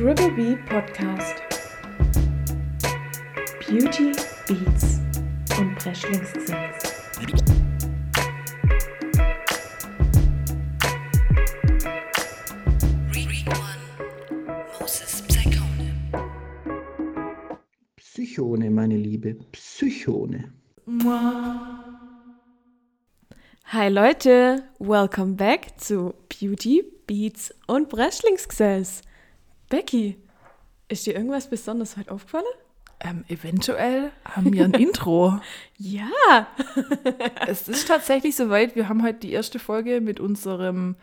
Triple B Podcast. Beauty, Beats und Breschlingsgesetz. Psychone, meine Liebe, Psychone. Hi Leute, welcome back zu Beauty, Beats und Breschlingsgesetz. Becky, ist dir irgendwas besonders heute aufgefallen? Ähm, eventuell haben wir ein Intro. Ja, Es ist tatsächlich soweit. Wir haben heute die erste Folge mit unserem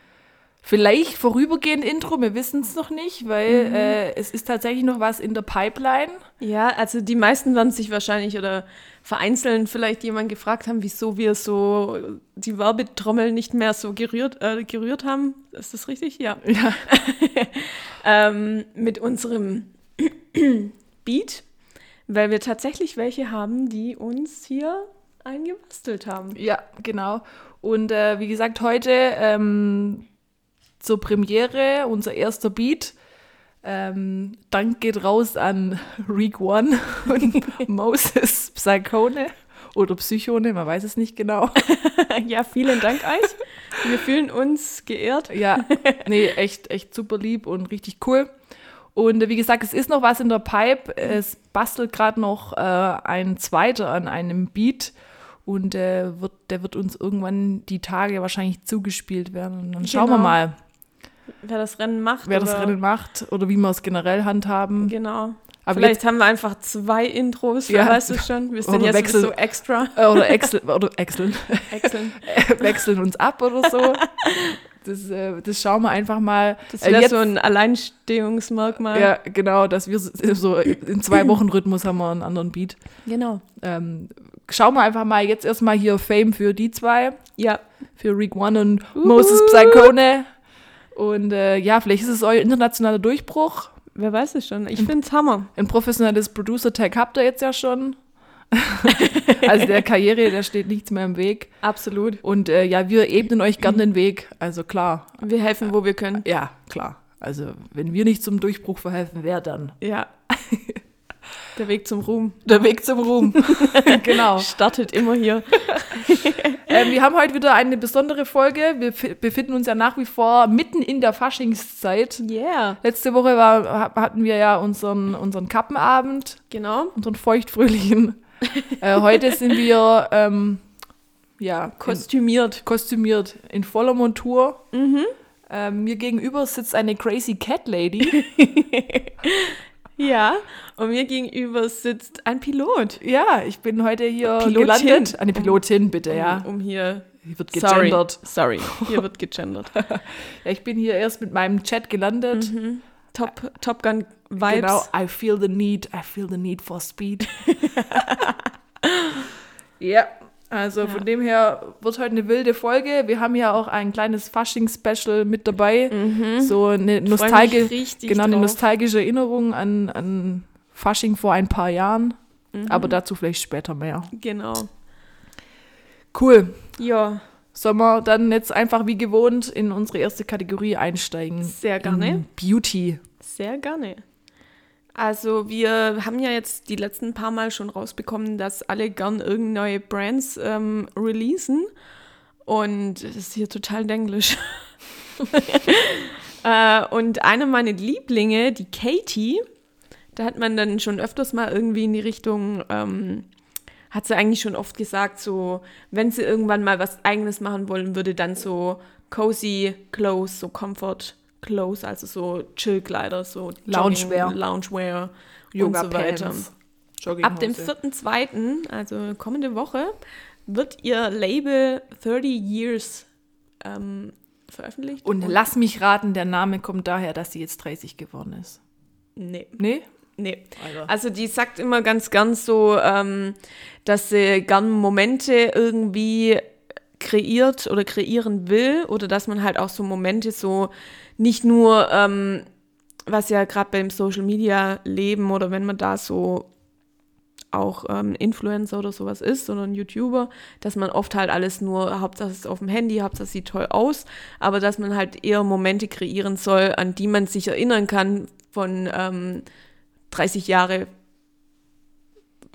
vielleicht vorübergehend Intro. Wir wissen es noch nicht, weil äh, es ist tatsächlich noch was in der Pipeline. ja, also die meisten werden sich wahrscheinlich oder vereinzelt vielleicht jemand gefragt haben, wieso wir so die Werbetrommel nicht mehr so gerührt, äh, gerührt haben. Ist das richtig? Ja. Ja. ähm, mit unserem Beat, weil wir tatsächlich welche haben, die uns hier eingebastelt haben. Ja, genau. Und äh, wie gesagt, heute ähm, zur Premiere, unser erster Beat. Ähm, Dank geht raus an Reek One und Moses Psychone oder Psychone, man weiß es nicht genau. ja, vielen Dank euch. Wir fühlen uns geehrt. Ja, nee, echt, echt super lieb und richtig cool. Und wie gesagt, es ist noch was in der Pipe. Es bastelt gerade noch äh, ein zweiter an einem Beat. Und äh, wird, der wird uns irgendwann die Tage wahrscheinlich zugespielt werden. Und dann schauen wir Genau. mal, Wer das Rennen macht. wer das oder- Rennen macht oder wie wir es generell handhaben. Genau. Aber Vielleicht haben wir einfach zwei Intros, Ja. weiß es schon. Wir sind ja wechseln. sowieso extra. Äh, Oder Excel, oder Excel, Excellent. wechseln uns ab oder so. Das, äh, das schauen wir einfach mal. Das Äh, wäre jetzt- so ein Alleinstehungsmerkmal. Ja, genau, dass wir so- so in zwei Wochen Rhythmus haben wir einen anderen Beat. Genau. Ähm, schauen wir einfach mal jetzt erstmal hier Fame für die zwei, Ja, für Reek One und Moses Psychone. Und äh, ja, vielleicht ist es euer internationaler Durchbruch. wer weiß es schon. Ich finde es Hammer. Ein professionelles Producer-Tag habt ihr jetzt ja schon. also der Karriere, da steht nichts mehr im Weg. Absolut. Und äh, ja, wir ebnen euch gern den Weg. Also klar, Wir helfen, wo wir können. ja, klar. Also wenn wir nicht zum Durchbruch verhelfen, wer dann? Ja. Der Weg zum Ruhm Der Weg zum Ruhm. genau. startet immer hier. Ähm, wir haben heute wieder eine besondere Folge. Wir befinden uns ja nach wie vor mitten in der Faschingszeit. Yeah. Letzte Woche war, ha- hatten wir ja unseren, unseren Kappenabend, Genau. unseren feuchtfröhlichen. äh, heute sind wir ähm, ja, Kostümiert. in, kostümiert in voller Montur. Ähm, mir gegenüber sitzt eine Crazy Cat Lady. Ja. Und mir gegenüber sitzt ein Pilot. ja, ich bin heute hier Pilotin. gelandet. Eine Pilotin, bitte, ja. Um, um hier. Hier wird Sorry. gegendert. Sorry. Hier wird gegendert. Ja, ich bin hier erst mit meinem Chat gelandet. Top, Top Gun Vibes. Genau, I feel the need, I feel the need for speed. ja, also von dem her wird heute eine wilde Folge. Wir haben ja auch ein kleines Fasching-Special mit dabei. So eine, Nostalgi genau, eine nostalgische Erinnerung an, an Fasching vor ein paar Jahren. Aber dazu vielleicht später mehr. Genau. Cool. Ja, Sollen wir dann jetzt einfach wie gewohnt in unsere erste Kategorie einsteigen? Sehr gerne. In Beauty. sehr gerne. Also wir haben ja jetzt die letzten paar Mal schon rausbekommen, dass alle gern irgendeine neue Brands ähm, releasen. Und das ist hier total denglisch. äh, und eine meiner Lieblinge, die Katie, da hat man dann schon öfters mal irgendwie in die Richtung, ähm, hat sie eigentlich schon oft gesagt, so, wenn sie irgendwann mal was Eigenes machen wollen würde, dann so cozy Clothes, so Comfort Clothes, also so Chillkleider, so Loungewear. Loungewear Yoga und so weiter. Ab dem Jogginghose. 4.2., also kommende Woche, wird ihr Label 30 Years ähm, veröffentlicht. Und lass mich raten, der Name kommt daher, dass sie jetzt 30 geworden ist. Nee, Nee? nee. Alter. Also die sagt immer ganz, ganz so, ähm, dass sie gern Momente irgendwie kreiert oder kreieren will oder dass man halt auch so Momente so nicht nur, ähm, was ja gerade beim Social Media Leben oder wenn man da so auch ähm, Influencer oder sowas ist, sondern YouTuber, dass man oft halt alles nur, Hauptsache es ist auf dem Handy, Hauptsache es sieht toll aus, aber dass man halt eher Momente kreieren soll, an die man sich erinnern kann, von ähm, 30 Jahre,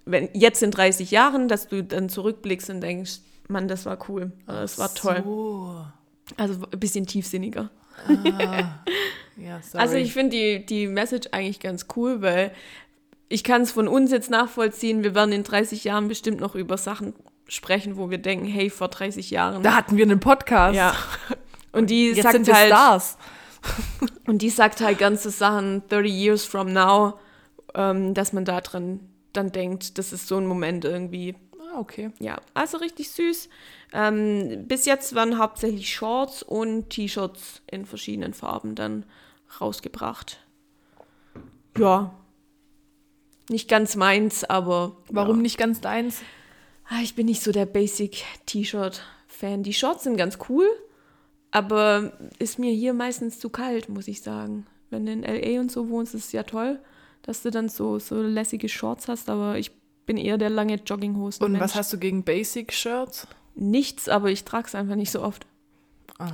wenn jetzt in 30 Jahren, dass du dann zurückblickst und denkst, Mann, das war cool, oder das war toll. So. Also ein bisschen tiefsinniger. Ja, sorry. Also ich finde die, die Message eigentlich ganz cool, weil ich kann es von uns jetzt nachvollziehen. Wir werden in 30 Jahren bestimmt noch über Sachen sprechen, wo wir denken, hey, vor 30 Jahren. da hatten wir einen Podcast. ja. Und die Jetzt sagt sind wir halt, Stars. und die sagt halt ganze Sachen 30 years from now, ähm, dass man da dran dann denkt, das ist so ein Moment irgendwie. Ah, okay. Ja, also richtig süß. Ähm, bis jetzt waren hauptsächlich Shorts und T-Shirts in verschiedenen Farben dann rausgebracht. Ja. Nicht ganz meins, aber. Warum ja. nicht ganz deins? Ah, Ich bin nicht so der Basic-T-Shirt-Fan. Die Shorts sind ganz cool, aber ist mir hier meistens zu kalt, muss ich sagen. Wenn du in L.A. und so wohnst, ist es ja toll, dass du dann so, so lässige Shorts hast, aber ich bin eher der lange Jogginghosen. Und was hast du gegen Basic-Shirts? Nichts, aber ich trage es einfach nicht so oft.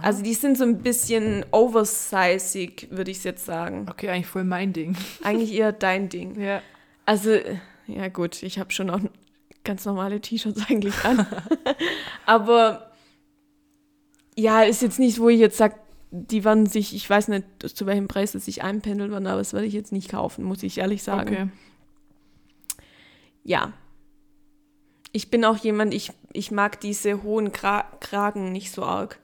Also die sind so ein bisschen oversizig, würde ich jetzt sagen. Okay, eigentlich voll mein Ding. Eigentlich eher dein Ding. Ja. Also, ja gut, ich habe schon auch ganz normale T-Shirts eigentlich an. Aber ja, ist jetzt nicht, wo ich jetzt sage, die werden sich, ich weiß nicht, zu welchem Preis es sich einpendeln werden, aber das werde ich jetzt nicht kaufen, muss ich ehrlich sagen. Okay. Ja. Ich bin auch jemand, ich, ich mag diese hohen Kra Kragen nicht so arg.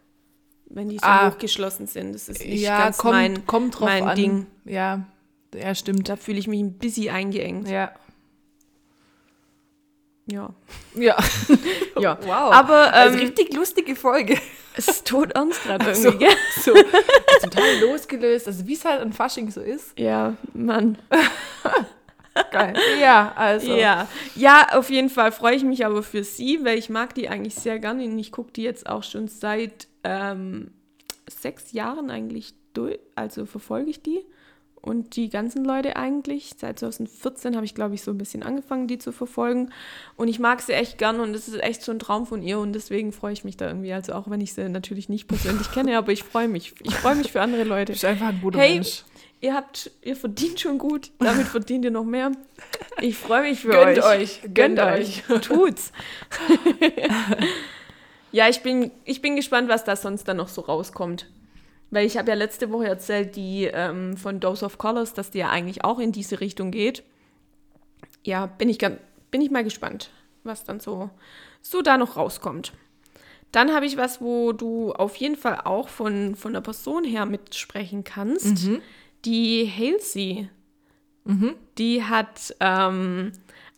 Wenn die so Ah. hochgeschlossen sind. Das ist nicht Ja, ganz kommt, mein, kommt drauf mein an. Ding. Ja, ja, stimmt. Da fühle ich mich ein bisschen eingeengt. Ja. Ja. Ja. ja. Wow. Aber also ähm, richtig lustige Folge. es ist tot ernst gerade irgendwie, So, gell? so total losgelöst. Also wie es halt an Fasching so ist. Ja, Mann. Geil. Ja, also. Ja. ja, auf jeden Fall freue ich mich aber für sie, weil ich mag die eigentlich sehr gerne und ich gucke die jetzt auch schon seit ähm, sechs Jahren eigentlich durch, also verfolge ich die und die ganzen Leute eigentlich. Seit 2014 habe ich, glaube ich, so ein bisschen angefangen, die zu verfolgen und ich mag sie echt gern und das ist echt so ein Traum von ihr und deswegen freue ich mich da irgendwie, also auch wenn ich sie natürlich nicht persönlich kenne, aber ich freue mich. Ich freue mich für andere Leute. Du bist einfach ein guter Hey, Mensch. Ihr habt, ihr verdient schon gut, damit verdient ihr noch mehr. Ich freue mich für Gönnt euch. euch, Gönnt gönnt euch. Tut's. ja, ich bin, ich bin gespannt, was da sonst dann noch so rauskommt. Weil ich habe ja letzte Woche erzählt, die ähm, von Dose of Colors, dass die ja eigentlich auch in diese Richtung geht. Ja, bin ich, bin ich mal gespannt, was dann so, so da noch rauskommt. Dann habe ich was, wo du auf jeden Fall auch von, von der Person her mitsprechen kannst. Die Halsey. Die hat ähm,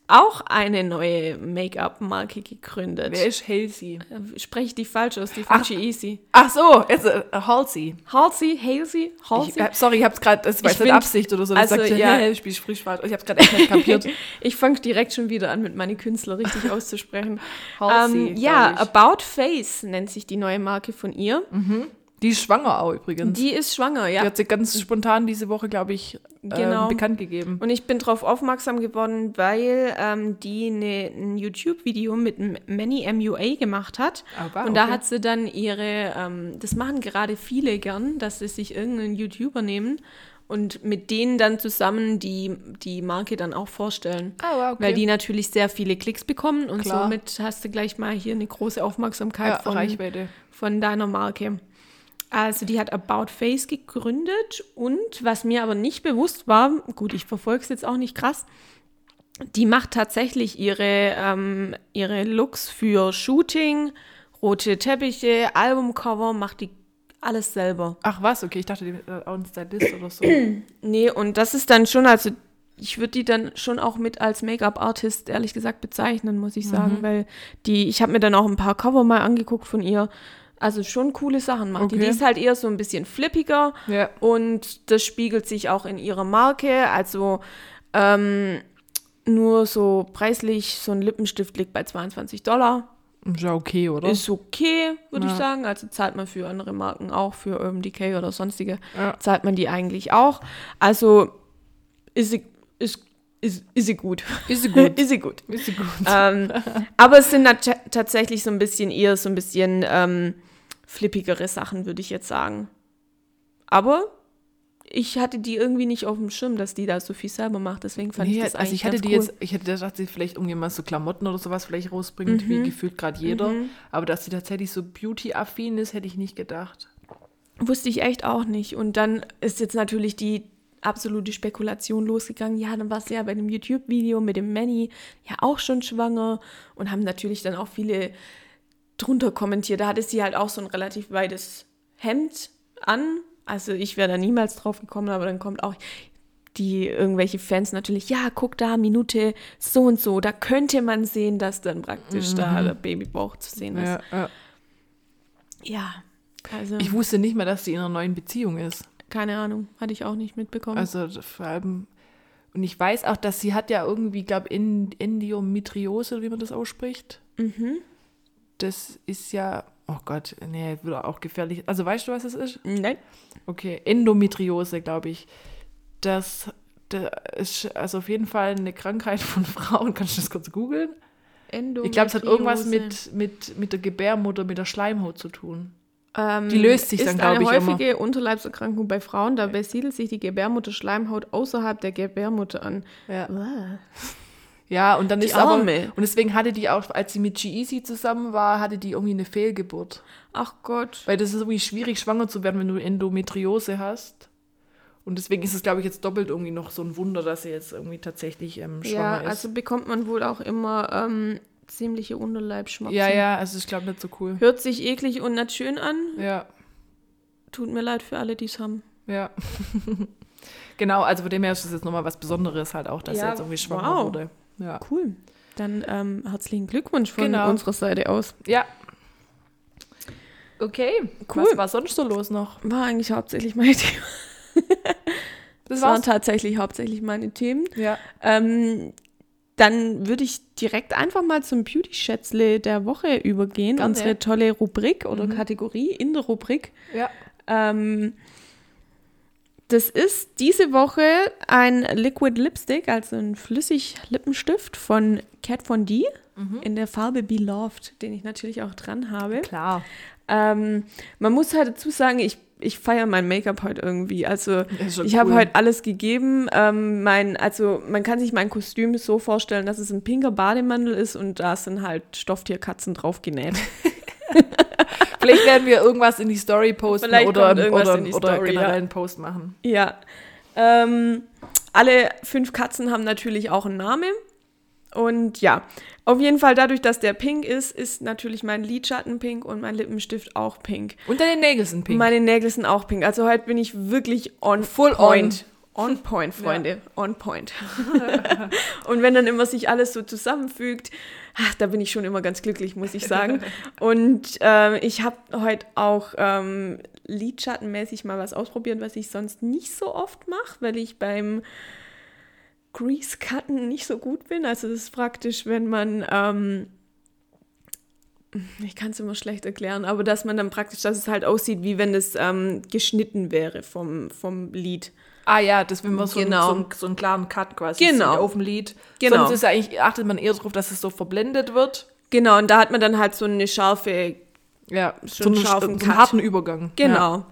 auch eine neue Make-up-Marke gegründet. Wer ist Halsey? Äh, Spreche ich die falsch aus? Die falsche Easy. Ach so, also äh, Halsey. Halsey, Halsey, Ich, Halsey. äh, sorry, ich hab's gerade, das war jetzt find- Absicht oder so. Das also, sagt ja. ja, ich sprich, falsch. Ich hab's gerade echt nicht kapiert. Ich fange direkt schon wieder an, mit meinen Künstler richtig auszusprechen. Halsey, ähm, ja. About Face nennt sich die neue Marke von ihr. Die ist schwanger auch übrigens. Die ist schwanger, ja. Die hat sie ganz spontan diese Woche, glaube ich, Genau. ähm, bekannt gegeben. Und ich bin darauf aufmerksam geworden, weil ähm, die ne, ein YouTube-Video mit M- Manny MUA gemacht hat. Ah, wow, und da okay. hat sie dann ihre, ähm, das machen gerade viele gern, dass sie sich irgendeinen YouTuber nehmen und mit denen dann zusammen die, die Marke dann auch vorstellen. Ah, okay. Weil die natürlich sehr viele Klicks bekommen und Klar. somit hast du gleich mal hier eine große Aufmerksamkeit ja, von, Reichweite. von deiner Marke. Also die hat About Face gegründet und was mir aber nicht bewusst war, gut, ich verfolge es jetzt auch nicht krass, die macht tatsächlich ihre, ähm, ihre Looks für Shooting, rote Teppiche, Albumcover, macht die alles selber. Ach was, okay, ich dachte, die äh, auch ein Stylist oder so. Nee, und das ist dann schon, also ich würde die dann schon auch mit als Make-up-Artist, ehrlich gesagt, bezeichnen, muss ich sagen, weil die, ich habe mir dann auch ein paar Cover mal angeguckt von ihr. Also schon coole Sachen macht die. Okay. Die ist halt eher so ein bisschen flippiger Ja. und das spiegelt sich auch in ihrer Marke. Also ähm, nur so preislich, so ein Lippenstift liegt bei 22 Dollar. Ist ja okay, oder? Ist okay, würde ich Ja. sagen. Also zahlt man für andere Marken auch, für Urban Decay oder sonstige, Ja. zahlt man die eigentlich auch. Also ist ist, ist, ist sie gut. Ist sie gut. ist sie gut. Ist sie gut. ähm, aber es sind tatsächlich so ein bisschen eher so ein bisschen ähm, flippigere Sachen, würde ich jetzt sagen. Aber ich hatte die irgendwie nicht auf dem Schirm, dass die da so viel selber macht. Deswegen fand Nee, ich das also eigentlich ich hatte die cool. jetzt, ich hätte gedacht, sie vielleicht irgendwie mal so Klamotten oder sowas vielleicht rausbringt, wie gefühlt gerade jeder. Aber dass sie tatsächlich so Beauty-affin ist, hätte ich nicht gedacht. Wusste ich echt auch nicht. Und dann ist jetzt natürlich die absolute Spekulation losgegangen. Ja, dann war sie ja bei dem YouTube-Video mit dem Manny ja auch schon schwanger und haben natürlich dann auch viele drunter kommentiert. Da hatte sie halt auch so ein relativ weites Hemd an. Also ich wäre da niemals drauf gekommen, aber dann kommt auch die irgendwelche Fans natürlich, ja, guck da, Minute so und so, da könnte man sehen, dass dann praktisch da der Babybauch zu sehen ist. Ja, ja. Ja, also Ich wusste nicht mehr, dass sie in einer neuen Beziehung ist. Keine Ahnung, hatte ich auch nicht mitbekommen. Also vor allem, und ich weiß auch, dass sie hat ja irgendwie, glaube ich, Endometriose, wie man das ausspricht. mhm. Das ist ja, oh Gott, nee, wird auch gefährlich. Also weißt du, was das ist? Nein. Okay, Endometriose, glaube ich. Das, das ist also auf jeden Fall eine Krankheit von Frauen. Kannst du das kurz googeln? Ich glaube, es hat irgendwas mit, mit, mit der Gebärmutter, mit der Schleimhaut zu tun. Ähm, die löst sich dann, ist glaub ich, eine immer. häufige Unterleibserkrankung bei Frauen. Dabei siedelt sich die Gebärmutterschleimhaut außerhalb der Gebärmutter an. Ja, ja und dann Die ist aber, Arme. und deswegen hatte die auch, als sie mit G-Easy zusammen war, hatte die irgendwie eine Fehlgeburt. Ach Gott. Weil das ist irgendwie schwierig, schwanger zu werden, wenn du Endometriose hast. Und deswegen ist es, glaube ich, jetzt doppelt irgendwie noch so ein Wunder, dass sie jetzt irgendwie tatsächlich ähm, Ja, schwanger ist. also bekommt man wohl auch immer ähm, ziemliche Unterleibschmerzen. ja, ja, also ich glaube nicht so cool. Hört sich eklig und nicht schön an. Ja, Tut mir leid für alle, die es haben. ja. genau, also von dem her ist es jetzt nochmal was Besonderes halt auch, dass Ja, er jetzt irgendwie schwanger wow. wurde. Ja. Cool. Dann ähm, herzlichen Glückwunsch von Genau. unserer Seite aus. ja. Okay, Cool. was war sonst so los noch? War eigentlich hauptsächlich meine Themen. Das Das waren tatsächlich hauptsächlich meine Themen. Ja. Ähm, dann würde ich direkt einfach mal zum Beauty-Schätzle der Woche übergehen. Gerne. Unsere tolle Rubrik oder Mhm. Kategorie in der Rubrik. Ja. Ähm, das ist diese Woche ein Liquid Lipstick, also ein flüssig Lippenstift von Kat Von D Mhm. in der Farbe Beloved, den ich natürlich auch dran habe. Klar. Ähm, man muss halt dazu sagen, ich, ich feiere mein Make-up heute irgendwie. Also ich habe cool. heute alles gegeben. Ähm, mein, also man kann sich mein Kostüm so vorstellen, dass es ein pinker Bademantel ist und da sind halt Stofftierkatzen drauf genäht. Vielleicht werden wir irgendwas in die Story posten Vielleicht oder, oder, in die oder Story, generell ja. einen Post machen. Ja. Ähm, alle fünf Katzen haben natürlich auch einen Namen. Und ja, auf jeden Fall dadurch, dass der pink ist, ist natürlich mein Lidschatten pink und mein Lippenstift auch pink. Und deine Nägel sind pink. Meine Nägel sind auch pink. Also heute bin ich wirklich on Full point. On point, Freunde. On point. und wenn dann immer sich alles so zusammenfügt, ach, da bin ich schon immer ganz glücklich, muss ich sagen. Und ähm, ich habe heute auch ähm, lidschattenmäßig mal was ausprobiert, was ich sonst nicht so oft mache, weil ich beim Grease Cutten nicht so gut bin. Also das ist praktisch, wenn man ähm, ich kann es immer schlecht erklären, aber dass man dann praktisch, dass es halt aussieht, wie wenn es ähm, geschnitten wäre vom, vom Lied. Ah ja, das wenn man so, Genau. einen, so, einen, so einen klaren Cut quasi Genau. auf dem Lied. Genau. Sonst ist ja eigentlich, achtet man eher darauf, dass es so verblendet wird. Genau, und da hat man dann halt so eine scharfe, Ja, So einen scharfen so einen harten Übergang. genau.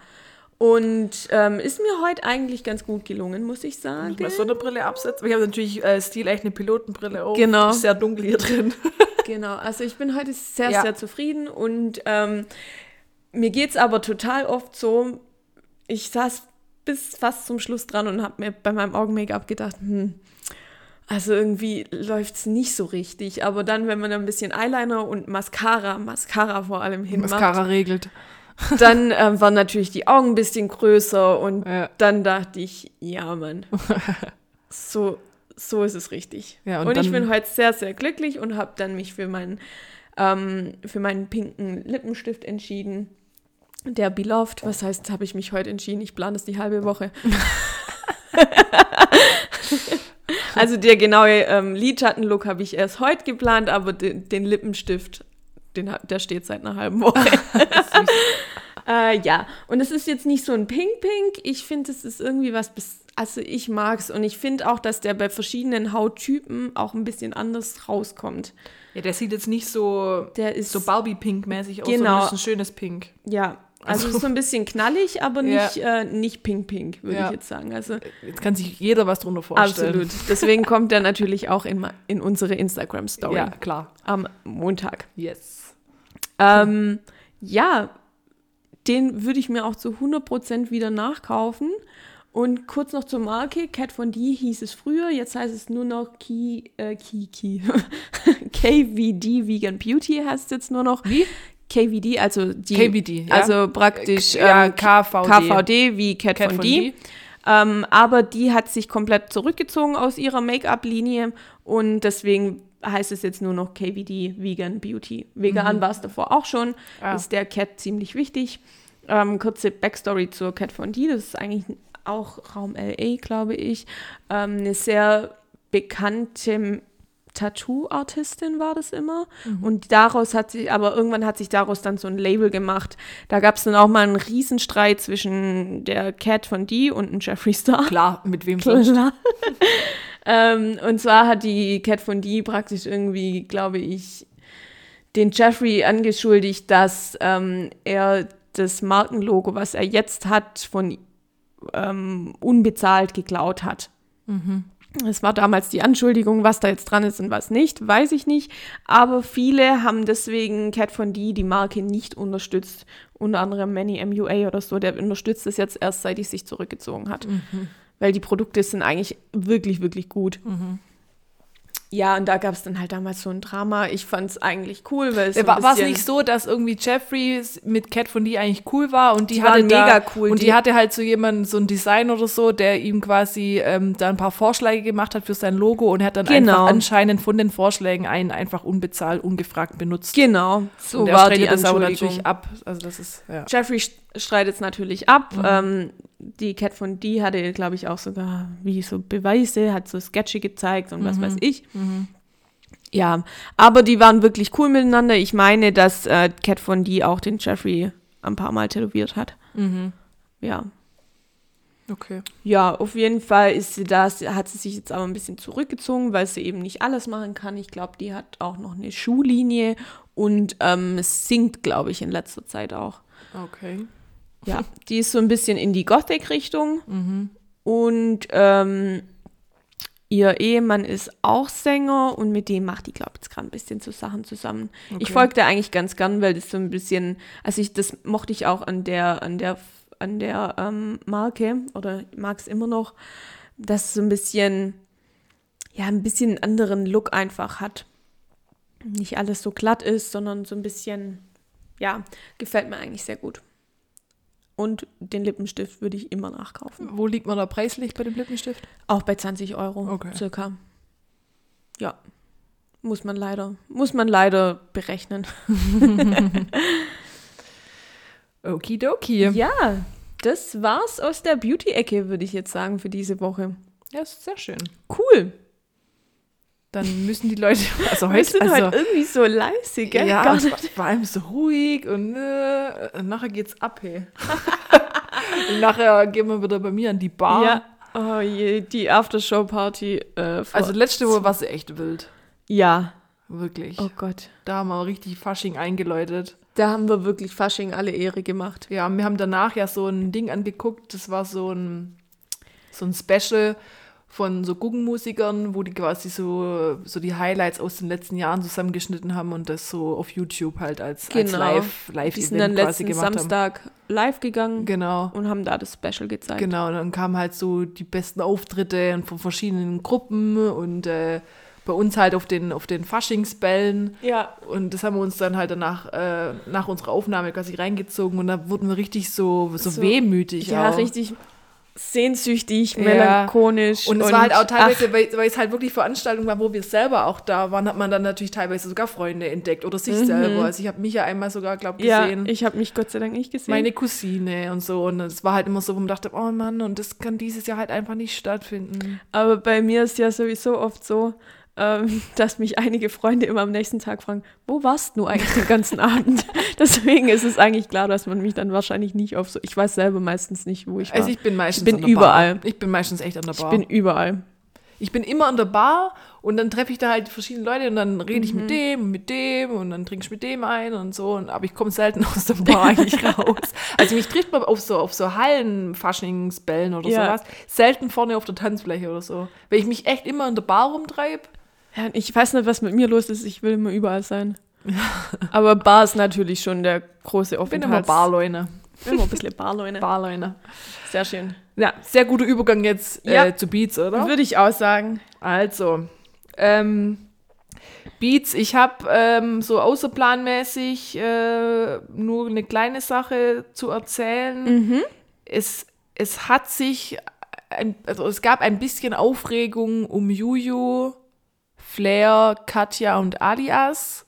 Und ähm, ist mir heute eigentlich ganz gut gelungen, muss ich sagen. Muss mal so eine Brille absetzen. Ich habe natürlich äh, Stil echt eine Pilotenbrille auf. Genau. Ist sehr dunkel hier drin. Genau, also ich bin heute sehr, Ja. sehr zufrieden und ähm, mir geht es aber total oft so, ich saß bis fast zum Schluss dran und habe mir bei meinem Augen-Make-up gedacht, hm, also irgendwie läuft es nicht so richtig. Aber dann, wenn man ein bisschen Eyeliner und Mascara, Mascara vor allem hinmacht, Mascara regelt. dann ähm, waren natürlich die Augen ein bisschen größer und Ja. dann dachte ich, ja, Mann, so, so ist es richtig. Ja, und und ich bin heute sehr, sehr glücklich und habe dann mich für meinen, ähm, für meinen pinken Lippenstift entschieden. Der Beloved, was heißt, habe ich mich heute entschieden? Ich plane das die halbe Woche. also der genaue ähm, Lidschattenlook habe ich erst heute geplant, aber den, den Lippenstift, den, der steht seit einer halben Woche. Äh, ja, und es ist jetzt nicht so ein Pink-Pink. Ich finde, es ist irgendwie was, bis, also ich mag es. Und ich finde auch, dass der bei verschiedenen Hauttypen auch ein bisschen anders rauskommt. Ja, der sieht jetzt nicht so, Der ist, so Barbie-Pink-mäßig aus, Genau. sondern ist ein schönes Pink. ja, Also es ist so ein bisschen knallig, aber Ja. nicht, äh, nicht pink-pink, würde Ja. ich jetzt sagen. Also Jetzt kann sich jeder was drunter vorstellen. absolut. Deswegen kommt er natürlich auch in, in unsere Instagram-Story Ja, klar. am Montag. Yes. Ähm, ja, den würde ich mir auch zu 100% wieder nachkaufen. Und kurz noch zur Marke, Cat von D hieß es früher, jetzt heißt es nur noch Key, äh, Key, Key. KVD Vegan Beauty heißt es jetzt nur noch. Wie? KVD, also die, KVD, ja. also praktisch Ja, ähm, KVD. KVD wie Cat, Cat von, von D. D. Ähm, aber die hat sich komplett zurückgezogen aus ihrer Make-up-Linie und deswegen heißt es jetzt nur noch KVD Vegan Beauty. Vegan war es davor auch schon, Mhm. Ah. ist der Cat ziemlich wichtig. Ähm, kurze Backstory zur Cat von D, das ist eigentlich auch Raum LA, glaube ich. Ähm, eine sehr bekannte Tattoo-Artistin war das immer. Und daraus hat sich, aber irgendwann hat sich daraus dann so ein Label gemacht. Da gab es dann auch mal einen Riesenstreit zwischen der Cat von D und dem Jeffree Star. Klar, mit wem sonst? Ähm, und zwar hat die Cat von D praktisch irgendwie, glaube ich, den Jeffrey angeschuldigt, dass ähm, er das Markenlogo, was er jetzt hat, von ähm, unbezahlt geklaut hat. Es war damals die Anschuldigung, was da jetzt dran ist und was nicht, weiß ich nicht. Aber viele haben deswegen Cat von D die Marke nicht unterstützt. Unter anderem Manny MUA oder so, der unterstützt es jetzt erst, seit die sich zurückgezogen hat. Weil die Produkte sind eigentlich wirklich, wirklich gut. Ja, und da gab es dann halt damals so ein Drama. Ich fand es eigentlich cool, weil es so ein War es nicht so, dass irgendwie Jeffrey mit Cat von D eigentlich cool war und die, Die hatte waren da, mega cool, und die, die- hatte halt so jemanden, so ein Design oder so, der ihm quasi ähm, da ein paar Vorschläge gemacht hat für sein Logo und hat dann Genau. einfach anscheinend von den Vorschlägen einen einfach unbezahlt, ungefragt benutzt. Genau, so und war die das Anschuldigung. natürlich ab. Also das ist, ja. Jeffrey streitet es natürlich ab. Mhm. Ähm, die Cat von D hatte, glaube ich, auch sogar wie so Beweise, hat so Sketche gezeigt und Mhm. was weiß ich. Ja, aber die waren wirklich cool miteinander. Ich meine, dass äh, Cat von D auch den Jeffrey ein paar Mal tätowiert hat. Mhm. Ja. Okay. Ja, auf jeden Fall ist sie das, hat sie sich jetzt aber ein bisschen zurückgezogen, weil sie eben nicht alles machen kann. Ich glaube, die hat auch noch eine Schuhlinie und ähm, singt, glaube ich, in letzter Zeit auch. Okay. Ja, die ist so ein bisschen in die Gothic-Richtung. Mhm. Und ähm, ihr Ehemann ist auch Sänger und mit dem macht die, glaube ich, jetzt gerade ein bisschen so Sachen zusammen. Ich Okay. folge der eigentlich ganz gern, weil das so ein bisschen, also ich, das mochte ich auch an der, an der, an der ähm, Marke oder mag es immer noch, dass es so ein bisschen, ja, ein bisschen einen anderen Look einfach hat. Nicht alles so glatt ist, sondern so ein bisschen, ja, gefällt mir eigentlich sehr gut. Und den Lippenstift würde ich immer nachkaufen. Wo liegt man da preislich bei dem Lippenstift? Auch bei 20 Euro Okay. circa. Ja. Muss man leider, muss man leider berechnen. Okidoki. Ja, das war's aus der Beauty-Ecke, würde ich jetzt sagen, für diese Woche. Ja, ist sehr schön. Cool. Dann müssen die Leute, also Wir heute, sind also, heute irgendwie so leise, gell? ja, Gar nicht. vor allem so ruhig und äh, nachher geht's ab, hey. und nachher gehen wir wieder bei mir an die Bar. Ja. Oh je, die Aftershow-Party. Äh, Also letzte Woche war sie echt wild. ja. Wirklich. Oh Gott. Da haben wir richtig Fasching eingeläutet. Da haben wir wirklich Fasching alle Ehre gemacht. Ja, wir haben danach ja so ein Ding angeguckt. Das war so ein, so ein Special von so Guggenmusikern, wo die quasi so, so die Highlights aus den letzten Jahren zusammengeschnitten haben und das so auf YouTube halt als, als Genau. Live, Live Die sind dann letzten Samstag live gegangen haben. Genau. und haben da das Special gezeigt. Genau, und dann kamen halt so die besten Auftritte von verschiedenen Gruppen und äh, bei uns halt auf den, auf den Faschingsbällen. Ja. Und das haben wir uns dann halt danach, äh, nach unserer Aufnahme quasi reingezogen und da wurden wir richtig so, so, So- wehmütig. Ja, auch. richtig sehnsüchtig, Ja. melancholisch. Und es war halt auch teilweise, weil, weil es halt wirklich Veranstaltungen war, wo wir selber auch da waren, hat man dann natürlich teilweise sogar Freunde entdeckt oder sich selber. Also ich habe mich ja einmal sogar, glaube ich, Mhm. ja, gesehen. ich habe mich Gott sei Dank nicht gesehen. meine Cousine und so. Und es war halt immer so, wo man dachte, oh Mann, und das kann dieses Jahr halt einfach nicht stattfinden. Aber bei mir ist ja sowieso oft so, ähm, dass mich einige Freunde immer am nächsten Tag fragen, wo warst du eigentlich den ganzen Abend? Deswegen ist es eigentlich klar, dass man mich dann wahrscheinlich nicht auf so. Ich weiß selber meistens nicht, wo ich war. Also ich bin meistens bin an der überall. Bar. Ich bin meistens echt an der Ich Bar. bin überall. Ich bin immer an der Bar und dann treffe ich da halt verschiedene Leute und dann rede ich mit dem und mit dem und dann trinke ich mit dem ein und so. Und, aber ich komme selten aus der Bar eigentlich raus. Also mich trifft man auf so, auf so Hallen-Faschingsbällen oder Ja. sowas. Selten vorne auf der Tanzfläche oder so. Weil ich mich echt immer in der Bar rumtreibe. Ja, ich weiß nicht, was mit mir los ist. Ich will immer überall sein. Aber Bar ist natürlich schon der große Ich bin immer. Barleune. Immer ein bisschen Barleune. Barleune. Sehr schön. Ja, sehr guter Übergang jetzt Ja. äh, zu Beats, oder? Würde ich auch sagen. Also, ähm, Beats, ich habe ähm, so außerplanmäßig äh, nur eine kleine Sache zu erzählen. Es, es hat sich, ein, also es gab ein bisschen Aufregung um Juju, Flair, Katja und Alias.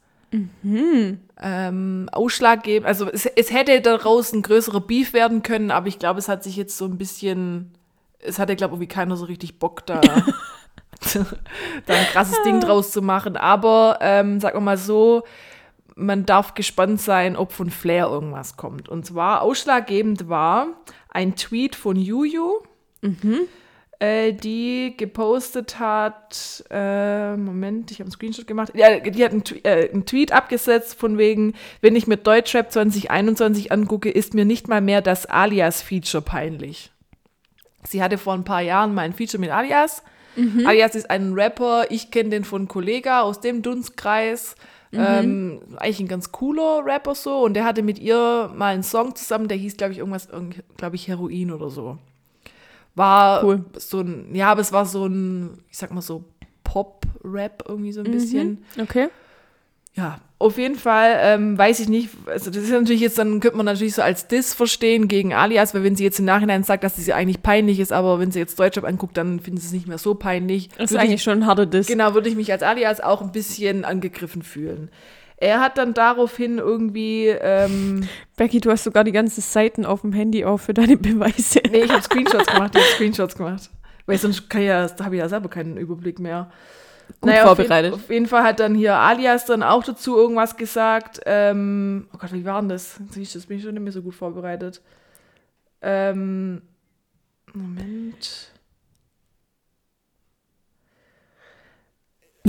Ähm, ausschlaggebend, also es, es hätte daraus ein größerer Beef werden können, aber ich glaube, es hat sich jetzt so ein bisschen, es hatte, glaube ich, irgendwie keiner so richtig Bock da. da ein krasses Ding draus zu machen. Aber ähm, sagen wir mal so, man darf gespannt sein, ob von Flair irgendwas kommt. Und zwar ausschlaggebend war ein Tweet von Juju, äh, die gepostet hat, äh, Moment, ich habe einen Screenshot gemacht, ja, die hat einen, äh, einen Tweet abgesetzt von wegen, wenn ich mir Deutschrap 2021 angucke, ist mir nicht mal mehr das Alias-Feature peinlich. Sie hatte vor ein paar Jahren mal ein Feature mit Alias. Alias ist ein Rapper, ich kenne den von Kollega aus dem Dunstkreis. Ähm, eigentlich ein ganz cooler Rapper so. Und der hatte mit ihr mal einen Song zusammen, der hieß, glaube ich, irgendwas, glaube ich, Heroin oder so. War Cool. so ein, ja, aber es war so ein, ich sag mal so Pop-Rap irgendwie so ein bisschen. Okay. Ja, auf jeden Fall ähm, weiß ich nicht, also das ist natürlich jetzt, dann könnte man natürlich so als Diss verstehen gegen Alias, weil wenn sie jetzt im Nachhinein sagt, dass sie eigentlich peinlich ist, aber wenn sie jetzt Deutschrap anguckt, dann findet sie es nicht mehr so peinlich. Das ist Würde ich- eigentlich schon ein harter Diss. Genau, würde ich mich als Alias auch ein bisschen angegriffen fühlen. Er hat dann daraufhin irgendwie, ähm, Becky, du hast sogar die ganzen Seiten auf dem Handy auf für deine Beweise. nee, ich habe Screenshots gemacht, ich habe Screenshots gemacht. Weil sonst kann ja, da habe ich ja selber keinen Überblick mehr. Gut auf vorbereitet. Jeden, auf jeden Fall hat dann hier Alias dann auch dazu irgendwas gesagt. Ähm, oh Gott, wie war denn das? Das bin ich schon nicht mehr so gut vorbereitet. Ähm, Moment.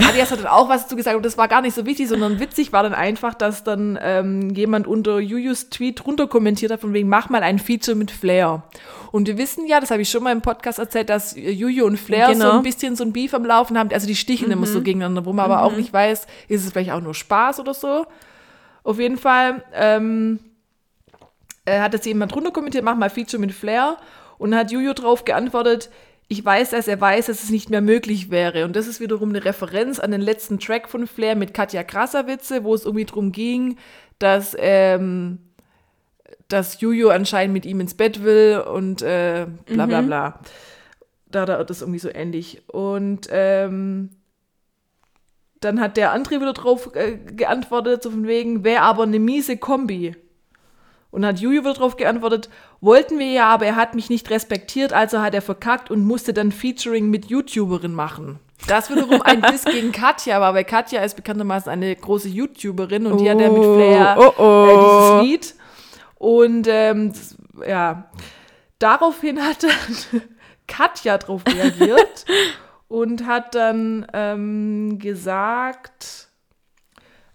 Alias hat dann auch was dazu gesagt und das war gar nicht so wichtig, sondern witzig war dann einfach, dass dann ähm, jemand unter Jujus Tweet runter kommentiert hat, von wegen, mach mal ein Feature mit Flair. Und wir wissen ja, das habe ich schon mal im Podcast erzählt, dass Juju und Flair so Genau. ein bisschen so ein Beef am Laufen haben, also die sticheln immer so gegeneinander, wo man aber auch nicht weiß, ist es vielleicht auch nur Spaß oder so. Auf jeden Fall ähm, äh, hat jetzt jemand drunter kommentiert, mach mal Feature mit Flair. Und hat Juju drauf geantwortet, ich weiß, dass er weiß, dass es nicht mehr möglich wäre. Und das ist wiederum eine Referenz an den letzten Track von Flair mit Katja Krasavitze, wo es irgendwie drum ging, dass, ähm, dass Juju anscheinend mit ihm ins Bett will und äh, bla bla bla. Da hat er das irgendwie so ähnlich. Und ähm, dann hat der andere wieder drauf äh, geantwortet, so von wegen, wäre aber eine miese Kombi. Und hat Juju wieder drauf geantwortet, wollten wir ja, aber er hat mich nicht respektiert, also hat er verkackt und musste dann Featuring mit YouTuberin machen. Das wiederum ein Diss gegen Katja war, weil Katja ist bekanntermaßen eine große YouTuberin und die hat ja mit Flair oh, oh. äh, dieses Lied. Und ähm, das, ja, daraufhin hat dann Katja drauf reagiert und hat dann ähm, gesagt,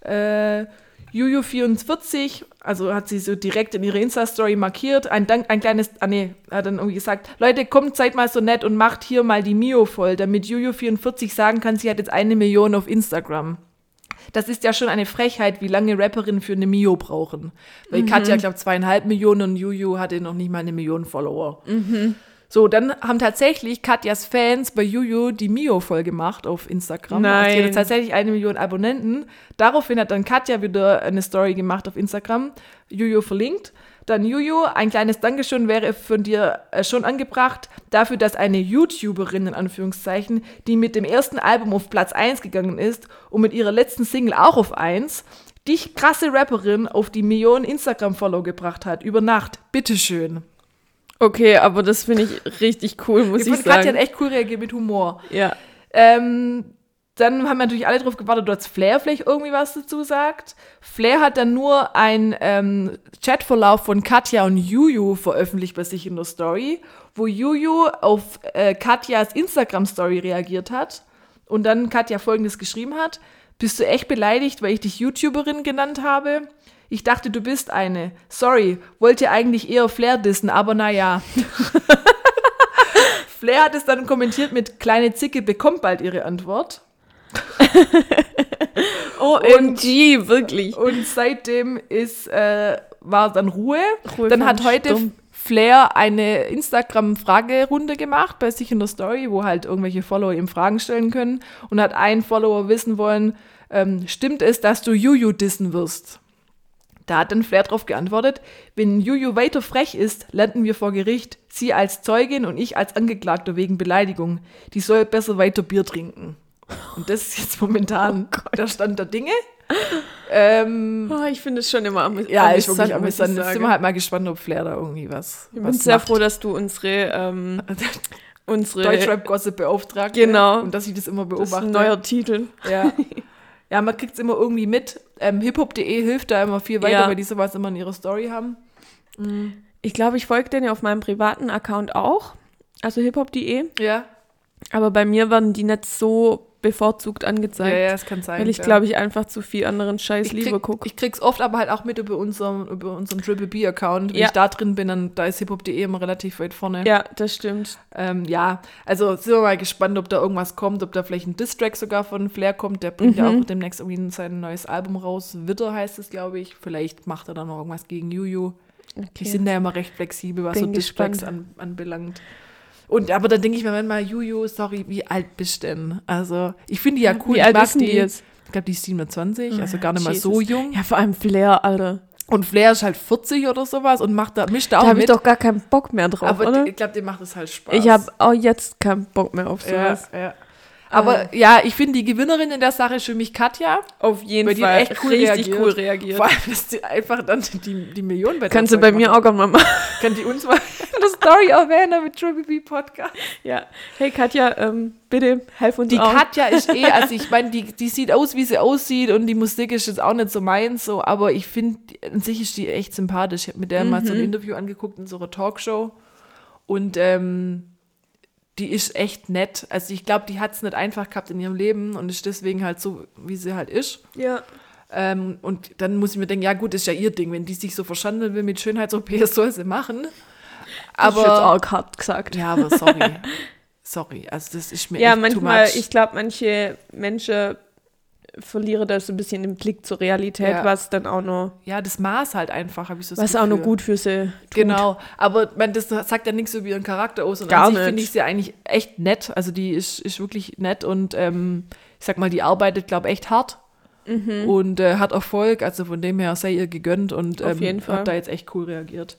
äh, Juju44, also hat sie so direkt in ihre Insta-Story markiert, ein, Dank, ein kleines, ah nee, hat dann irgendwie gesagt, Leute, kommt, seid mal so nett und macht hier mal die Mio voll, damit Juju44 sagen kann, sie hat jetzt eine Million auf Instagram. Das ist ja schon eine Frechheit, wie lange Rapperinnen für eine Mio brauchen. Weil Katja, glaube zweieinhalb Millionen und Juju hatte noch nicht mal eine Million Follower. So, dann haben tatsächlich Katjas Fans bei Juju die Mio voll gemacht auf Instagram. Also die hat Nein. jetzt tatsächlich eine Million Abonnenten. Daraufhin hat dann Katja wieder eine Story gemacht auf Instagram. Juju verlinkt. Dann Juju, ein kleines Dankeschön wäre von dir äh, schon angebracht, dafür, dass eine YouTuberin, in Anführungszeichen, die mit dem ersten Album auf Platz 1 gegangen ist und mit ihrer letzten Single auch auf 1, dich krasse Rapperin auf die Millionen Instagram-Follow gebracht hat, über Nacht. Bitteschön. Okay, aber das finde ich richtig cool, muss Ich ich, fand, Katja hat sagen. echt cool reagiert mit Humor. Ja. Ähm, dann haben wir natürlich alle drauf gewartet, dass Flair vielleicht irgendwie was dazu sagt. Flair hat dann nur einen ähm, Chatverlauf von Katja und Juju veröffentlicht bei sich in der Story, wo Juju auf äh, Katjas Instagram-Story reagiert hat und dann Katja folgendes geschrieben hat. Bist du echt beleidigt, weil ich dich YouTuberin genannt habe? Ich dachte, du bist eine. Sorry, wollte eigentlich eher Flair dissen, aber naja. Flair hat es dann kommentiert mit Kleine Zicke bekommt bald ihre Antwort. OMG, wirklich. Und seitdem ist, äh, war dann Ruhe. Ruhe dann hat heute Sturm. Flair eine Instagram-Fragerunde gemacht bei sich in der Story, wo halt irgendwelche Follower ihm Fragen stellen können. Und hat ein Follower wissen wollen, ähm, stimmt es, dass du Juju dissen wirst? Da hat dann Flair darauf geantwortet, wenn Juju weiter frech ist, landen wir vor Gericht. Sie als Zeugin und ich als Angeklagter wegen Beleidigung. Die soll besser weiter Bier trinken. Und das ist jetzt momentan der Stand der Dinge. Ähm, Oh, ich finde es schon immer amüsant. ja, ist wirklich ich amüsant. Jetzt sind wir halt mal gespannt, ob Flair da irgendwie was. Ich was bin sehr macht. froh, dass du unsere, ähm, unsere Deutschrap-Gossip beauftragt. Genau. Und dass ich das immer das ist beobachte. ein neuer Titel. Ja. ja, man kriegt es immer irgendwie mit. Ähm, hiphop.de hilft da immer viel weiter, Ja. weil die sowas immer in ihrer Story haben. Ich glaube, ich folge denen ja auf meinem privaten Account auch, also hiphop.de, Ja. Aber bei mir werden die nicht so bevorzugt Ja, angezeigt, ja, das kann sein. weil ich ja. glaube ich einfach zu viel anderen Scheiß ich lieber gucke. ich krieg's oft aber halt auch mit über unseren, über unseren Triple B-Account. Wenn Ja. ich da drin bin, dann da ist hiphop.de immer relativ weit vorne. Ja, das stimmt. Ähm, ja, also sind wir mal gespannt, ob da irgendwas kommt, ob da vielleicht ein Distrack sogar von Flair kommt. Der bringt ja Mhm. auch demnächst irgendwie sein neues Album raus. Witter heißt es, glaube ich. Vielleicht macht er dann noch irgendwas gegen Juju. Die Okay. sind da ja immer recht flexibel, was Bin so Distracks an, anbelangt. Und aber dann denke ich mir manchmal, Juju, sorry, wie alt bist du denn? Also, ich finde die ja cool. Wie ich alt mag ist die jetzt? Ich glaube, die ist 27, also gar nicht mal so jung. Ja, vor allem Flair, Alter. Und Flair ist halt 40 oder sowas und macht da, mischt da Da auch habe ich doch gar keinen Bock mehr drauf, aber oder? ich glaube, dem macht es halt Spaß. Ich habe auch jetzt keinen Bock mehr auf ja, sowas. ja. Aber ja, ich finde die Gewinnerin in der Sache ist für mich Katja. Auf jeden Weil die Fall echt cool richtig reagiert. cool reagiert. Vor allem, dass die einfach dann die, die Millionen bei Kannst du bei mir auch gerne mal machen. Kann die uns mal in der Story erwähnen mit Triple B Podcast? Ja. Hey Katja, ähm, bitte helf uns Die auch. Katja ist eh, also ich meine, die, die sieht aus, wie sie aussieht und die Musik ist jetzt auch nicht so meins, so, aber ich finde, an sich ist die echt sympathisch. Ich habe mit der mal so ein Interview angeguckt in so einer Talkshow und ähm, die ist echt nett. Also ich glaube, die hat es nicht einfach gehabt in ihrem Leben und ist deswegen halt so, wie sie halt ist. ja. Ähm, und dann muss ich mir denken, ja gut, ist ja ihr Ding. Wenn die sich so verschandeln will mit Schönheits-OPs, soll sie machen. Aber Aber, jetzt auch hart gesagt. ja, aber sorry. sorry, also das ist mir Ja, echt manchmal, too much. ich glaube, manche Menschen verlieren da so ein bisschen den Blick zur Realität, Ja. was dann auch noch, ja, das Maß halt einfach, habe ich so das was auch noch Gefühl. gut für sie tut. Genau, aber man, das sagt ja nichts über ihren Charakter aus. Und Gar an sich nicht. finde ich sie eigentlich echt nett. Also die ist, ist wirklich nett und ähm, ich sag mal, die arbeitet, glaube echt hart Mhm. und äh, hat Erfolg. Also von dem her sei ihr gegönnt und ähm, hat da jetzt echt cool reagiert.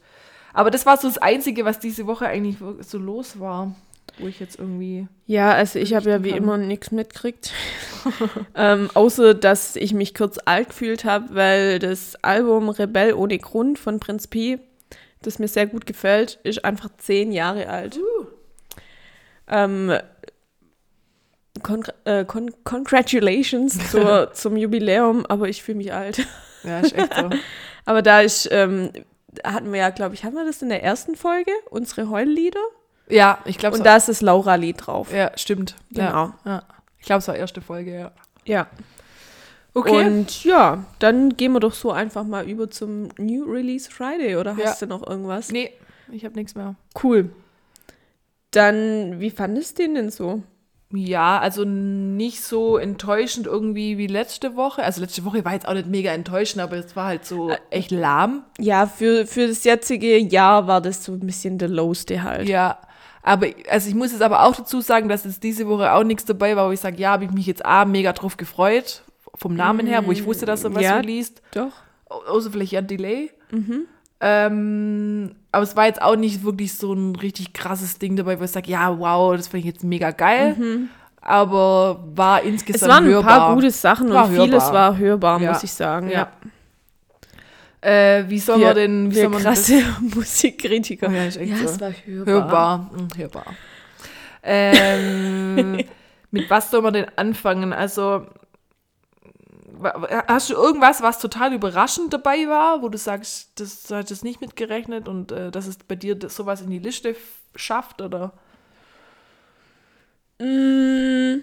Aber das war so das Einzige, was diese Woche eigentlich so los war, wo ich jetzt irgendwie. Ja, also ich habe ja wie kann. immer nichts mitgekriegt. ähm, außer, dass ich mich kurz alt gefühlt habe, weil das Album Rebell ohne Grund von Prinz Pi, das mir sehr gut gefällt, ist einfach zehn Jahre alt. Ähm, con äh, con congratulations zur, zum Jubiläum, aber ich fühle mich alt. Ja, ist echt so. Aber da ist, ähm, hatten wir ja, glaube ich, haben wir das in der ersten Folge, unsere Heullieder? Ja, ich glaube, Und da ist das Laura-Lied drauf. Ja, stimmt. Genau. Ja, ja. Ich glaube, es war erste Folge, ja. Ja. Okay. Und ja, dann gehen wir doch so einfach mal über zum New Release Friday oder Ja. hast du noch irgendwas? nee, ich habe nichts mehr. Cool. Dann, wie fandest du den denn so? Ja, also nicht so enttäuschend irgendwie wie letzte Woche. Also letzte Woche war jetzt auch nicht mega enttäuschend, aber es war halt so echt lahm. Ja, für, für das jetzige Jahr war das so ein bisschen der lowste halt. Ja, aber also ich muss jetzt aber auch dazu sagen, dass jetzt diese Woche auch nichts dabei war, wo ich sage, ja, habe ich mich jetzt A, mega drauf gefreut, vom Namen her, wo ich wusste, dass er was Ja. released. Doch. Au- Außer vielleicht ja Delay. Ähm, aber es war jetzt auch nicht wirklich so ein richtig krasses Ding dabei, wo ich sage, ja, wow, das finde ich jetzt mega geil. Aber war Es insgesamt waren ein hörbar. paar gute Sachen War und vieles hörbar. war hörbar, Ja. muss ich sagen. Ja. Äh, wie soll Wir, man denn, wie soll man krasse Musikkritiker. Oh ja, ist echt ja, so. es war das hörbar. hörbar? Hm, hörbar. ähm, Mit was soll man denn anfangen? Also, hast du irgendwas, was total überraschend dabei war, wo du sagst, das hat es nicht mitgerechnet und äh, dass es bei dir das, sowas in die Liste schafft? Oder? Mm,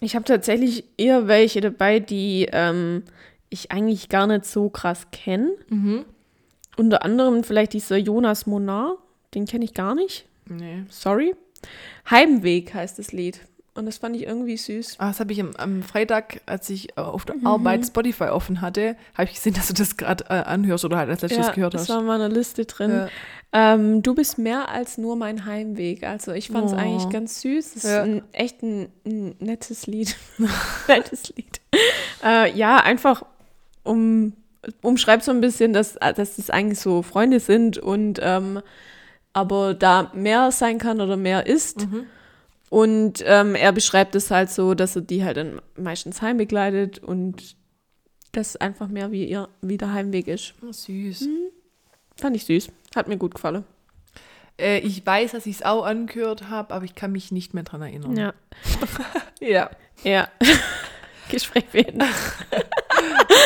Ich habe tatsächlich eher welche dabei, die ähm, ich eigentlich gar nicht so krass kenne. Unter anderem vielleicht dieser Jonas Monar, den kenne ich gar nicht. Nee. Sorry. Heimweg heißt das Lied. Und das fand ich irgendwie süß. Ah, das habe ich am, am Freitag, als ich äh, auf der Arbeit Spotify offen hatte, habe ich gesehen, dass du das gerade äh, anhörst oder halt als letztes Ja, gehört das hast. war in meiner Liste drin. Ja. Ähm, du bist mehr als nur mein Heimweg. Also ich fand es Oh. eigentlich ganz süß. Ist Ja. ein, echt ein, ein nettes Lied. nettes Lied. Äh, ja, einfach um umschreibt so ein bisschen, dass, äh, dass das eigentlich so Freunde sind und ähm, aber da mehr sein kann oder mehr ist. Mhm. Und ähm, er beschreibt es halt so, dass er die halt dann meistens heimbegleitet und das einfach mehr wie ihr wie der Heimweg ist. Oh, süß. Fand ich süß. Hat mir gut gefallen. Äh, ich weiß, dass ich es auch angehört habe, aber ich kann mich nicht mehr dran erinnern. Ja. ja. Ja. Gespräch beenden.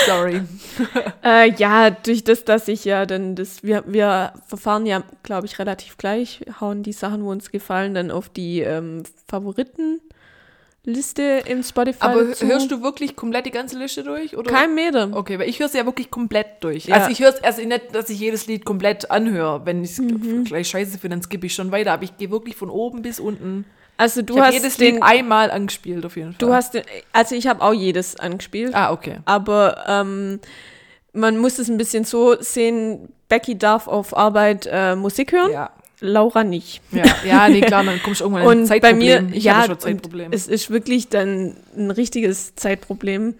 Sorry. äh, ja, durch das, dass ich ja dann das, wir, wir verfahren ja, glaube ich, relativ gleich, hauen die Sachen, wo uns gefallen, dann auf die ähm, Favoritenliste im Spotify. Aber dazu. hörst du wirklich komplett die ganze Liste durch? Oder? Kein Meter. Okay, weil ich höre es ja wirklich komplett durch. Ja. Also ich höre es also nicht, dass ich jedes Lied komplett anhöre. Wenn ich es Mhm. gleich scheiße finde, dann skippe ich schon weiter. Aber ich gehe wirklich von oben bis unten. Also du ich hast jedes den, Lied einmal angespielt auf jeden Fall. du hast den, also ich habe auch jedes angespielt, ah, okay. aber ähm, man muss es ein bisschen so sehen, Becky darf auf Arbeit äh, Musik hören, Ja. Laura nicht. Ja, ja, nee, klar, dann kommst du irgendwann in ein Und bei Zeitproblem. mir, ich ja, Zeitproblem. es ist wirklich dann ein richtiges Zeitproblem.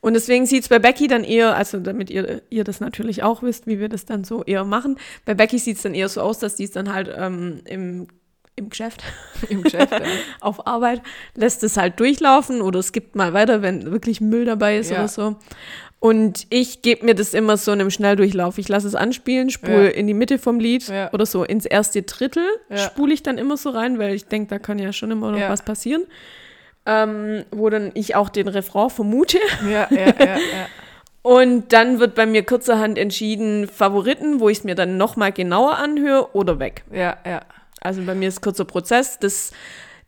Und deswegen sieht es bei Becky dann eher, also damit ihr, ihr das natürlich auch wisst, wie wir das dann so eher machen, bei Becky sieht es dann eher so aus, dass die es dann halt ähm, im, im Geschäft, Im Geschäft, ja. auf Arbeit, lässt es halt durchlaufen oder es gibt mal weiter, wenn wirklich Müll dabei ist Ja. oder so. Und ich gebe mir das immer so in einem Schnelldurchlauf. Ich lasse es anspielen, spule Ja. in die Mitte vom Lied oder so ins erste Drittel, spule ich dann immer so rein, weil ich denke, da kann ja schon immer noch was passieren. Ähm, wo dann ich auch den Refrain vermute. Ja, ja, ja, ja. Und dann wird bei mir kurzerhand entschieden, Favoriten, wo ich es mir dann nochmal genauer anhöre oder weg. Ja, ja. Also bei mir ist kurzer Prozess. Das,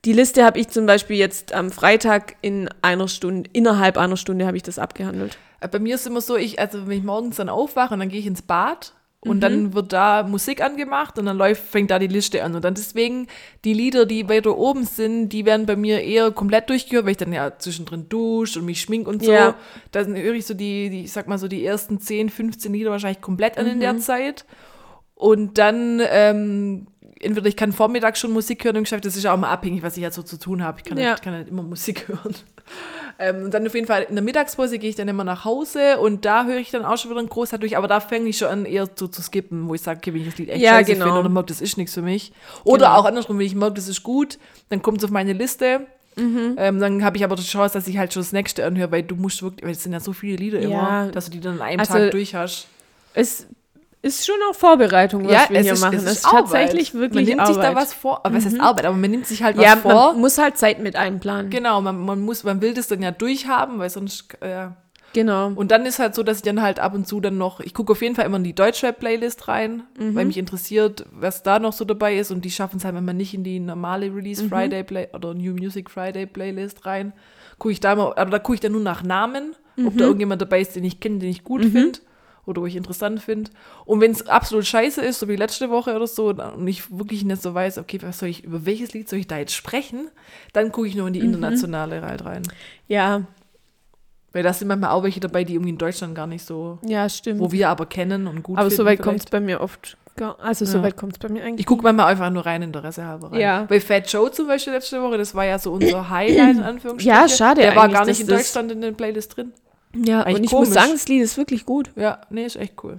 die Liste habe ich zum Beispiel jetzt am Freitag in einer Stunde, innerhalb einer Stunde habe ich das abgehandelt. Äh, Bei mir ist es immer so, ich, also wenn ich morgens dann aufwache und dann gehe ich ins Bad und Mhm. dann wird da Musik angemacht und dann läuft, fängt da die Liste an. Und dann deswegen, die Lieder, die weiter oben sind, die werden bei mir eher komplett durchgehört, weil ich dann ja zwischendrin dusche und mich schmink und so. Ja. Da höre ich so die, die, ich sag mal so, die ersten 10, 15 Lieder wahrscheinlich komplett an in der Zeit. Und dann, ähm, entweder ich kann vormittags schon Musik hören im Geschäft, das ist ja auch mal abhängig, was ich jetzt so zu tun habe. Ich kann, Ja. kann nicht immer Musik hören. Ähm, und dann auf jeden Fall in der Mittagspause gehe ich dann immer nach Hause und da höre ich dann auch schon wieder einen Großteil durch, aber da fange ich schon an eher so zu skippen, wo ich sage, okay, wenn ich das Lied echt Ja, scheiße genau. finde oder merke, das ist nichts für mich. Oder Genau. auch andersrum, wenn ich merke, das ist gut, dann kommt es auf meine Liste. Mhm. Ähm, dann habe ich aber die Chance, dass ich halt schon das nächste anhöre, weil du musst wirklich, weil es sind ja so viele Lieder Ja. immer, dass du die dann an einem Also, Tag durch hast. Es ist schon auch Vorbereitung, was wir hier machen. Es ist, Arbeit. tatsächlich wirklich Man nimmt Arbeit. sich da was vor, aber was heißt Arbeit, aber man nimmt sich halt ja, was vor. man muss halt Zeit mit einplanen. Genau, man, man muss, man will das dann ja durchhaben, weil sonst, äh, Genau. Und dann ist halt so, dass ich dann halt ab und zu dann noch, ich gucke auf jeden Fall immer in die Deutschrap-Playlist rein, Mhm. weil mich interessiert, was da noch so dabei ist. Und die schaffen es halt manchmal nicht in die normale Release Mhm. Friday Play oder New Music Friday Playlist rein. Gucke ich da mal, aber da gucke ich dann nur nach Namen, ob Mhm. da irgendjemand dabei ist, den ich kenne, den ich gut finde oder wo ich interessant finde. Und wenn es absolut scheiße ist, so wie letzte Woche oder so, und ich wirklich nicht so weiß, okay, was soll ich, über welches Lied soll ich da jetzt sprechen, dann gucke ich nur in Mhm. die internationale halt rein. Ja, Weil da sind manchmal auch welche dabei, die irgendwie in Deutschland gar nicht so ja, stimmt. wo wir aber kennen und gut Aber finden so weit vielleicht. kommt es bei mir oft gar, also so Ja. weit kommt es bei mir eigentlich. Ich gucke manchmal einfach nur rein, Interesse halber rein. Ja. Bei Fat Joe zum Beispiel letzte Woche, das war ja so unser Highlight in Anführungsstrichen. Ja, schade Der war gar nicht in Deutschland in der Playlist drin. Ja, eigentlich und ich komisch. muss sagen, das Lied ist wirklich gut. Ja, nee, ist echt cool.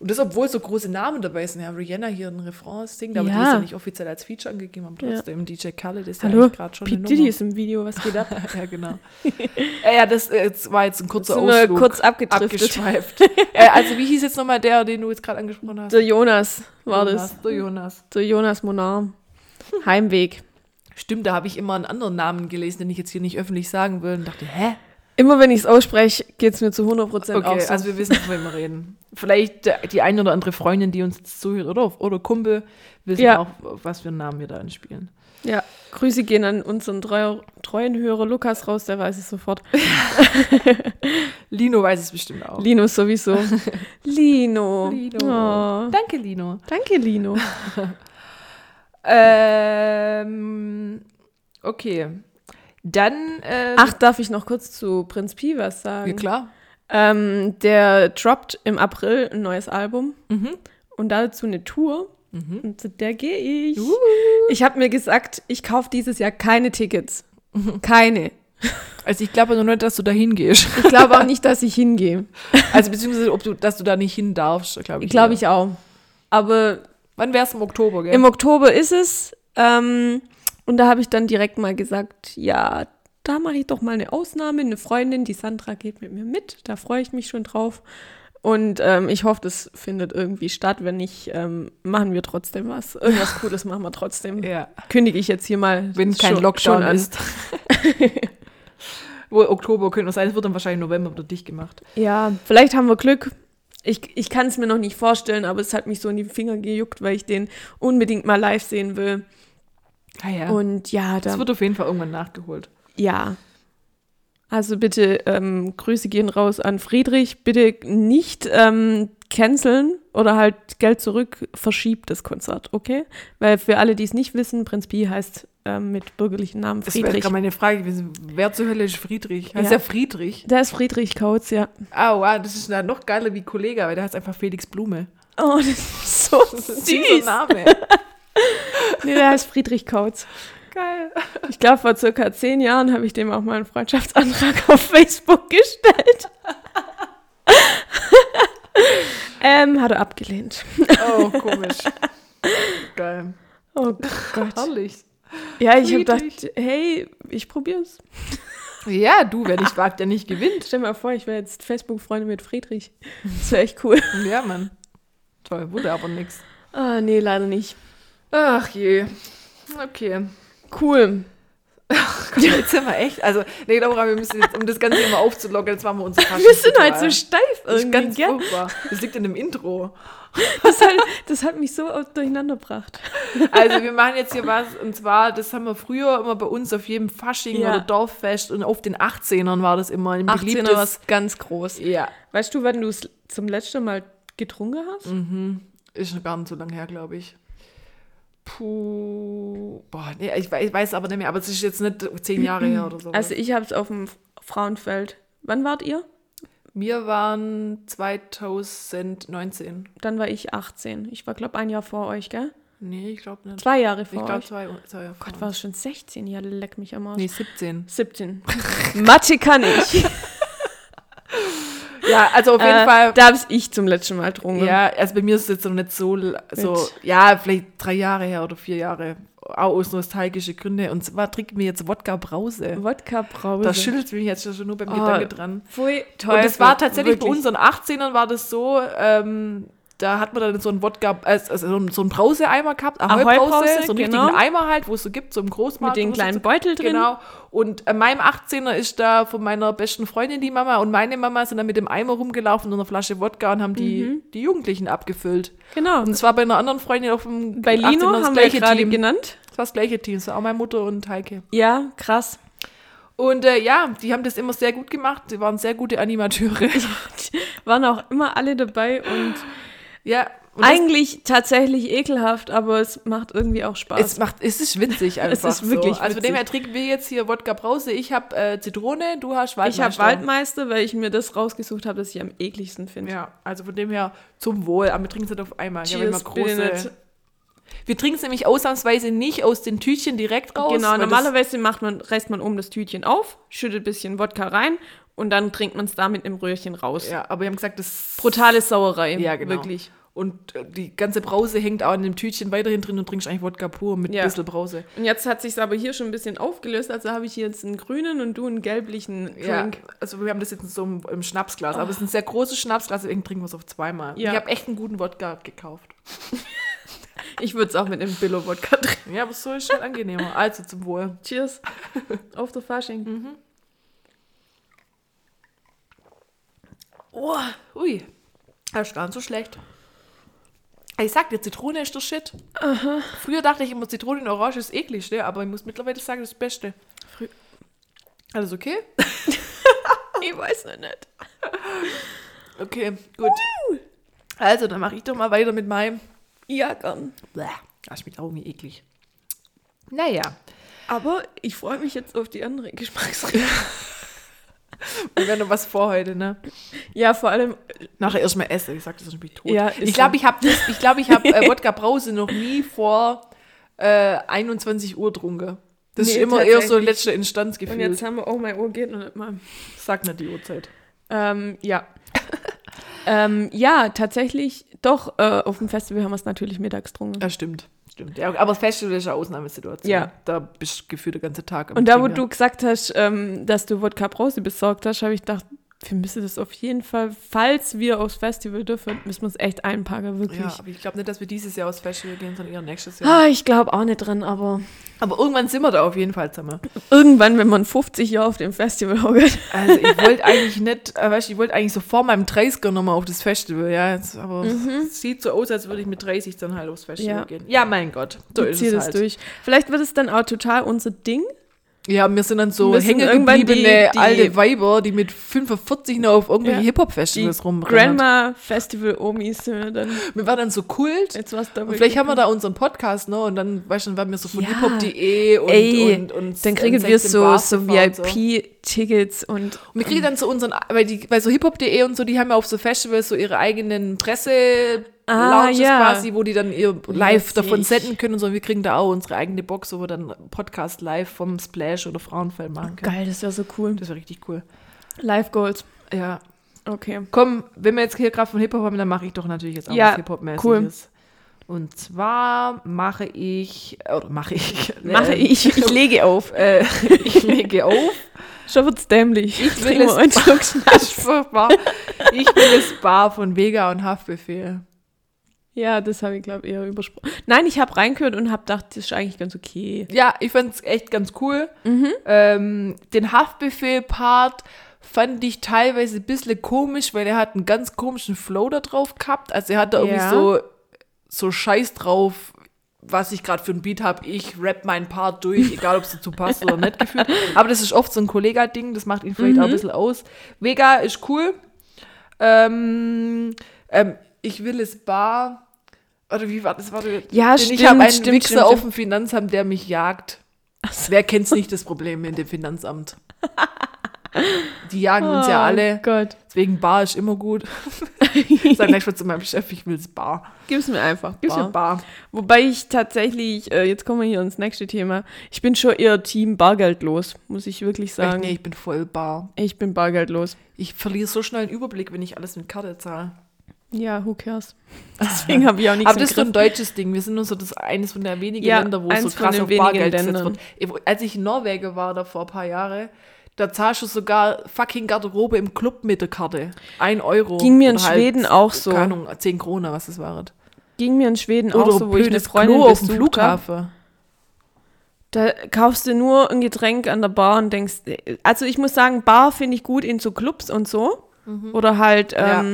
Und das, obwohl so große Namen dabei sind. Ja, Rihanna hier ein Refrain singt, aber die Ja. ist ja nicht offiziell als Feature angegeben, aber Ja. trotzdem. DJ Khaled ist ja Hallo, eigentlich gerade schon Pete Diddy ist im Video, was geht ab? ja, genau. ja, ja, das äh, war jetzt ein kurzer wir Ausflug. kurz abgeschweift. äh, also wie hieß jetzt nochmal der, den du jetzt gerade angesprochen hast? Der Jonas war Jonas, das. Der Jonas. Der Jonas Monar. Heimweg. Stimmt, da habe ich immer einen anderen Namen gelesen, den ich jetzt hier nicht öffentlich sagen will und dachte, hä? Immer wenn ich es ausspreche, geht es mir zu 100% Okay, auch so. also wir wissen, von wem wir reden. Vielleicht die eine oder andere Freundin, die uns zuhört, oder, oder Kumpel, wissen Ja. auch, was für einen Namen wir da anspielen. ja, Grüße gehen an unseren treu, treuen Hörer Lukas raus, der weiß es sofort. Lino weiß es bestimmt auch. Lino sowieso. Lino. Lino. Oh. Danke, Lino. Danke, Lino. Ähm, okay. Dann, ähm, Ach, darf ich noch kurz zu Prinz Pi was sagen? ja, klar. Ähm, der droppt im April ein neues Album Mhm. und dazu eine Tour. Mhm. Und zu der gehe ich. Uh. Ich habe mir gesagt, ich kaufe dieses Jahr keine Tickets. Keine. Also ich glaube nur nicht, dass du da hingehst. Ich glaube auch nicht, dass ich hingehe. Also beziehungsweise, ob du, dass du da nicht hin darfst, glaube ich. Glaube ich auch. Aber Wann wär's im Oktober, gell? im Oktober ist es. Ähm, und da habe ich dann direkt mal gesagt, ja, da mache ich doch mal eine Ausnahme. Eine Freundin, die Sandra, geht mit mir mit. Da freue ich mich schon drauf. Und ähm, ich hoffe, das findet irgendwie statt. Wenn nicht, ähm, machen wir trotzdem was. Irgendwas Cooles machen wir trotzdem. ja, Kündige ich jetzt hier mal. wenn kein schon- Lockdown schon ist. Wo Oktober könnte sein, es wird dann wahrscheinlich November wieder dicht gemacht. Ja, vielleicht haben wir Glück. Ich, ich kann es mir noch nicht vorstellen, aber es hat mich so in die Finger gejuckt, weil ich den unbedingt mal live sehen will. Ah ja. Und ja, das da, wird auf jeden Fall irgendwann nachgeholt. ja. Also bitte, ähm, Grüße gehen raus an Friedrich. Bitte nicht ähm, canceln oder halt Geld zurück, verschiebt das Konzert, okay? Weil für alle, die es nicht wissen, Prinz Pi heißt ähm, mit bürgerlichen Namen Das wäre Friedrich. gerade meine Frage gewesen. Wer zur Hölle ist Friedrich? Heißt Ja. der Friedrich? Der ist Friedrich Kautz, ja. Ah, wow, das ist noch geiler wie Kollege, weil der heißt einfach Felix Blume. Oh, das ist so Das ist ein süßer süß. Name. Nee, der heißt Friedrich Kautz. Geil. Ich glaube, vor circa zehn Jahren habe ich dem auch mal einen Freundschaftsantrag auf Facebook gestellt. ähm, hat er abgelehnt. Oh, komisch. Geil. Oh Gott. Herrlich. Ja, ich habe gedacht, hey, ich probier's. Ja, du, wer nicht wagt, der nicht gewinnt. Stell dir mal vor, ich wäre jetzt Facebook-Freunde mit Friedrich. Das wäre echt cool. Ja, Mann. Toll, wurde aber nix. Ah, nee, leider nicht. Ach je. Okay. Cool. Gott, jetzt sind wir echt. Also, nee, Laura, wir müssen jetzt, um das Ganze immer aufzulockern, jetzt machen wir unser Wir sind halt so steif Das ist irgendwie, ganz gell? furchtbar. Das liegt in dem Intro. Das hat, das hat mich so durcheinander gebracht. Also wir machen jetzt hier was und zwar, das haben wir früher immer bei uns auf jedem Fasching Ja. oder Dorffest und auf den 18ern war das immer ein 18er beliebtes. was ganz groß. Ja, Weißt du, wann du es zum letzten Mal getrunken hast? Mhm. ist schon gar nicht so lange her, glaube ich. Puh. Boah, nee, ich weiß, ich weiß aber nicht mehr, aber es ist jetzt nicht zehn Jahre her oder so. Also ich habe es auf dem Frauenfeld. Wann wart ihr? wir waren 2019. Dann war ich 18. Ich war, glaube ein Jahr vor euch, gell? Nee, ich glaube nicht. Zwei Jahre ich vor glaube euch. zwei, zwei Jahre Gott, vor war uns. es schon 16? Ja, leck mich am Arsch. Nee, 17. 17. Mathe kann ich. Ja, also auf jeden Äh, Fall. Da habe ich zum letzten Mal getrunken. Ja, also bei mir ist es jetzt noch nicht so, so Mit- ja, vielleicht drei Jahre her oder vier Jahre. Auch aus nostalgischen Gründen. Und zwar trinken wir jetzt Wodka Brause. Wodka Brause. Da schüttelt mich jetzt schon nur beim Oh, Gedanke dran. Pfui, Teufel. Und das war tatsächlich bei Wirklich. unseren 18ern war das so, ähm, da hat man dann so einen Wodka, also so einen- Brauseeimer gehabt, Ahoi-Brause, so einen genau. richtigen Eimer halt, wo es so gibt, so im Großmarkt. Mit den kleinen Beutel drin. Genau. Und an meinem 18er ist da von meiner besten Freundin die Mama und meine Mama sind dann mit dem Eimer rumgelaufen und einer Flasche Wodka und haben die, die Jugendlichen abgefüllt. Genau. Und es war bei einer anderen Freundin auf dem Bei 18er Lino das haben wir gleiche gerade Team. genannt. Das war das gleiche Team, das war auch meine Mutter und Heike. Ja, krass. Und äh, ja, die haben das immer sehr gut gemacht. Die waren sehr gute Animateure. Waren auch immer alle dabei und ja. Eigentlich tatsächlich ekelhaft, aber es macht irgendwie auch Spaß. Es macht, es ist winzig einfach. ist wirklich so. Also von dem her trinken wir jetzt hier Wodka Brause. Ich habe äh, Zitrone, du hast ich Waldmeister. habe Waldmeister, weil ich mir das rausgesucht habe, das ich am ekligsten finde. Ja, also von dem her zum Wohl. Aber wir trinken es nicht auf einmal. Cheers, bitte große. Wir trinken es nämlich ausnahmsweise nicht aus den Tütchen direkt raus. Genau, normalerweise macht man, reißt man oben das Tütchen auf, schüttet ein bisschen Wodka rein und dann trinkt man es da mit einem Röhrchen raus. Ja, aber wir haben gesagt, das Brutale Sauerei. Ja, genau. Wirklich. Und äh, die ganze Brause hängt auch in dem Tütchen weiterhin drin und trinkst eigentlich Wodka pur mit Ja. ein bisschen Brause. Und jetzt hat sich aber hier schon ein bisschen aufgelöst. Also habe ich hier jetzt einen grünen und du einen gelblichen Ja, Drink. also wir haben das jetzt so einem im Schnapsglas, aber es ist ein sehr großes Schnapsglas, deswegen trinken wir es auf zweimal. Ja. Ich habe echt einen guten Wodka gekauft. Ich würde es auch mit einem Billo-Wodka trinken. Ja, aber so ist schon angenehmer. Also zum Wohl. Cheers. Auf der Fasching. Oh, ui. Das ist gar nicht so schlecht. Ich sag dir, Zitrone ist der Shit. Früher dachte ich immer, Zitrone und Orange ist eklig, ne? aber ich muss mittlerweile sagen, das ist das Beste. Frü- Alles okay? Ich weiß noch nicht. Okay, gut. Also, dann mache ich doch mal weiter mit meinem. Ja, gern. Bäh, das schmeckt auch irgendwie eklig. Naja, Aber ich freue mich jetzt auf die andere Geschmacksrichtung. wir werden noch was vor heute, ne? Ja, vor allem, Nachher erstmal essen. Ich sag das bin ich tot. Ja, ist ich glaube, ich habe ich glaube, ich habe äh, Wodka Brause noch nie vor äh, 21 Uhr getrunken. Das Nee, ist immer eher so letzte und Instanzgefühl. jetzt haben wir, oh, meine Uhr geht noch nicht mal. Sag nicht die Uhrzeit. Ähm, ja. ähm, ja, tatsächlich, doch, äh, auf dem Festival haben wir es natürlich mittags getrunken. Ja, stimmt. Stimmt. Ja, aber das Festival ist eine Ausnahmesituation. Ja. Da bist du gefühlt den ganzen Tag am Und da, wo Trinken. du gesagt hast, ähm, dass du Wodka Brause besorgt hast, habe ich gedacht, wir müssen das auf jeden Fall, falls wir aufs Festival dürfen, müssen wir es echt einpacken, wirklich. Ja, aber ich glaube nicht, dass wir dieses Jahr aufs Festival gehen, sondern eher nächstes Jahr. Ah, ich glaube auch nicht dran, aber Aber irgendwann sind wir da auf jeden Fall zusammen. irgendwann, wenn man 50 Jahre auf dem Festival hockt. Also ich wollte eigentlich nicht, äh, weißt, du, ich wollte eigentlich so vor meinem 30er nochmal auf das Festival, ja. Jetzt, aber es sieht so aus, als würde ich mit 30 dann halt aufs Festival Mhm. Ja. gehen. Ja, mein Gott. So Ich ist es halt. durch. Vielleicht wird es dann auch total unser Ding. Ja, wir sind dann so hängengebliebene alte Weiber, die mit 45 noch auf irgendwelche Ja. Hip-Hop-Festivals rumrennen. Grandma Festival Omis sind wir dann. Wir waren dann so Kult. Jetzt da Und vielleicht haben wir da unseren Podcast noch und dann, weißt du, dann waren wir so von Ja. hiphop.de und, Ey, und, und Dann kriegen wir 16 so, so gefahren und. VIP-Tickets und. Und wir kriegen dann so unseren, weil die, bei so hiphop.de und so, die haben ja auf so Festivals so ihre eigenen Presse Ah, Lounges ja. quasi, wo die dann ihr live Witzig. davon senden können und so. Wir kriegen da auch unsere eigene Box, wo wir dann Podcast live vom Splash oder Frauenfeld machen können. Geil, das wäre so cool. Das wäre richtig cool. Live Goals. Ja. Okay. Komm, wenn wir jetzt hier gerade von Hip-Hop haben, dann mache ich doch natürlich jetzt auch Ja, was Hip-Hop-mäßiges. cool. Und zwar mache ich, oder mache ich, Mache äh, ich. Ich lege auf. äh, ich lege auf. Schon wird's dämlich. Ich will es- furchtbar. Ich will das Bar von Vega und Haftbefehl. Ja, das habe ich, glaube ich, eher übersprochen. Nein, ich habe reingehört und habe gedacht, das ist eigentlich ganz okay. Ja, ich fand es echt ganz cool. Mhm. Ähm, den Haftbefehl-Part fand ich teilweise ein bisschen komisch, weil er hat einen ganz komischen Flow da drauf gehabt. Also er hat da irgendwie Ja. so, so Scheiß drauf, was ich gerade für ein Beat habe. Ich rap meinen Part durch, egal ob es dazu passt oder nicht gefühlt. Aber das ist oft so ein Kollega-Ding, das macht ihn vielleicht Mhm. auch ein bisschen aus. Vega ist cool. Ähm, ähm, ich will es bar. Oder wie war das? Warte, Ja, denn stimmt, Ich habe einen stimmt, Wichser stimmt, auf dem Finanzamt, der mich jagt. Wer kennt's nicht, das Problem in dem Finanzamt? Die jagen uns ja Oh alle. Gott. Deswegen Bar ist immer gut. Ich sag gleich mal zu meinem Chef, ich will's Bar. Gib's mir einfach. Gib's mir Bar. Bar. Wobei ich tatsächlich, äh, jetzt kommen wir hier ins nächste Thema, ich bin schon eher Team Bargeldlos, muss ich wirklich sagen. nee, ich bin voll Bar. Ich bin bargeldlos. Ich verliere so schnell den Überblick, wenn ich alles mit Karte zahle. Ja, who cares? Deswegen habe ich auch nichts Aber das ist so ein deutsches Ding. Wir sind nur so das eines von der wenigen Ja, Länder, wo so krass auf Bargeld gesetzt wird. Als ich in Norwegen war, da vor ein paar Jahren, da zahlst du sogar fucking Garderobe im Club mit der Karte. Ein Euro. Ging mir in halt, Schweden auch so. Keine Ahnung, 10 Kronen, was das war. Ging mir in Schweden Oder auch so, wo ich eine Freundin Klo auf dem. Flughafen. Da kaufst du nur ein Getränk an der Bar und denkst, also ich muss sagen, Bar finde ich gut in so Clubs und so. Oder halt, Mhm. Ja.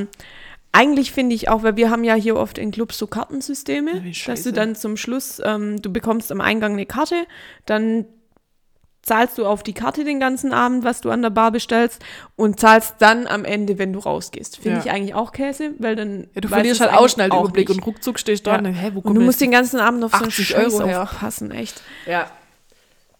Eigentlich finde ich auch, weil wir haben ja hier oft in Clubs so Kartensysteme, Ja, dass du dann zum Schluss, ähm, du bekommst am Eingang eine Karte, dann zahlst du auf die Karte den ganzen Abend, was du an der Bar bestellst und zahlst dann am Ende, wenn du rausgehst. Finde Ja. ich eigentlich auch Käse, weil dann Ja, du verlierst halt auch schnell den Überblick nicht. und ruckzuck stehst du da Ja. und denkst, hä, wo Und kommt du jetzt musst den ganzen Abend auf so einen 80 Scheiß Euro her. aufpassen, echt. Ja.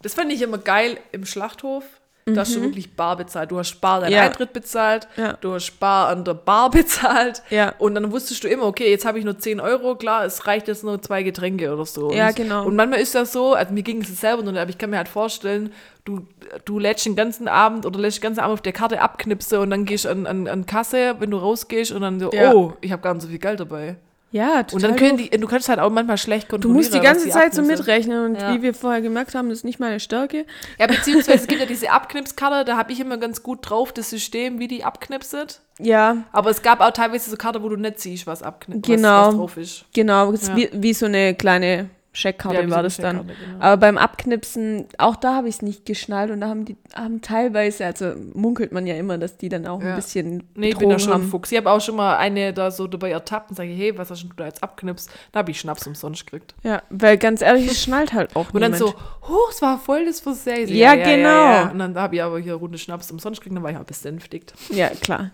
Das fand ich immer geil im Schlachthof. Da hast du wirklich Bar bezahlt. Du hast Bar deinen Mhm. Ja. Eintritt bezahlt, Ja. du hast Bar an der Bar bezahlt. Ja. Und dann wusstest du immer, okay, jetzt habe ich nur 10 Euro, klar, es reicht jetzt nur zwei Getränke oder so. Ja, und, genau. Und manchmal ist das so, also mir ging es selber nur, nicht, aber ich kann mir halt vorstellen, du, du lädst den ganzen Abend oder lädst den ganzen Abend auf der Karte abknipse und dann gehst an, an, an Kasse, wenn du rausgehst und dann so, Ja. oh, ich habe gar nicht so viel Geld dabei. Ja, total. Und dann können die, du kannst halt auch manchmal schlecht du kontrollieren. musst die ganze Zeit so mitrechnen und Ja. wie wir vorher gemerkt haben, das ist nicht meine Stärke. Ja, beziehungsweise es gibt ja diese Abknipskarte, da habe ich immer ganz gut drauf, das System, wie die abknipset. Ja, Aber es gab auch teilweise so Karte, wo du nicht siehst, was abknipst, Genau. was, was drauf ist. genau. Ja. wie, wie so eine kleine Scheckkarte Ja, war das dann. Genau. Aber beim Abknipsen, auch da habe ich es nicht geschnallt und da haben die haben teilweise, also munkelt man ja immer, dass die dann auch Ja. ein bisschen Nee, ich bin da betrogen schon haben. Fuchs. Ich habe auch schon mal eine da so dabei ertappt und sage, hey, was hast du da jetzt abknipst? Da habe ich Schnaps umsonst gekriegt. Ja, weil ganz ehrlich, es schnallt halt auch Und dann niemand. so, huch, es war voll das Versehen. Ja, genau. Und dann habe ich aber hier eine Runde Schnaps umsonst gekriegt, dann war ich auch besänftigt. Ja, klar.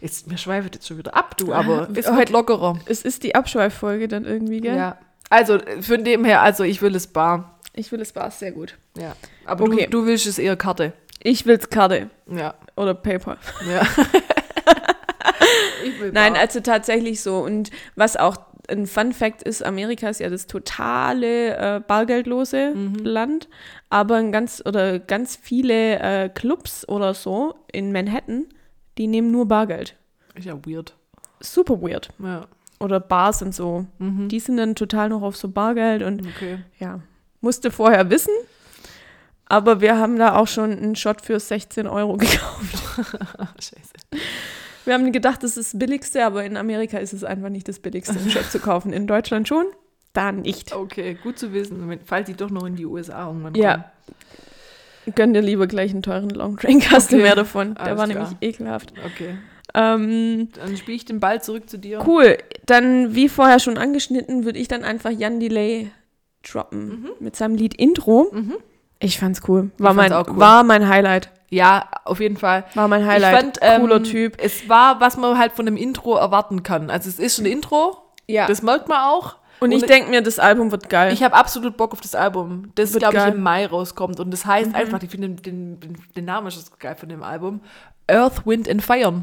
Jetzt, mir schweift jetzt schon wieder ab, du, aber es Heute- wird lockerer. Es ist die Abschweiffolge dann irgendwie, gell? Ja. Also, von dem her, also ich will es bar. Ich will es war sehr gut. Ja. Aber Okay. du, du willst es eher Karte. Ich will's Karte Ja. oder Paper. Ja. will Nein, bar. also tatsächlich so. Und was auch ein Fun Fact ist, Amerika ist ja das totale äh, bargeldlose Mhm. Land, aber ein ganz oder ganz viele äh, Clubs oder so in Manhattan, die nehmen nur Bargeld. ist ja weird. Super weird. Ja. Oder Bars und so. Mhm. Die sind dann total noch auf so Bargeld und Okay. ja, musste vorher wissen. Aber wir haben da auch schon einen Shot für 16 Euro gekauft. Scheiße. Wir haben gedacht, das ist das Billigste, aber in Amerika ist es einfach nicht das Billigste, einen Shot zu kaufen. In Deutschland schon, da nicht. Okay, gut zu wissen, falls ich doch noch in die USA irgendwann Ja. komme. Gönn dir lieber gleich einen teuren Longdrink, hast du Okay, mehr davon. Der alles war klar. nämlich ekelhaft. Okay. Ähm, Dann spiele ich den Ball zurück zu dir. cool, dann wie vorher schon angeschnitten, würde ich dann einfach Jan Delay droppen mit seinem Lied Intro. Mhm. Ich fand's cool. War, Ich mein, cool. war mein Highlight. Ja, auf jeden Fall. War mein Highlight. Ich fand, ähm, Cooler Typ. Es war, was man halt von einem Intro erwarten kann. Also es ist ein Intro, Ja. das merkt man auch. und ich denke mir, das Album wird geil. Ich habe absolut Bock auf das Album, das, glaube ich. Mhm. im Mai rauskommt. Und das heißt einfach, ich finde den, den, den Namen ist geil von dem Album, Earth, Wind and Fire.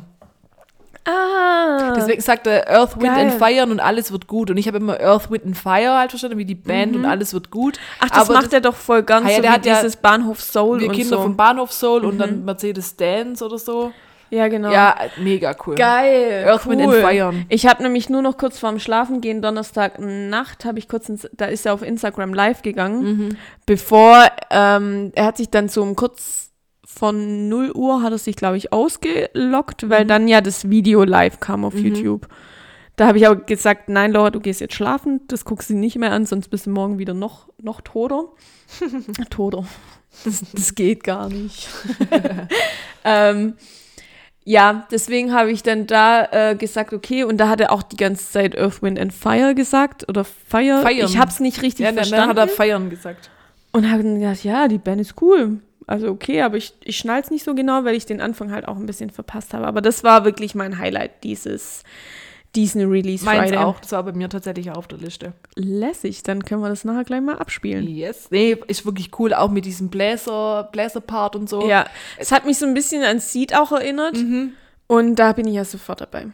Ah. Deswegen sagt er Earth, Wind Geil. and Fire und alles wird gut. Und ich habe immer Earth, Wind and Fire halt verstanden, wie die Band und alles wird gut. Mhm. Ach, das Aber macht er doch voll ganz Ah ja, so der hat ja- dieses Bahnhof Soul wir und Kinder so. vom Bahnhof Soul und dann Mercedes Dance oder so. ja, genau. Ja, mega cool. Geil. Earth, Wind and cool. Fire. Ich habe nämlich nur noch kurz vorm Schlafengehen Donnerstag Nacht habe ich kurz ins, da ist er auf Instagram live gegangen, Mhm. bevor ähm, er hat sich dann so um kurz von 0 Uhr hat er sich glaube ich ausgelockt, Mhm. weil dann ja das Video live kam auf YouTube. Da habe ich auch gesagt, nein, Laura, du gehst jetzt schlafen, das guckst du nicht mehr an, sonst bist du morgen wieder noch, noch toter. toter. Das, das geht gar nicht. ähm, ja, deswegen habe ich dann da äh, gesagt, okay, und da hat er auch die ganze Zeit Earth, Wind and Fire gesagt oder Fire. Feiern. Ich habe es nicht richtig Ja, dann, dann verstanden. hat er Feiern gesagt. und habe dann gedacht, ja, die Band ist cool. Also okay, aber ich, ich schnall es nicht so genau, weil ich den Anfang halt auch ein bisschen verpasst habe. Aber das war wirklich mein Highlight dieses, diesen Release Meins Friday. auch. Das war bei mir tatsächlich auch auf der Liste. Lässig, dann können wir das nachher gleich mal abspielen. Yes. Nee, ist wirklich cool, auch mit diesem Bläser, Bläserpart und so. Ja, es hat mich so ein bisschen an Seed auch erinnert. Mhm. Und da bin ich ja sofort dabei.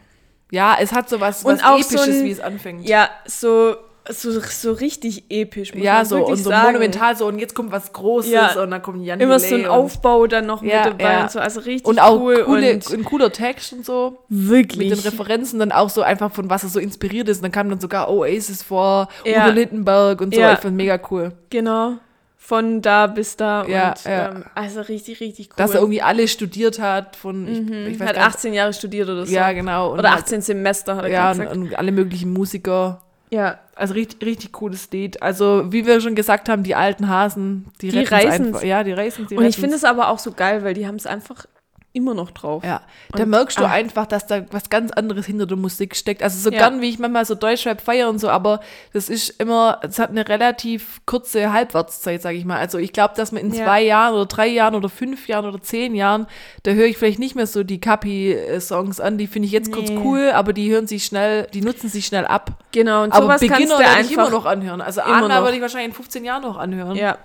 Ja, es hat so was, was auch so Episches, ein- wie es anfängt. Ja, so, so, so richtig episch, muss Ja, man so und so sagen. monumental so und jetzt kommt was Großes Ja. und dann kommt Jan Immer so ein Aufbau dann noch Ja, mit dabei ja. und so. Also richtig und auch cool coole, und ein cooler Text und so. wirklich. Mit den Referenzen dann auch so einfach von was er so inspiriert ist. Und dann kam dann sogar Oasis vor, Ja. Udo Lindenberg und so. Ja. Ich fand mega cool. Genau. Von da bis da. Ja, und, ja. Ähm, also richtig, richtig cool. Dass er irgendwie alle studiert hat von, ich, Mhm. ich weiß hat gar nicht- 18 Jahre studiert oder so. Ja, genau. Oder halt- 18 Semester hat er Ja, gerade und, gesagt. und alle möglichen Musiker. Ja, Also richtig, richtig cooles Lied. Also, wie wir schon gesagt haben, die alten Hasen, die, Die einfach. Ja, die reißen die und ich finde es aber auch so geil, weil die haben es einfach immer noch drauf. Ja, da Und- merkst du ah. einfach, dass da was ganz anderes hinter der Musik steckt. Also so Ja. gern, wie ich manchmal so Deutschrap feiere und so, aber das ist immer, es hat eine relativ kurze Halbwertszeit, sage ich mal. Also ich glaube, dass man in Ja. zwei Jahren oder drei Jahren oder fünf Jahren oder zehn Jahren, da höre ich vielleicht nicht mehr so die Kapi-Songs an. Die finde ich jetzt kurz Nee. cool, aber die hören sich schnell, die nutzen sich schnell ab. Genau, und Aber sowas kannst Beginner du werde ich immer einfach noch anhören. Also immer Anna würde ich wahrscheinlich in 15 Jahren noch anhören. Ja.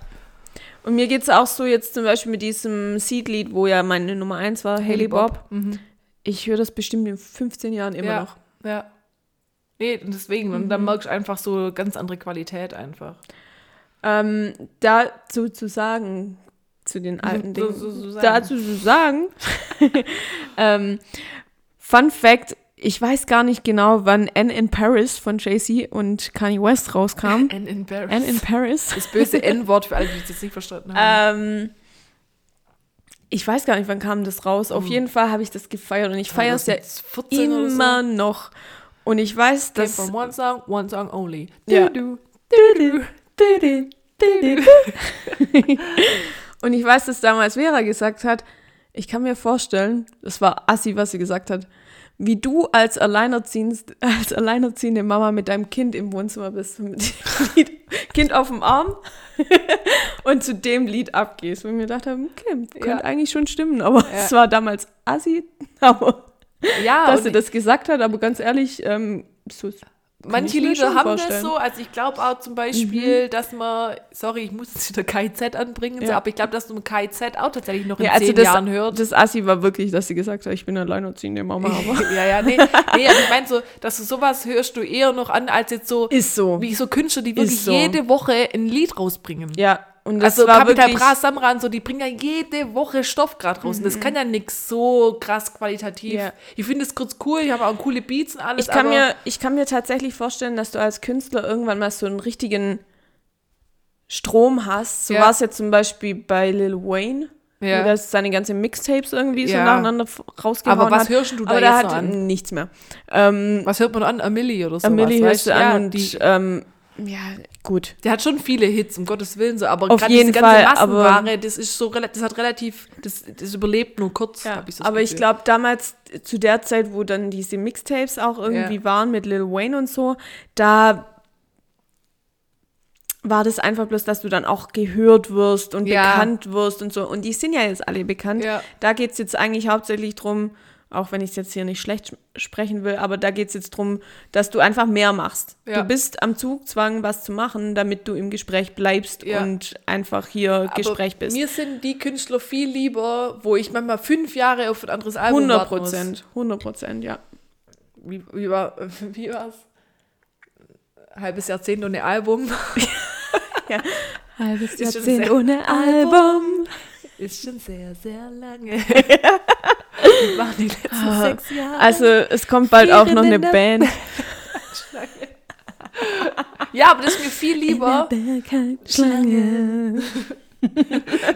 Und mir geht es auch so jetzt zum Beispiel mit diesem Seed-Lied, wo ja meine Nummer 1 war, Haley Bob. Mhm. Ich höre das bestimmt in 15 Jahren immer ja. noch. Ja. Nee, und deswegen. Mhm. dann merkst du einfach so ganz andere Qualität einfach. Ähm, dazu zu sagen, zu den alten So- Dingen, so- so sagen. dazu zu sagen, ähm, Fun Fact, ich weiß gar nicht genau, wann Anne in Paris von Jay-Z und Kanye West rauskam. Anne in Paris. Anne in Paris. Das böse N-Wort für alle, die das nicht verstanden haben. Ähm, ich weiß gar nicht, wann kam das raus. Auf Hm. jeden Fall habe ich das gefeiert und ich feiere es ja 2014 oder so. immer noch. Und ich weiß, Came dass. from one song, one song only. Ja. Du, Und ich weiß, dass damals Vera gesagt hat, ich kann mir vorstellen, das war Assi, was sie gesagt hat, wie du als, alleinerziehend, als alleinerziehende Mama mit deinem Kind im Wohnzimmer bist, mit dem Lied, Kind auf dem Arm und zu dem Lied abgehst. Und ich mir gedacht habe, okay, könnte Ja. eigentlich schon stimmen, aber Ja. es war damals Assi, aber Ja, dass sie das gesagt hat, aber ganz ehrlich, ähm, so, manche Lieder haben das vorstellen. Mhm. so. Also ich glaube auch zum Beispiel, dass man, sorry, ich muss jetzt wieder KZ anbringen, so, Ja. aber ich glaube, dass du KZ auch tatsächlich noch in ja, also zehn das, Jahren hört. das Assi war wirklich, dass sie gesagt hat, ich bin alleinerziehende Mama, aber ja, ja, nee, nee, aber ich meine so, dass du sowas hörst du eher noch an, als jetzt so, ist so. wie so Künstler, die wirklich so. jede Woche ein Lied rausbringen. Ja, und das also war Capital wirklich, Bra, Samra und so, die bringen ja jede Woche Stoff gerade raus. Und das kann ja nix so krass qualitativ. Mhm. Ja. Ich finde es kurz cool, ich habe auch coole Beats und alles. ich kann, mir, ich kann mir tatsächlich vorstellen, dass du als Künstler irgendwann mal so einen richtigen Strom hast. So Ja. war es jetzt zum Beispiel bei Lil Wayne, Ja. wo das seine ganzen Mixtapes irgendwie so Ja. nacheinander rausgehauen Aber was hat. hörst du da Aber jetzt hat an? nichts mehr. Ähm, Was hört man an? Amelie oder so. Amelie hörst du an ja, und die, ähm, ja, gut. der hat schon viele Hits, um Gottes Willen, so, aber Auf gerade jeden diese ganze Fall, Massenware, das ist so das hat relativ, das, das überlebt nur kurz, Ja, ich so aber ich Gefühl. glaube damals, zu der Zeit, wo dann diese Mixtapes auch irgendwie Ja. waren mit Lil Wayne und so, da war das einfach bloß, dass du dann auch gehört wirst und Ja. bekannt wirst und so. Und die sind ja jetzt alle bekannt. Da geht es jetzt eigentlich hauptsächlich drum, auch wenn ich es jetzt hier nicht schlecht sch- sprechen will, aber da geht es jetzt drum, dass du einfach mehr machst. Ja. Du bist am Zugzwang, was zu machen, damit du im Gespräch bleibst Ja. und einfach hier Aber Gespräch bist. Mir sind die Künstler viel lieber, wo ich manchmal fünf Jahre auf ein anderes Album 100 warten muss. Prozent, 100 Prozent, ja. Wie, wie, war, wie war's? Halbes Jahrzehnt ohne Album. Halbes Ist schon Jahrzehnt ohne Album. Ist schon sehr, sehr lange. Wie waren die letzten sechs Jahre? Also es kommt bald auch noch eine Band. ja, aber das ist mir viel lieber. Schlange.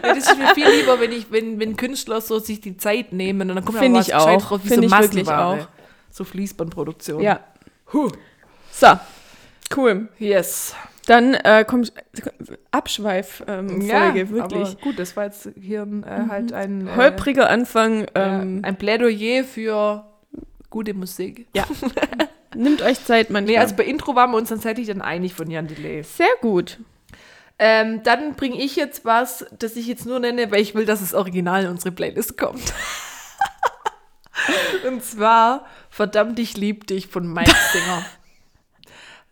Das ist mir viel lieber, wenn ich, wenn, wenn Künstler so sich die Zeit nehmen und dann kommt Find aber was auch. raus, wie Find so Massenware. auch. So Fließbandproduktion. Ja. Huh. So, cool. Yes. Dann äh, kommt Abschweif-Folge, ja, wirklich. Gut, das war jetzt hier äh, halt ein, äh, Holpriger Anfang. ja, Ähm, ein Plädoyer für gute Musik. Nimmt euch Zeit manchmal. Nee, also bei Intro waren wir uns tatsächlich dann einig von Jan Delay. Sehr gut. Ähm, dann bringe ich jetzt was, das ich jetzt nur nenne, weil ich will, dass das Original in unsere Playlist kommt. Und zwar Verdammt, ich lieb dich von Mike Singer.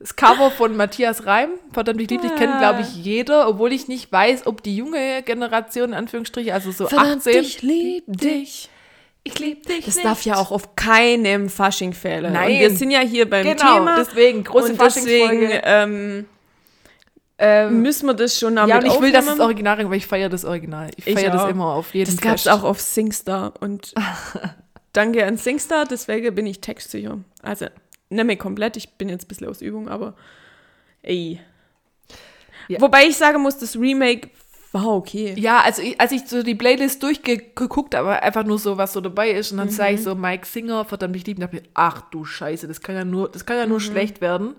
Das Cover von Matthias Reim, Verdammt, ich lieb dich, kennt, glaube ich, jeder, obwohl ich nicht weiß, ob die junge Generation, in Anführungsstriche, also so 18. ich lieb dich. ich lieb dich. Das nicht. darf ja auch auf keinem Fasching fehlen. Nein. Und wir sind ja hier beim Genau, Thema. deswegen, große und deswegen Faschingsfolge. ähm, Ähm, müssen wir das schon damit ja, und ich will, dass das. Original, weil ich feiere das Original. Ich Ich feiere das immer auf jeden Das gab es auch auf Singstar und danke an Singstar, deswegen bin ich textsicher. Also, nicht mehr komplett, ich bin jetzt ein bisschen aus Übung, aber ey. Ja. Wobei ich sagen muss, das Remake war okay. Ja, also ich, als ich so die Playlist durchgeguckt habe, einfach nur so, was so dabei ist, und dann sah Mhm. ich so Mike Singer, verdammt ich lieben, dachte ich, ach du Scheiße, das kann ja nur, das kann ja Mhm. nur schlecht werden.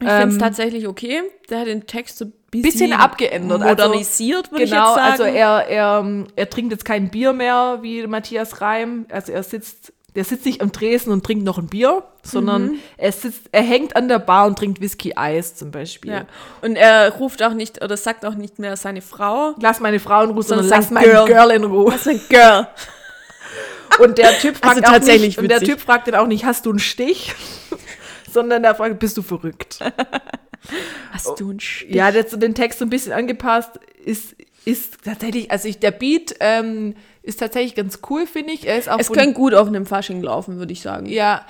Ich finde es Ähm, tatsächlich okay. Der hat den Text so ein bisschen, Bisschen abgeändert, also- modernisiert, würde Genau, ich jetzt sagen. also er, er, ähm, er trinkt jetzt kein Bier mehr wie Matthias Reim. Also er sitzt, der sitzt nicht am Tresen und trinkt noch ein Bier, sondern Mhm. er sitzt, er hängt an der Bar und trinkt Whisky Eis zum Beispiel. ja. Und er ruft auch nicht oder sagt auch nicht mehr seine Frau. Lass meine Frau in Ruhe, sondern Sondern lass sagt mein Girl. Girl in Ruhe. Was ein Girl. Und der Typ fragt Also tatsächlich nicht, und der. Typ fragt dann auch nicht, hast du einen Stich? Sondern der fragt, bist du verrückt? Hast du einen Stich? Ja, der hat so den Text so ein bisschen angepasst, ist, ist tatsächlich, also ich, der Beat ähm, ist tatsächlich ganz cool, finde ich. Er ist auch Es könnte gut auf einem Fasching laufen, würde ich sagen. Ja,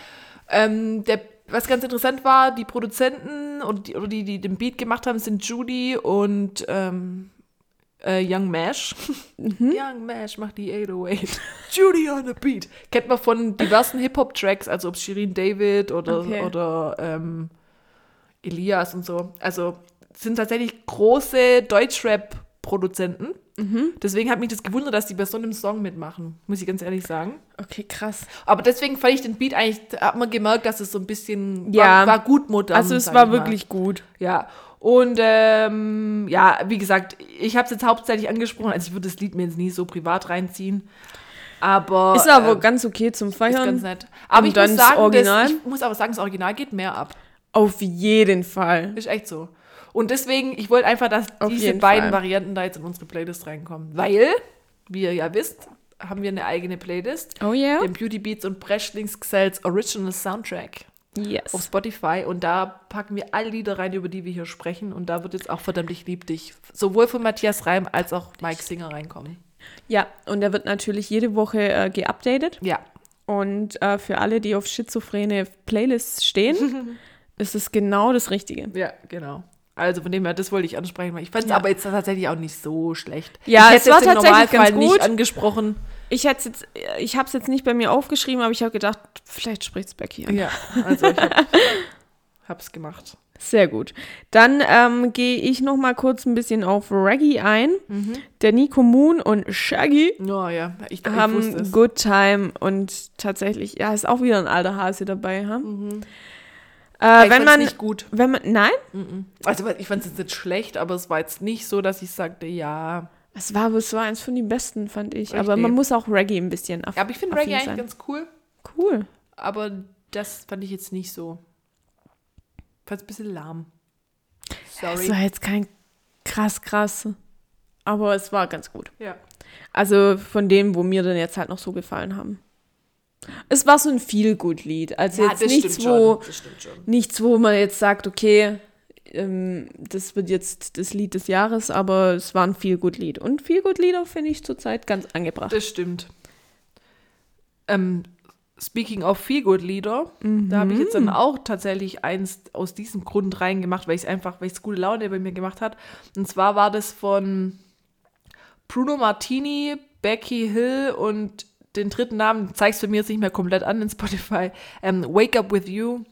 ähm, der, was ganz interessant war, die Produzenten oder die, oder die, die den Beat gemacht haben, sind Judy und ähm, äh, Young Mash. Mhm. Young Mash macht die 808. Judy on the Beat. Kennt man von diversen Hip-Hop-Tracks, also ob Shirin David oder, Okay. oder ähm, Elias und so. Also sind tatsächlich große Deutschrap-Produzenten. Mhm. Deswegen hat mich das gewundert, dass die bei so einem Song mitmachen, muss ich ganz ehrlich sagen. Okay, krass. Aber deswegen fand ich den Beat eigentlich, hat man gemerkt, dass es so ein bisschen Ja. war, war gut modern. Also es war wirklich gut. Ja. Und ähm, ja, wie gesagt, ich habe es jetzt hauptsächlich angesprochen, also ich würde das Lied mir jetzt nie so privat reinziehen. Aber Ist aber ähm, ganz okay zum ist ganz Feiern. nett. Aber ich dann muss sagen, Original? Das, ich muss aber sagen, das Original geht mehr ab. Auf jeden Fall. Ist echt so. Und deswegen, ich wollte einfach, dass Auf diese beiden Fall. Varianten da jetzt in unsere Playlist reinkommen. Weil, wie ihr ja wisst, haben wir eine eigene Playlist. Oh yeah? Den Beauty Beats und Breschlings Gesells Original Soundtrack Yes. auf Spotify. Und da packen wir alle Lieder rein, über die wir hier sprechen. Und da wird jetzt auch verdammt ich lieb dich sowohl von Matthias Reim als auch Mike Singer reinkommen. Ja, und der wird natürlich jede Woche äh, geupdatet. Ja. Und äh, für alle, die auf schizophrene Playlists stehen, ist es genau das Richtige. Ja, genau. Also von dem her, das wollte ich ansprechen. weil Ich fand es Ja. aber jetzt tatsächlich auch nicht so schlecht. Ja, ich es war jetzt tatsächlich Normalfall ganz gut. nicht angesprochen. Ich hätte jetzt, ich habe es jetzt nicht bei mir aufgeschrieben, aber ich habe gedacht, vielleicht spricht's Becky an. Ja, also ich hab, hab's gemacht. Sehr gut. Dann ähm, gehe ich noch mal kurz ein bisschen auf Reggae ein. Der Nico Moon und Shaggy Ja, ja, ich, ich haben es. Good Time und tatsächlich, ja, ist auch wieder ein alter Hase dabei. Ha? Äh, ich wenn man, nicht gut. wenn man, nein, Also ich fand es jetzt nicht schlecht, aber es war jetzt nicht so, dass ich sagte, ja. es war, es war eins von den besten, fand ich. Echt? Aber man muss auch Reggae ein bisschen auf, Ja, aber ich finde Reggae eigentlich sein. ganz cool, cool. aber das fand ich jetzt nicht so. Fand es ein bisschen lahm. Sorry. Es war jetzt kein krass krass, aber es war ganz gut. ja. Also von denen, wo mir dann jetzt halt noch so gefallen haben. Es war so ein Feel-Good-Lied. Also ja, jetzt das nichts, stimmt wo, schon. Das stimmt schon. nichts, wo man jetzt sagt, okay, ähm, das wird jetzt das Lied des Jahres, aber es war ein Feel-Good-Lied. Und Feel-Good-Lieder finde ich zurzeit ganz angebracht. Das stimmt. Ähm, speaking of Feel-Good-Lieder, da habe ich jetzt Mhm. dann auch tatsächlich eins aus diesem Grund reingemacht, weil ich es einfach, weil es gute Laune bei mir gemacht hat. Und zwar war das von Bruno Martini, Becky Hill und den dritten Namen zeigst du mir jetzt nicht mehr komplett an in Spotify. Ähm, Wake Up With You.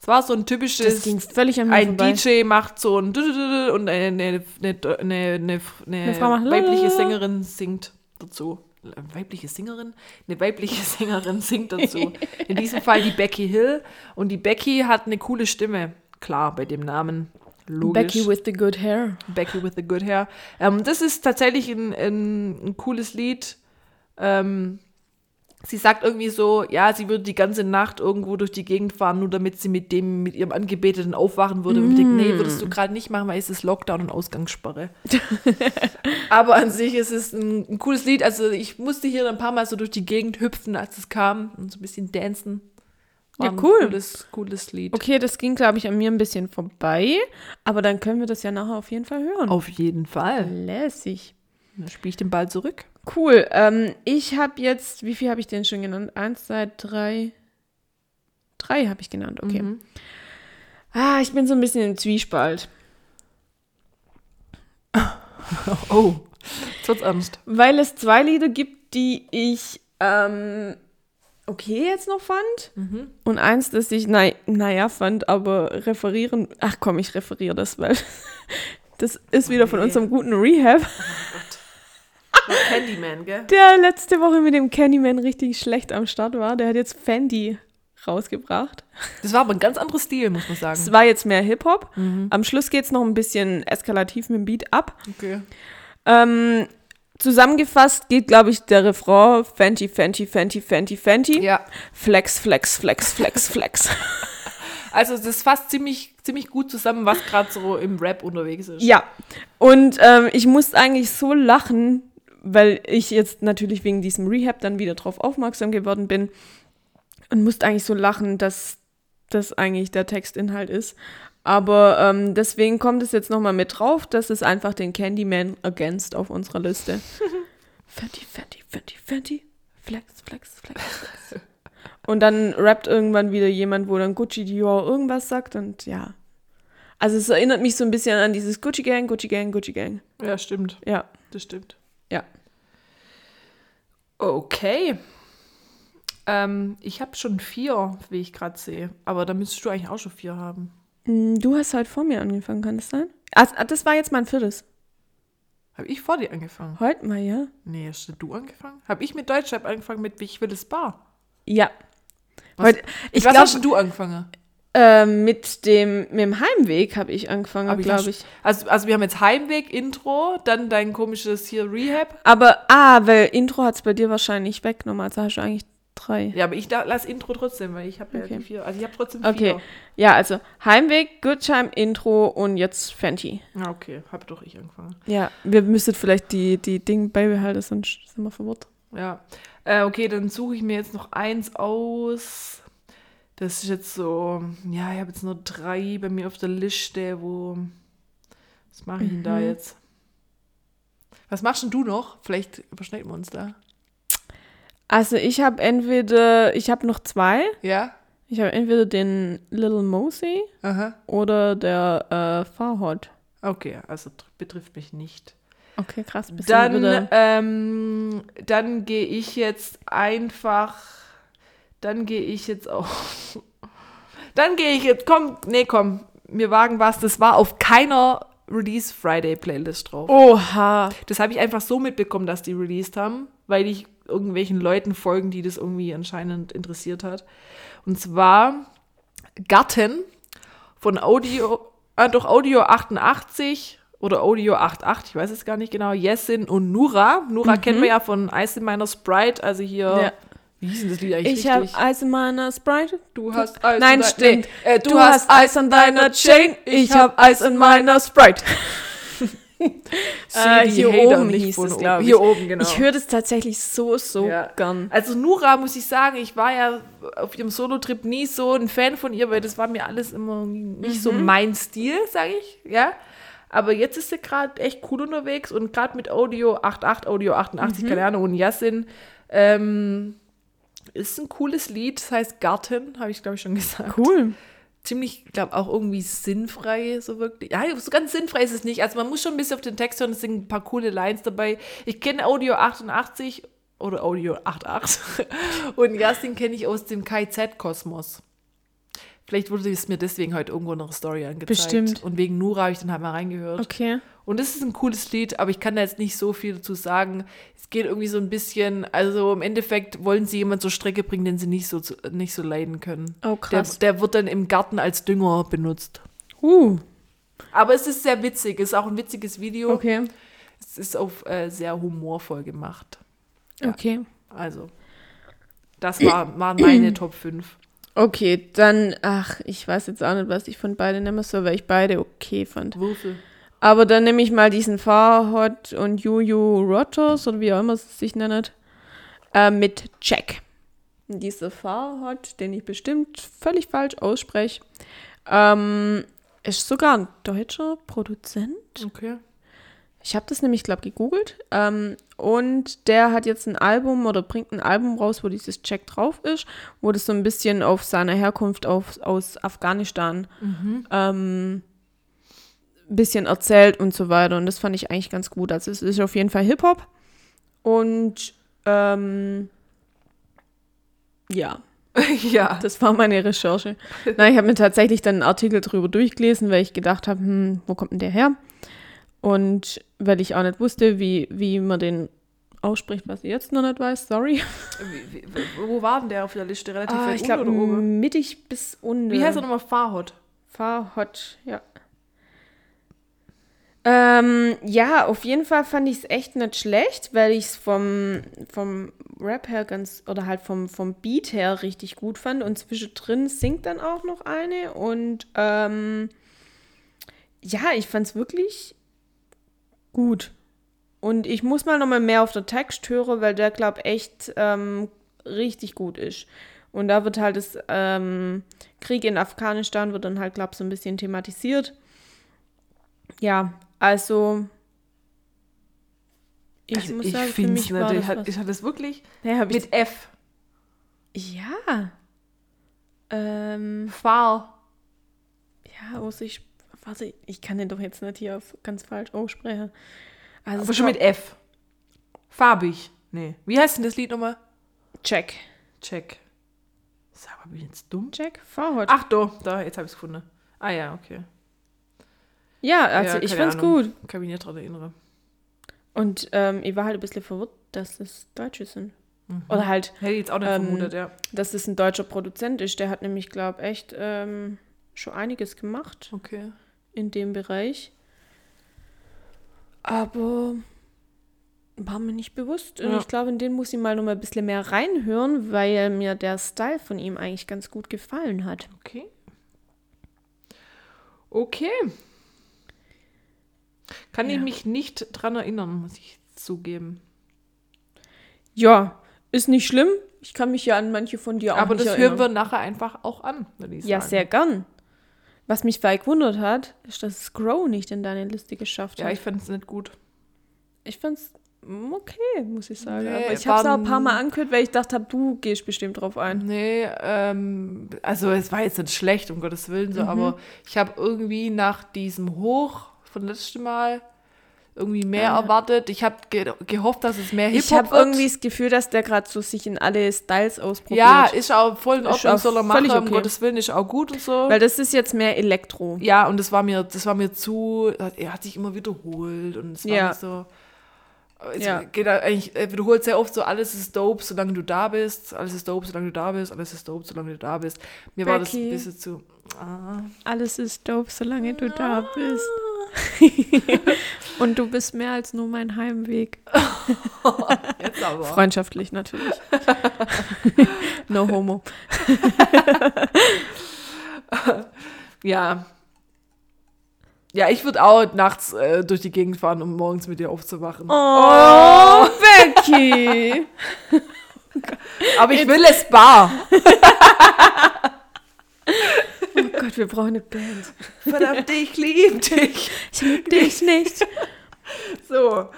Es war so ein typisches Das ging völlig an mir ein vorbei. DJ macht so ein und eine, eine, eine, eine, weibliche. Sängerin singt dazu. Weibliche Sängerin? Eine weibliche Sängerin singt dazu. In diesem Fall die Becky Hill. Und die Becky hat eine coole Stimme. Klar, bei dem Namen. Logisch. Becky with the good hair. Becky with the Good Hair. Ähm, das ist tatsächlich ein, ein, ein cooles Lied. Ähm, sie sagt irgendwie so, ja, sie würde die ganze Nacht irgendwo durch die Gegend fahren, nur damit sie mit dem, mit ihrem Angebeteten aufwachen würde. Und ich denke, nee, würdest du gerade nicht machen, weil es ist Lockdown und Ausgangssperre. Aber an sich ist es ein, ein cooles Lied. Also ich musste hier ein paar Mal so durch die Gegend hüpfen, als es kam und so ein bisschen dancen. Ja, ein cool. Cooles, cooles Lied. Okay, das ging, glaube ich, an mir ein bisschen vorbei. Aber dann können wir das ja nachher auf jeden Fall hören. Auf jeden Fall. Lässig. Dann spiele ich den Ball zurück. Cool. Ähm, ich habe jetzt, wie viel habe ich denn schon genannt? Eins, zwei, drei. Drei habe ich genannt, okay. Mhm. Ah, ich bin so ein bisschen im Zwiespalt. Oh, jetzt wird's ernst. Weil es zwei Lieder gibt, die ich ähm, okay jetzt noch fand. Und eins, das ich, na, naja, fand, aber referieren. Ach komm, ich referiere das, weil das ist wieder von Nee. unserem guten Rehab, Candyman, gell? der letzte Woche mit dem Candyman richtig schlecht am Start war. Der hat jetzt Fendi rausgebracht. Das war aber ein ganz anderes Stil, muss man sagen. Es war jetzt mehr Hip-Hop. Am Schluss geht es noch ein bisschen eskalativ mit dem Beat ab. Okay. Ähm, zusammengefasst geht, glaube ich, der Refrain Fenty, Fenty, Fenty, Fenty, Fenty. Ja, Flex, Flex, Flex, Flex, Flex. also das fasst ziemlich, ziemlich gut zusammen, was gerade so im Rap unterwegs ist. ja. Und ähm, ich musste eigentlich so lachen, weil ich jetzt natürlich wegen diesem Rehab dann wieder drauf aufmerksam geworden bin und musste eigentlich so lachen, dass das eigentlich der Textinhalt ist. Aber ähm, deswegen kommt es jetzt nochmal mit drauf. Das ist einfach den Candyman Against auf unserer Liste. Fenty, Fenty, Fenty, Fenty. Flex, Flex, Flex, Flex. Und dann rappt irgendwann wieder jemand, wo dann Gucci Dior irgendwas sagt und ja. Also es erinnert mich so ein bisschen an dieses Gucci Gang, Gucci Gang, Gucci Gang. Ja, stimmt. Ja. Das stimmt. Ja. Okay. Ähm, ich habe schon vier, wie ich gerade sehe. Aber da müsstest du eigentlich auch schon vier haben. Mm, Du hast halt vor mir angefangen, kann das sein? Also, das war jetzt mein viertes. Habe ich vor dir angefangen? Heute mal, ja? Nee, hast du angefangen? Habe ich mit Deutschrap angefangen mit Ich will es bar? Ja. Was- Heute, ich Was hast glaube, denn du angefangen? äh, mit, dem, mit dem Heimweg habe ich angefangen, glaube hast- ich. Also, also wir haben jetzt Heimweg, Intro, dann dein komisches hier Rehab. Aber, ah, weil Intro hat es bei dir wahrscheinlich weggenommen, also hast du eigentlich drei. Ja, aber ich da, lass Intro trotzdem, weil ich habe ja Okay. die vier. Also ich habe trotzdem Okay. vier. Ja, also Heimweg, Good Time, Intro und jetzt Fenty. Ja, okay, habe doch ich angefangen. Ja, wir müssten vielleicht die, die Dinge beibehalten, sonst sind wir verwirrt. Ja. Äh, okay, dann suche ich mir jetzt noch eins aus. Das ist jetzt so, ja, ich habe jetzt nur drei bei mir auf der Liste, wo. Was mache ich denn da Mhm. jetzt? Was machst denn du noch? Vielleicht überschneiden wir uns da. Also ich habe entweder, ich habe noch zwei. Ja? Ich habe entweder den Little Mosey Aha. oder der äh, Farhot. Okay, also tr- betrifft mich nicht. Okay, krass. Dann, ähm, dann gehe ich jetzt einfach. Dann gehe ich jetzt auch. Dann gehe ich jetzt. Komm, nee, komm. Wir wagen was. Das war auf keiner Release Friday Playlist drauf. Oha. Das habe ich einfach so mitbekommen, dass die released haben, weil ich irgendwelchen Leuten folgen, die das irgendwie anscheinend interessiert hat. Und zwar Garten von Audio, äh, doch Audio 88 oder Audio 88, ich weiß es gar nicht genau, Jessin und Nura. Nura kennen wir ja von Ice in Meiner Sprite, also hier, Ja. wie hieß denn das Lied eigentlich Ich habe? Eis in meiner Sprite. Du hast Eis Nein, in dein- stimmt. nee, äh, Du, hast Eis an deiner Chain, ich habe Eis in meiner Sprite. Äh, hier Hater oben hieß es, glaube ich. Hier oben, genau. Ich höre das tatsächlich so, so Ja. gern. Also Nura, muss ich sagen, ich war ja auf ihrem Solo-Trip nie so ein Fan von ihr, weil das war mir alles immer nicht so mein Stil, sage ich, ja. Aber jetzt ist sie gerade echt cool unterwegs und gerade mit Audio 88, Audio 88, keine Ahnung, und Yassin, ähm, ist ein cooles Lied, das heißt Garten, habe ich glaube ich schon gesagt. Cool. Ziemlich, glaube auch irgendwie sinnfrei, so wirklich. Ja, so ganz sinnfrei ist es nicht. Also man muss schon ein bisschen auf den Text hören, es sind ein paar coole Lines dabei. Ich kenne Audio 88 oder Audio 88 und Yassin kenne ich aus dem KZ-Kosmos. Vielleicht wurde es mir deswegen heute irgendwo noch eine Story angezeigt. Bestimmt. Und wegen Nura habe ich dann halt mal reingehört. Okay. Und das ist ein cooles Lied, aber ich kann da jetzt nicht so viel dazu sagen. Es geht irgendwie so ein bisschen, also im Endeffekt wollen sie jemanden zur Strecke bringen, den sie nicht so, nicht so leiden können. Oh, Der, krass. der wird dann im Garten als Dünger benutzt. uh, Aber es ist sehr witzig, es ist auch ein witziges Video. okay. Es ist auch äh, sehr humorvoll gemacht. Ja. Okay. Also, das war, waren meine Top 5. Okay, dann, ach, ich weiß jetzt auch nicht, was ich von beiden nehmen soll, weil ich beide okay fand. Würfel. Aber dann nehme ich mal diesen Farhot und Juju Rogers oder wie auch immer es sich nennt, äh, mit Jack. Dieser Farhot, den ich bestimmt völlig falsch ausspreche, ähm, ist sogar ein deutscher Produzent. Okay. Ich habe das nämlich, glaube gegoogelt. Ähm, und der hat jetzt ein Album oder bringt ein Album raus, wo dieses Jack drauf ist, wo das so ein bisschen auf seine Herkunft auf, aus Afghanistan ähm, ein bisschen erzählt und so weiter. Und das fand ich eigentlich ganz gut. Also es ist auf jeden Fall Hip-Hop. Und ähm, ja, ja. das war meine Recherche. Nein, ich habe mir tatsächlich dann einen Artikel drüber durchgelesen, weil ich gedacht habe, hm, wo kommt denn der her? Und weil ich auch nicht wusste, wie, wie man den ausspricht, was ich jetzt noch nicht weiß, sorry. Wie, wie, wo war denn der auf der Liste? Relativ Ah, weit ich glaube, mittig bis unten. Wie heißt er nochmal? Farhot. Farhot, ja. Ähm, ja, auf jeden Fall fand ich es echt nicht schlecht, weil ich es vom, vom Rap her ganz, oder halt vom, vom Beat her richtig gut fand. Und zwischendrin singt dann auch noch eine. Und ähm, ja, ich fand es wirklich gut. Und ich muss mal noch mal mehr auf den Text hören, weil der, glaube echt ähm, richtig gut ist. Und da wird halt das ähm, Krieg in Afghanistan wird dann halt, glaube ich, so ein bisschen thematisiert. Ja, also ich Also muss ich sagen, für mich war das Hat, ich hatte es wirklich Ja, ich, mit F. ja. Ähm, Fahr. ja, aus ich warte, ich kann den doch jetzt nicht hier auf ganz falsch aussprechen. Also Aber es schon mit F. Farbig. Nee. Wie heißt denn das Lied nochmal? Check. Check. Sag mal, bin ich jetzt dumm? Check, Forward. Ach, doch, da, jetzt habe ich es gefunden. Ah ja, okay. ja, also Ja, ich fand's Ahnung. gut. Kann mich nicht daran erinnern. Und ähm, ich war halt ein bisschen verwirrt, dass das Deutsche sind. Mhm. Oder halt, Hätte ich jetzt auch nicht Ähm, vermutet, ja. dass das ein deutscher Produzent ist. Der hat nämlich, glaube echt ähm, schon einiges gemacht Okay. In dem Bereich. Aber war mir nicht bewusst. Und Ja. ich glaube, in den muss ich mal noch mal ein bisschen mehr reinhören, weil mir der Style von ihm eigentlich ganz gut gefallen hat. Okay. Okay. Kann ich Ja. mich nicht dran erinnern, muss ich zugeben. Ja, ist nicht schlimm. Ich kann mich ja an manche von dir auch Aber das erinnern. hören wir nachher einfach auch an, würde ich Ja, sagen. sehr gern. Was mich voll gewundert hat, ist, dass Scrow nicht in deine Liste geschafft Ja, hat. ich fand es nicht gut. Ich fand's mm, okay, muss ich sagen. Nee, Aber ich habe es auch ein paar Mal angehört, weil ich dachte hab, du gehst bestimmt drauf ein. Nee, ähm, also es war jetzt nicht schlecht, um Gottes Willen, Mhm. so, aber ich habe irgendwie nach diesem Hoch von letztem Mal irgendwie mehr ja. erwartet. Ich habe ge gehofft, dass es mehr Ich Hip-Hop habe wird. irgendwie das Gefühl, dass der gerade so sich in alle Styles ausprobiert. ja, ist auch voll in Ordnung, soll er machen, um okay. Gottes Willen, ist auch gut und so. Weil das ist jetzt mehr Elektro. Ja, und das war mir, das war mir zu, er hat sich immer wiederholt und es war Ja. nicht so. Es Ja. geht eigentlich, er wiederholt sehr oft so, alles ist dope, solange du da bist, alles ist dope, solange du da bist, alles ist dope, solange du da bist. Mir war das Becky. ein bisschen zu. Ah. Alles ist dope, solange du da bist. Und du bist mehr als nur mein Heimweg. Jetzt. Freundschaftlich natürlich. no homo. Ja. Ja, ich würde auch nachts äh, durch die Gegend fahren, um morgens mit dir aufzuwachen. Oh, Becky. Aber ich will es bar. Oh Gott, wir brauchen eine Band. Verdammt, ich liebe dich. Ich liebe dich nicht. So.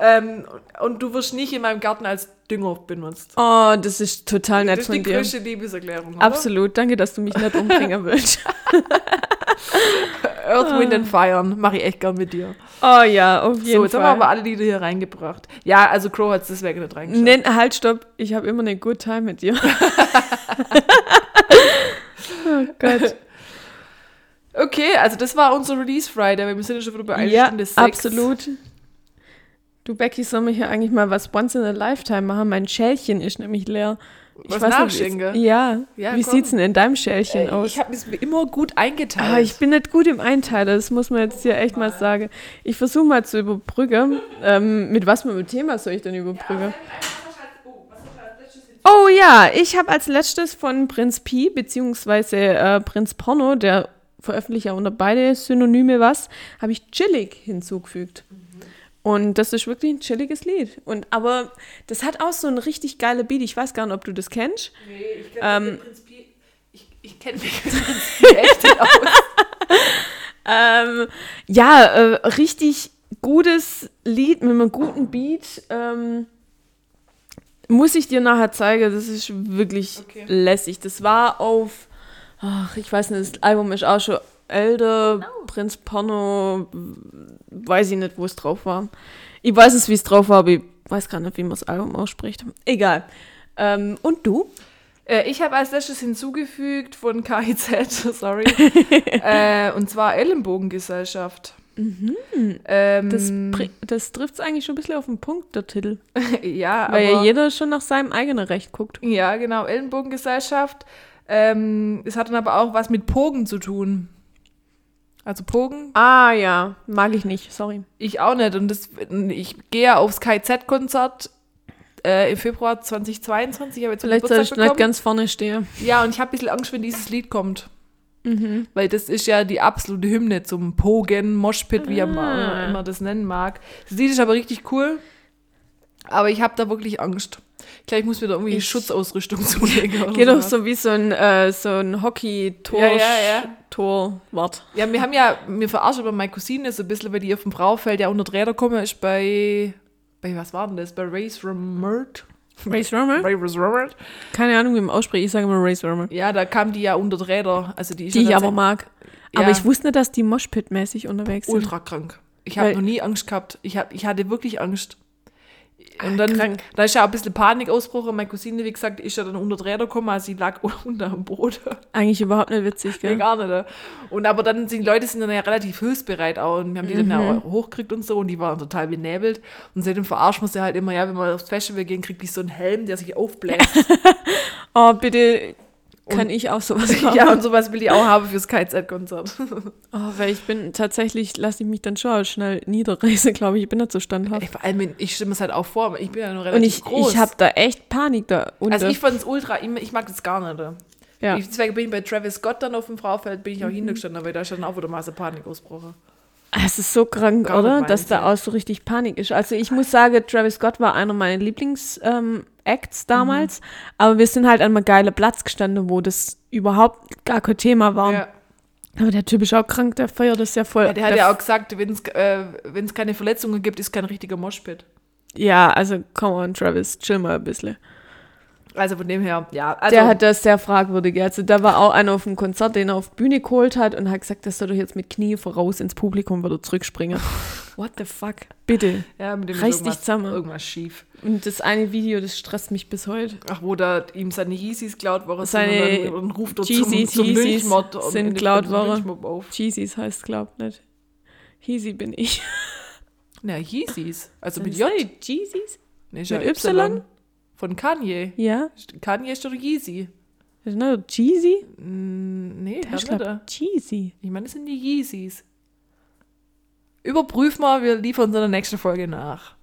Ähm, und du wirst nicht in meinem Garten als Dünger benutzt. Oh, das ist total nett das ist die von dir. größte Liebeserklärung. Oder? Absolut. Danke, dass du mich nicht umbringen willst. Earth, Wind and Fire mache ich echt gern mit dir. Oh ja, auf jeden So, jetzt haben wir Fall. aber alle Lieder hier reingebracht. Ja, also Crow hat es deswegen nicht reingeschafft. Nenn, halt, stopp. Ich habe immer eine good time mit dir. oh Gott. Okay, also das war unser Release Friday, wir sind ja schon wieder bei einer Ja, Stunde sechs. absolut. Du, Becky, soll mir hier eigentlich mal was once in a lifetime machen? Mein Schälchen ist nämlich leer. Was nicht, nachschenken? wie es- Ja. Ja, wie komm. sieht's denn in deinem Schälchen Äh, aus? Ich habe es mir immer gut eingeteilt. Ah, ich bin nicht gut im Einteilen, das muss man jetzt hier echt mal sagen. Ich versuche mal zu überbrücken. Ähm, mit was für einem Thema soll ich denn überbrücken? Oh ja, ich habe als letztes von Prinz Pi, beziehungsweise äh, Prinz Porno, der veröffentlicht ja unter beide Synonyme was, habe ich chillig hinzugefügt. Und das ist wirklich ein chilliges Lied. Und, aber das hat auch so ein richtig geiler Beat. Ich weiß gar nicht, ob du das kennst. Nee, ich Ähm, kenne Prinz Pi. Ich, ich kenne mich mit Prinz Pi echt nicht aus. Ähm, ja, äh, richtig gutes Lied mit einem guten Beat. Ähm, muss ich dir nachher zeigen, das ist wirklich Okay. lässig. Das war auf, ach, ich weiß nicht, das Album ist auch schon älter, Prinz Porno, weiß ich nicht, wo es drauf war. Ich weiß es, wie es drauf war, aber ich weiß gar nicht, wie man das Album ausspricht. Egal. Ähm, und du? Äh, ich habe als letztes hinzugefügt von KIZ, sorry. äh, und zwar Ellenbogengesellschaft. Ähm, Mhm. Das, bri- das trifft es eigentlich schon ein bisschen auf den Punkt, der Titel. ja, Weil ja aber- jeder schon nach seinem eigenen Recht guckt. Ja, genau, Ellenbogengesellschaft. Ähm, es hat dann aber auch was mit Pogen zu tun. Also Pogen, Ah ja, mag ich nicht, sorry. ich auch nicht. Und das, ich gehe aufs KZ-Konzert äh, im Februar 2022. Ich habe jetzt Vielleicht soll ich nicht ganz vorne stehen. Ja, und ich habe ein bisschen Angst, wenn dieses Lied kommt. Mhm. Weil das ist ja die absolute Hymne zum Pogen, Moshpit, wie Ah. man immer das nennen mag. Das Lied ist aber richtig cool. Aber ich habe da wirklich Angst. Gleich muss mir da irgendwie Ich- Schutzausrüstung zulegen. Geht doch so wie so ein, äh, so ein Hockey-Tor. Ja, ja, ja. Torwart. Ja, wir haben ja, wir verarschen aber meine Cousine so ein bisschen, weil die auf dem Braufeld ja unter Räder kommen, ist bei, bei was war denn das? Bei Race Remert? Race Romer? Race Remert? Keine Ahnung, wie man ausspricht. Ich sage immer Race Romer. Ja, da kam die ja unter Räder. Also die Die ich aber mag. Aber Ja. ich wusste nicht, dass die Moshpit-mäßig unterwegs sind. ultra krank. Ich habe noch nie Angst gehabt. Ich, hab, ich hatte wirklich Angst. Und dann, krank. da ist ja auch ein bisschen Panikausbruch. Und meine Cousine, wie gesagt, ist ja dann unter die Räder gekommen, also sie lag unter dem Boden. Eigentlich überhaupt nicht witzig, Nee, gell? gar nicht. Und aber dann sind die Leute sind dann ja relativ hilfsbereit auch und wir haben die dann ja auch hochgekriegt und so und die waren total benebelt. Und seitdem verarscht man sie halt immer, ja, wenn wir aufs Festival gehen, kriegt die so einen Helm, der sich aufbläst. Oh, bitte kann ich auch sowas haben. ja, und sowas will ich auch haben fürs KZ-Konzert. Oh, weil ich bin tatsächlich, lasse ich mich dann schon schnell niederreißen, glaube ich. Ich bin nicht so standhaft. Ey, Vor allem, ich mir es halt auch vor, ich bin ja noch Und relativ ich, groß. ich habe da echt Panik da. unter. also ich fand es ultra, ich, ich mag das gar nicht. ja. Ich, deswegen bin ich bei Travis Scott dann auf dem Fraufeld, bin ich auch Mhm. hingestanden, weil da ist dann auch wieder mal so Panik ausgebrochen. Es ist so krank, Gar oder? Dass da auch so richtig Panik ist. Also ich muss sagen, Travis Scott war einer meiner Lieblings-Acts damals. Mhm. Aber wir sind halt an einem geilen Platz gestanden, wo das überhaupt gar kein Thema war. Ja. Aber der Typ ist auch krank, der feiert das ja voll. Ja, der hat ja auch gesagt, wenn es äh, wenn's keine Verletzungen gibt, ist kein richtiger Moshpit. Ja, also come on, Travis, chill mal ein bisschen. Also von dem her, ja. Also, der hat das sehr fragwürdig. Also da war auch einer auf dem Konzert, den er auf die Bühne geholt hat und hat gesagt, das soll doch jetzt mit Knie voraus ins Publikum wieder zurückspringen. What the fuck? Bitte. ja, mit dem reiß dich zusammen. irgendwas schief. Und das eine Video, das stresst mich bis heute. Ach, wo da ihm seine Yeezys klaut worden sind Seine und dann, und ruft er Yeezys, zum, zum Yeezys sind zum worden. Jeezys heißt, glaub nicht. Heezy bin ich. Na, Yeezys. Also mit Sind J. das die Jeezys? Nee, mit ja Y? Von Kanye. Ja. Kanye ist doch Yeezy. Das ist nicht Jeezy? Mm, nee, das ist, nicht. Jeezy. Ich meine, das sind die Yeezys. Überprüf mal, wir liefern uns in der nächsten Folge nach.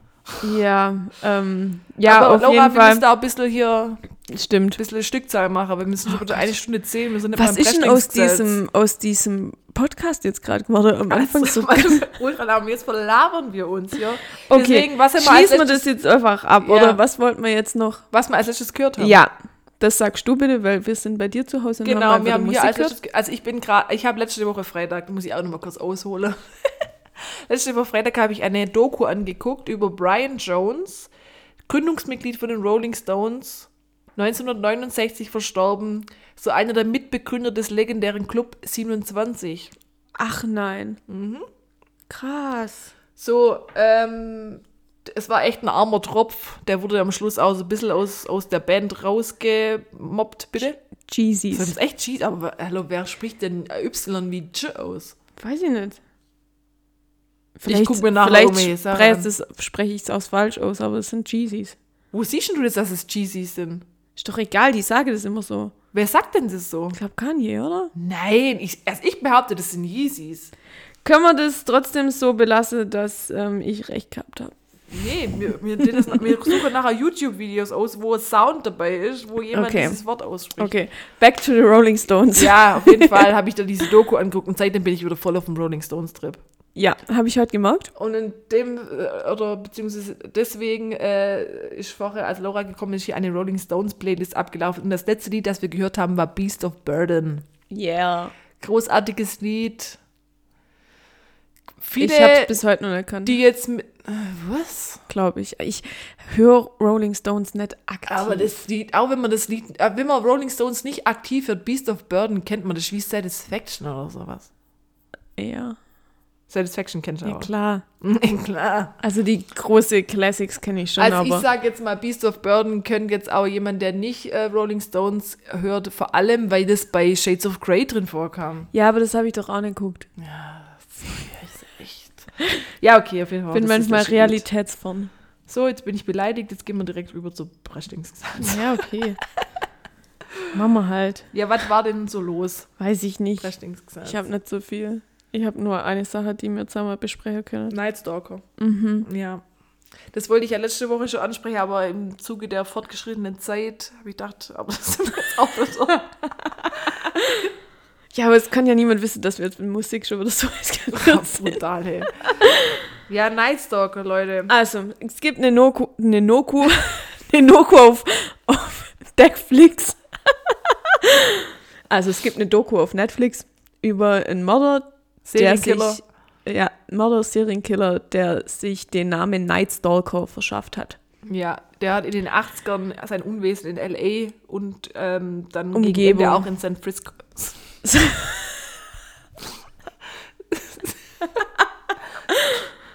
Ja, ähm, ja, Aber auf Laura, jeden wir müssen Fall. auch ein bisschen hier Stimmt. ein bisschen Stückzahl machen, weil wir müssen schon wieder eine Stunde zehn, wir sind Was ist denn aus diesem, aus diesem Podcast jetzt gerade geworden? Am Anfang so. Ultra lang, jetzt verlabern wir uns, ja. Okay, Deswegen, was wir schließen wir letztes, das jetzt einfach ab, Ja. oder was wollten wir jetzt noch? was wir als letztes gehört haben? Ja, das sagst du bitte, weil wir sind bei dir zu Hause und Genau, haben wir haben die hier als Musik letztes, also ich bin gerade, ich habe letzte Woche Freitag, da muss ich auch noch mal kurz ausholen. letzte Woche Freitag habe ich eine Doku angeguckt über Brian Jones, Gründungsmitglied von den Rolling Stones, 1969 verstorben, so einer der Mitbegründer des legendären Club 27. Ach nein. Mhm. Krass. So, ähm, es war echt ein armer Tropf. Der wurde am Schluss auch so ein bisschen aus, aus der Band rausgemobbt, bitte. Das Jeezys. ist echt cheat, aber hallo, wer spricht denn Y wie J aus? Weiß ich nicht. guck mir nachher vielleicht um, sag spreche ich es aus falsch aus, aber es sind Jeezys. Wo siehst denn du das, dass es Jeezys sind? Ist doch egal, die sagen das immer so. Wer sagt denn das so? Ich glaube Kanye, oder? Nein, ich, also ich behaupte, das sind Yeezys. Können wir das trotzdem so belassen, dass ähm, ich recht gehabt habe? Nee, wir, wir, das, wir suchen nachher YouTube-Videos aus, wo Sound dabei ist, wo jemand Okay. dieses Wort ausspricht. Okay, back to the Rolling Stones. Ja, auf jeden Fall habe ich da diese Doku angeguckt und seitdem bin ich wieder voll auf dem Rolling Stones-Trip. Ja, habe ich heute gemerkt. Und in dem, äh, oder beziehungsweise deswegen äh, ist vorher, als Laura gekommen ist, hier eine Rolling Stones Playlist abgelaufen. Und das letzte Lied, das wir gehört haben, war Beast of Burden. Yeah. Großartiges Lied. Viele, ich habe bis heute noch erkannt, die jetzt mit, äh, was? glaube ich. Ich höre Rolling Stones nicht aktiv. Aber das Lied, auch wenn man das Lied, äh, wenn man Rolling Stones nicht aktiv hört, Beast of Burden, kennt man das wie Satisfaction oder sowas. ja, Satisfaction kennt ihr ja auch. klar. klar. Also die große Classics kenne ich schon, Also ich sage jetzt mal, Beast of Burden könnte jetzt auch jemand, der nicht äh, Rolling Stones hört, vor allem, weil das bei Shades of Grey drin vorkam. ja, aber das habe ich doch auch nicht geguckt. Echt. Ja, okay, auf jeden Fall. Ich bin das ist manchmal das realitätsfern. So, jetzt bin ich beleidigt, jetzt gehen wir direkt rüber zu Breschlingsgesetz. Ja, okay. Machen wir halt. Ja, was war denn so los? Weiß ich nicht. Ich habe nicht so viel. Ich habe nur eine Sache, die wir zusammen besprechen können. Nightstalker. Mhm. Ja. Das wollte ich ja letzte Woche schon ansprechen, aber im Zuge der fortgeschrittenen Zeit habe ich gedacht, aber das sind wir jetzt auch wieder. Ja, aber es kann ja niemand wissen, dass wir jetzt mit Musik schon wieder so Ja, brutal, hey. Ja, Nightstalker, Leute. Also, es gibt eine Noku, eine Noku, eine Noku auf, auf Netflix. Also, es gibt eine Doku auf Netflix über einen Mörder, der Serienkiller. Ja, Mörder, Serienkiller, der sich den Namen Night Stalker verschafft hat. Ja, der hat in den 80ern sein Unwesen in L.A. und ähm, dann Umgebung. auch in San Francisco.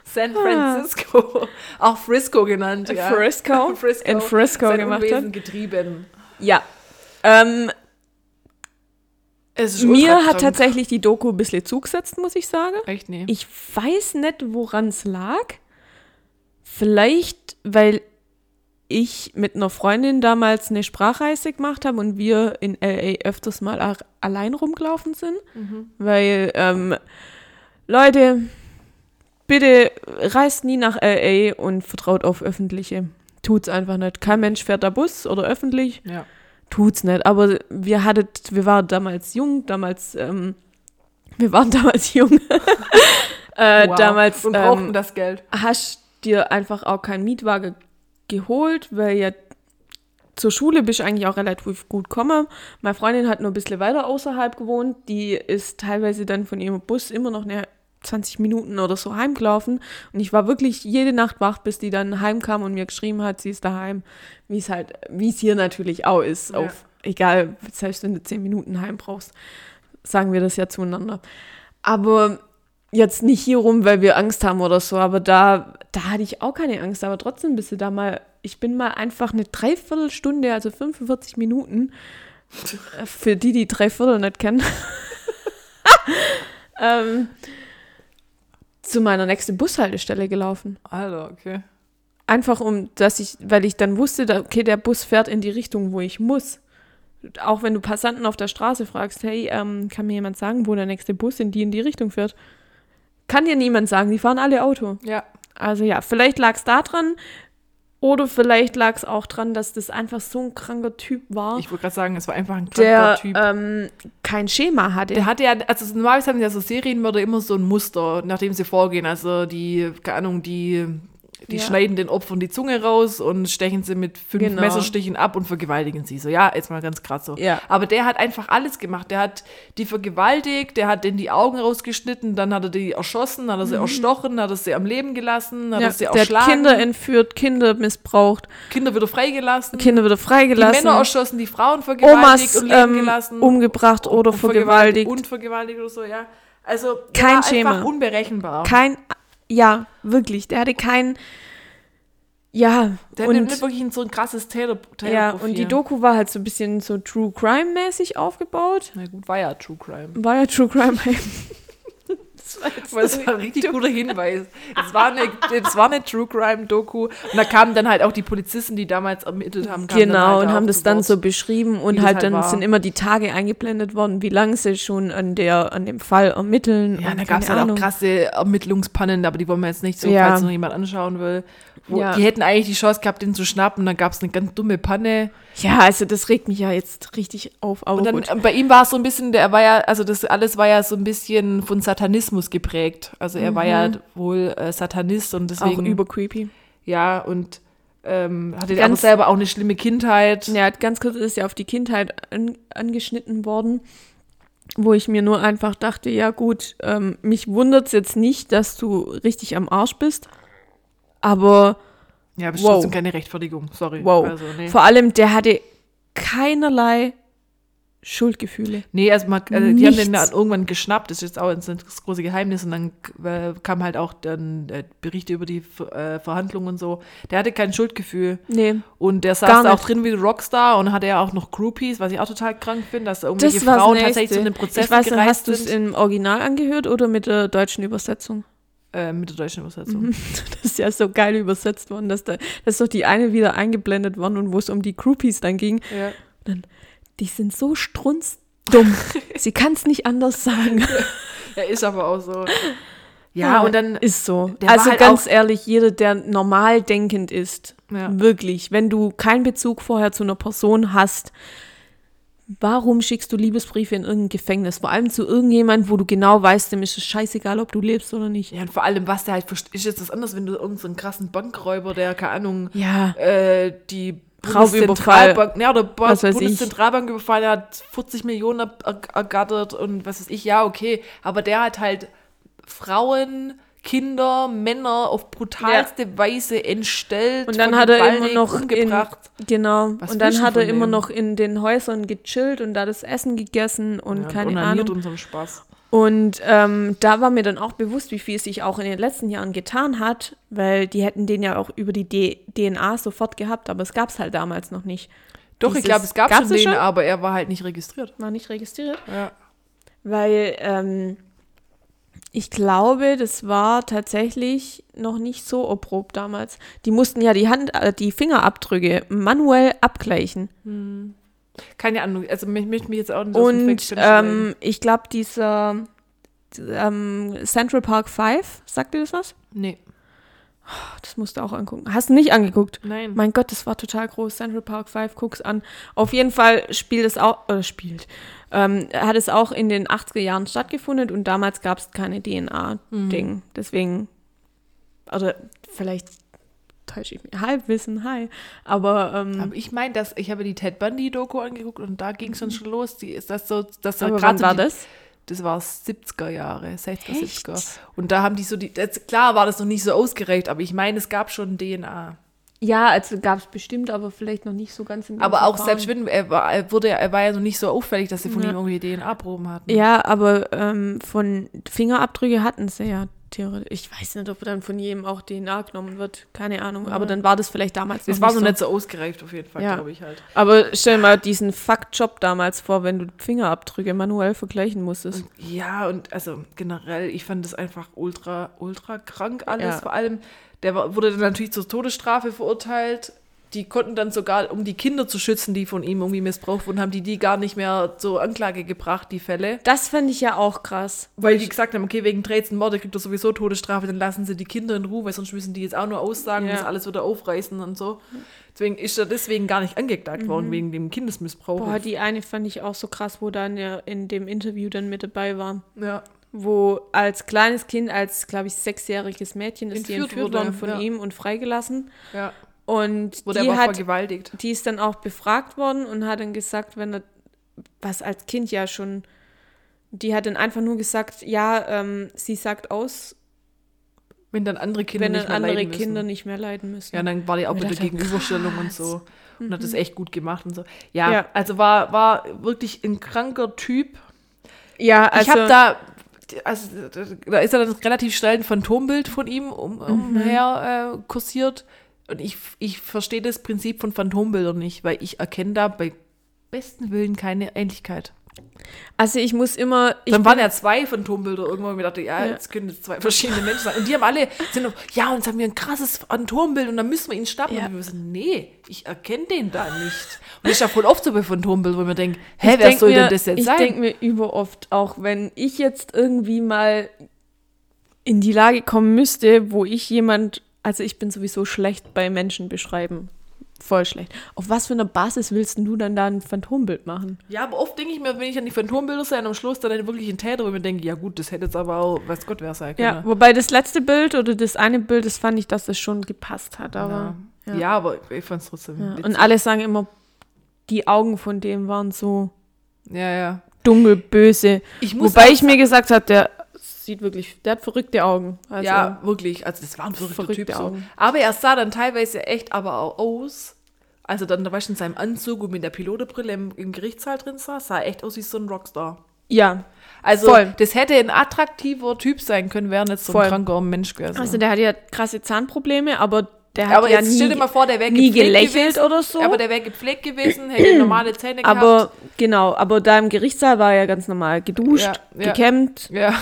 San Francisco, auch Frisco genannt. Ja. Frisco? Frisco. In Frisco Sein gemacht Unwesen hat. getrieben. Ja. Ähm, mir hat tatsächlich die Doku ein bisschen zugesetzt, muss ich sagen. Echt, nee. Ich weiß nicht, woran es lag. Vielleicht, weil ich mit einer Freundin damals eine Sprachreise gemacht habe und wir in LA öfters mal allein rumgelaufen sind. Weil, ähm, Leute, bitte reist nie nach LA und vertraut auf öffentliche. Tut's einfach nicht. Kein Mensch fährt da Bus oder öffentlich ja. Tut's nicht. Aber wir hattet, wir waren damals jung, damals, ähm, wir waren damals jung. äh, Wow. Damals Und brauchten ähm, das Geld. hast dir einfach auch keinen Mietwagen geholt, weil ja zur Schule bist du eigentlich auch relativ gut gekommen. Meine Freundin hat nur ein bisschen weiter außerhalb gewohnt. Die ist teilweise dann von ihrem Bus immer noch eine 20 Minuten oder so heimgelaufen. Und ich war wirklich jede Nacht wach, bis die dann heimkam und mir geschrieben hat, sie ist daheim. Wie es halt, wie es hier natürlich auch ist. Ja. Auf, egal, selbst wenn du 10 Minuten heim brauchst, sagen wir das ja zueinander. Aber jetzt nicht hier rum, weil wir Angst haben oder so, aber da, da hatte ich auch keine Angst. Aber trotzdem bist du da mal, ich bin mal einfach eine Dreiviertelstunde, also 45 Minuten, äh, für die, die Dreiviertel nicht kennen, ähm, zu meiner nächsten Bushaltestelle gelaufen. Alter, okay. Einfach um, dass ich, weil ich dann wusste, okay, der Bus fährt in die Richtung, wo ich muss. Auch wenn du Passanten auf der Straße fragst, hey, ähm, kann mir jemand sagen, wo der nächste Bus in die in die Richtung fährt? Kann dir niemand sagen, die fahren alle Auto. Ja. Also ja, vielleicht lag es da dran oder vielleicht lag es auch dran, dass das einfach so ein kranker Typ war, Ich wollte gerade sagen, es war einfach ein kranker der Typ. ähm, kein Schema hatte. Der hatte ja, also normalerweise haben ja so Serienmörder immer so ein Muster, nachdem sie vorgehen. Also die, keine Ahnung, die, die Ja. schneiden den Opfern die Zunge raus und stechen sie mit fünf Genau. Messerstichen ab und vergewaltigen sie. So, ja, jetzt mal ganz krass so. Ja. Aber der hat einfach alles gemacht. Der hat die vergewaltigt, der hat denen die Augen rausgeschnitten, dann hat er die erschossen, hat er sie erstochen, hat er sie am Leben gelassen, hat Mhm. ja, er sie der hat erschlagen, Kinder entführt, Kinder missbraucht, Kinder wieder freigelassen, Kinder wieder die freigelassen, Männer erschossen, die Frauen vergewaltigt Omas und leben ähm, gelassen. umgebracht oder vergewaltigt. Und vergewaltigt oder so, ja. Also Kein Schema. einfach unberechenbar. kein, ja, wirklich, der hatte kein, ja, der hat und, nicht wirklich so ein krasses Taylor ja, und die Doku war halt so ein bisschen so True Crime mäßig aufgebaut. Na gut, war ja True Crime. War ja True Crime. Aber es war ein richtig guter Hinweis. Es war, eine, es war eine True Crime Doku. Und da kamen dann halt auch die Polizisten, die damals ermittelt haben. Genau, halt und haben das dann so beschrieben und das halt halt dann war. sind immer die Tage eingeblendet worden, wie lange sie schon an der an dem Fall ermitteln. Ja, da gab es halt auch krasse Ermittlungspannen, aber die wollen wir jetzt nicht so, Ja. falls noch jemand anschauen will. Ja. Die hätten eigentlich die Chance gehabt, den zu schnappen, dann gab es eine ganz dumme Panne. Ja, also das regt mich ja jetzt richtig auf, Und dann gut. äh, bei ihm war es so ein bisschen, der war ja, also das alles war ja so ein bisschen von Satanismus geprägt. Also er war ja wohl äh, Satanist und Mhm. auch deswegen über creepy. ja und ähm, hatte Ganz- selber auch eine schlimme Kindheit. Ja, ganz kurz ist ja auf die Kindheit an, angeschnitten worden, wo ich mir nur einfach dachte, ja gut, ähm, mich wundert es jetzt nicht, dass du richtig am Arsch bist, aber Ja, aber Wow. trotzdem keine Rechtfertigung, sorry. wow. Also, nee. Vor allem, der hatte keinerlei Schuldgefühle. Nee, also, man, also die haben den dann irgendwann geschnappt, das ist jetzt auch ein das große Geheimnis und dann äh, kam halt auch dann äh, Berichte über die äh, Verhandlungen und so. Der hatte kein Schuldgefühl Nee, und der saß da auch drin wie ein Rockstar und hatte ja auch noch Groupies, was ich auch total krank finde, dass da irgendwelche das Frauen tatsächlich zu einem Prozess Ich weiß gereist hast du es im Original angehört oder mit der deutschen Übersetzung? Äh, mit der deutschen Übersetzung. Das ist ja so geil übersetzt worden, dass da, das ist doch die eine wieder eingeblendet worden und wo es um die Groupies dann ging. Ja. Die sind so strunzdumm. Sie kann es nicht anders sagen. ja, ist aber auch so. Ja, und dann ist so. Also halt ganz ehrlich, jeder, der normal denkend ist, Ja. wirklich, wenn du keinen Bezug vorher zu einer Person hast, warum schickst du Liebesbriefe in irgendein Gefängnis? Vor allem zu irgendjemand, wo du genau weißt, dem ist es scheißegal, ob du lebst oder nicht. Ja, und vor allem, was der halt ist jetzt das anders, wenn du irgendeinen so einen krassen Bankräuber, der, keine Ahnung, Ja, äh, die Raubüberfall. Ja, oder Was. Bundeszentralbank überfallen, der hat 40 Millionen er- er- ergattert und was weiß ich, ja, okay. Aber der hat halt Frauen, Kinder, Männer auf brutalste Weise entstellt. Und dann hat er immer noch in, umgebracht. genau. Was und dann hat er immer noch in den Häusern gechillt und da das Essen gegessen und Ja, keine onaniert Ahnung. unserem Spaß. Und ähm, da war mir dann auch bewusst, wie viel sich auch in den letzten Jahren getan hat, weil die hätten den ja auch über die D DNA sofort gehabt, aber es gab es halt damals noch nicht. Doch, ich Dieses- glaube, es gab gab's schon es den, schon? aber er war halt nicht registriert. War nicht registriert. Ja. Weil ähm, ich glaube, das war tatsächlich noch nicht so erprobt damals. Die mussten ja die Hand, äh, die Fingerabdrücke manuell abgleichen. Keine Ahnung, also mich möchte mich jetzt auch nicht Und ähm, ich glaube, dieser ähm, Central Park 5, sagt dir das was? Nee, Das musst du auch angucken. Hast du nicht angeguckt? nein. Mein Gott, das war total groß. Central Park 5, guck's an. Auf jeden Fall spielt es auch, oder spielt, ähm, hat es auch in den 80er Jahren stattgefunden und damals gab es keine DNA-Ding. Deswegen, oder vielleicht täusche ich mich. Halbwissen, hi. Aber, ähm, Aber ich meine, dass ich habe die Ted Bundy-Doku angeguckt und da ging es dann schon los. Die ist das so, dass da aber gerade wann so war die, das? Das war 70er Jahre, 60er, Echt? 70er. Und da haben die so die, das, klar war das noch nicht so ausgereift, aber ich meine, es gab schon DNA. Ja, also gab es bestimmt, aber vielleicht noch nicht so ganz im Aber auch Verfahren. selbst wenn, er war, er wurde, ja- er war ja noch nicht so auffällig, dass sie von Ja. ihm irgendwie DNA-Proben hatten. Ja, aber ähm, von Fingerabdrücke hatten sie ja theoretisch. Ich weiß nicht, ob dann von jedem auch DNA genommen wird. Keine Ahnung. Aber dann war das vielleicht damals noch war so nicht so ausgereift auf jeden Fall, Ja. glaube ich halt. Aber stell dir mal diesen Fuck-Job damals vor, wenn du Fingerabdrücke manuell vergleichen musstest. Ja, und also generell, ich fand das einfach ultra, ultra krank alles. Ja. Vor allem, der wurde dann natürlich zur Todesstrafe verurteilt. Die konnten dann sogar, um die Kinder zu schützen, die von ihm irgendwie missbraucht wurden, haben die die gar nicht mehr zur Anklage gebracht, die Fälle. Das fände ich ja auch krass. Weil die gesagt haben, okay, wegen 13 Morde kriegt er sowieso Todesstrafe, dann lassen sie die Kinder in Ruhe, weil sonst müssen die jetzt auch nur aussagen Ja. und das alles wieder aufreißen und so. Deswegen ist er deswegen gar nicht angeklagt worden, wegen dem Kindesmissbrauch. Boah, die eine fand ich auch so krass, wo dann ja in dem Interview dann mit dabei war. ja. Wo als kleines Kind, als, glaube ich, sechsjähriges Mädchen ist die Entführt entführt wurde, worden von ja. ihm und freigelassen. ja. Und Wurde die aber hat vergewaltigt. die ist dann auch befragt worden und hat dann gesagt, wenn er, was als Kind ja schon, die hat dann einfach nur gesagt, ja, ähm, sie sagt aus, Wenn dann andere Kinder wenn nicht dann mehr andere leiden müssen. Kinder nicht mehr leiden müssen. Ja, und dann war die auch Und mit der Gegenüberstellung und krass. so. Und hat das echt gut gemacht und so. Ja, Ja. also war, war wirklich ein kranker Typ. Ja, also, ich habe da, also da ist ja dann relativ schnell ein Phantombild von ihm um, umher äh, kursiert. Und ich, ich verstehe das Prinzip von Phantombildern nicht, weil ich erkenne da bei besten Willen keine Ähnlichkeit. also ich muss immer, ich Dann waren ja zwei Phantombilder irgendwo und ich dachte, ja, Ja. jetzt können das zwei verschiedene Menschen sein. Und die haben alle, sind noch, ja, und jetzt haben wir ein krasses Phantombild und dann müssen wir ihn schnappen. Ja. Und wir wissen, nee, ich erkenne den da nicht. Und das ist ja voll oft so bei Phantombildern, wo man denkt, hä, ich wer denk soll mir, denn das jetzt ich sein? denke mir überoft, auch wenn ich jetzt irgendwie mal in die Lage kommen müsste, wo ich jemand, also ich bin sowieso schlecht bei Menschen beschreiben. Voll schlecht. Auf was für einer Basis willst denn du dann da ein Phantombild machen? Ja, aber oft denke ich mir, wenn ich an die Phantombilder sehe, am Schluss dann wirklich ein Täter, wo ich mir denke, ja gut, das hätte jetzt aber auch, weiß Gott, wer sein können. Ja, wobei das letzte Bild oder das eine Bild, das fand ich, dass das schon gepasst hat. Aber, ja. ja. ja, aber ich fand es trotzdem ja. Und alle sagen immer, die Augen von dem waren so ja, ja. dunkel, böse. Ich Wobei ich mir gesagt habe, der sieht wirklich, der hat verrückte Augen. Also, ja, wirklich. Also das war ein verrückter verrückte Typ so. Augen. Aber er sah dann teilweise echt aber auch aus. Also dann, da war ich in seinem Anzug und mit der Pilotebrille im, im Gerichtssaal drin saß, sah echt aus wie so ein Rockstar. ja. Also Voll. das hätte ein attraktiver Typ sein können, wäre nicht so Voll. ein kranker Mensch gewesen. Also der hat ja krasse Zahnprobleme, aber der hat aber ja jetzt nie, stell dir mal vor, der wäre nie gelächelt gewesen, oder so. Aber der wäre gepflegt gewesen, hätte normale Zähne gehabt. aber genau, aber da im Gerichtssaal war er ganz normal geduscht, Ja, ja. gekämmt, ja.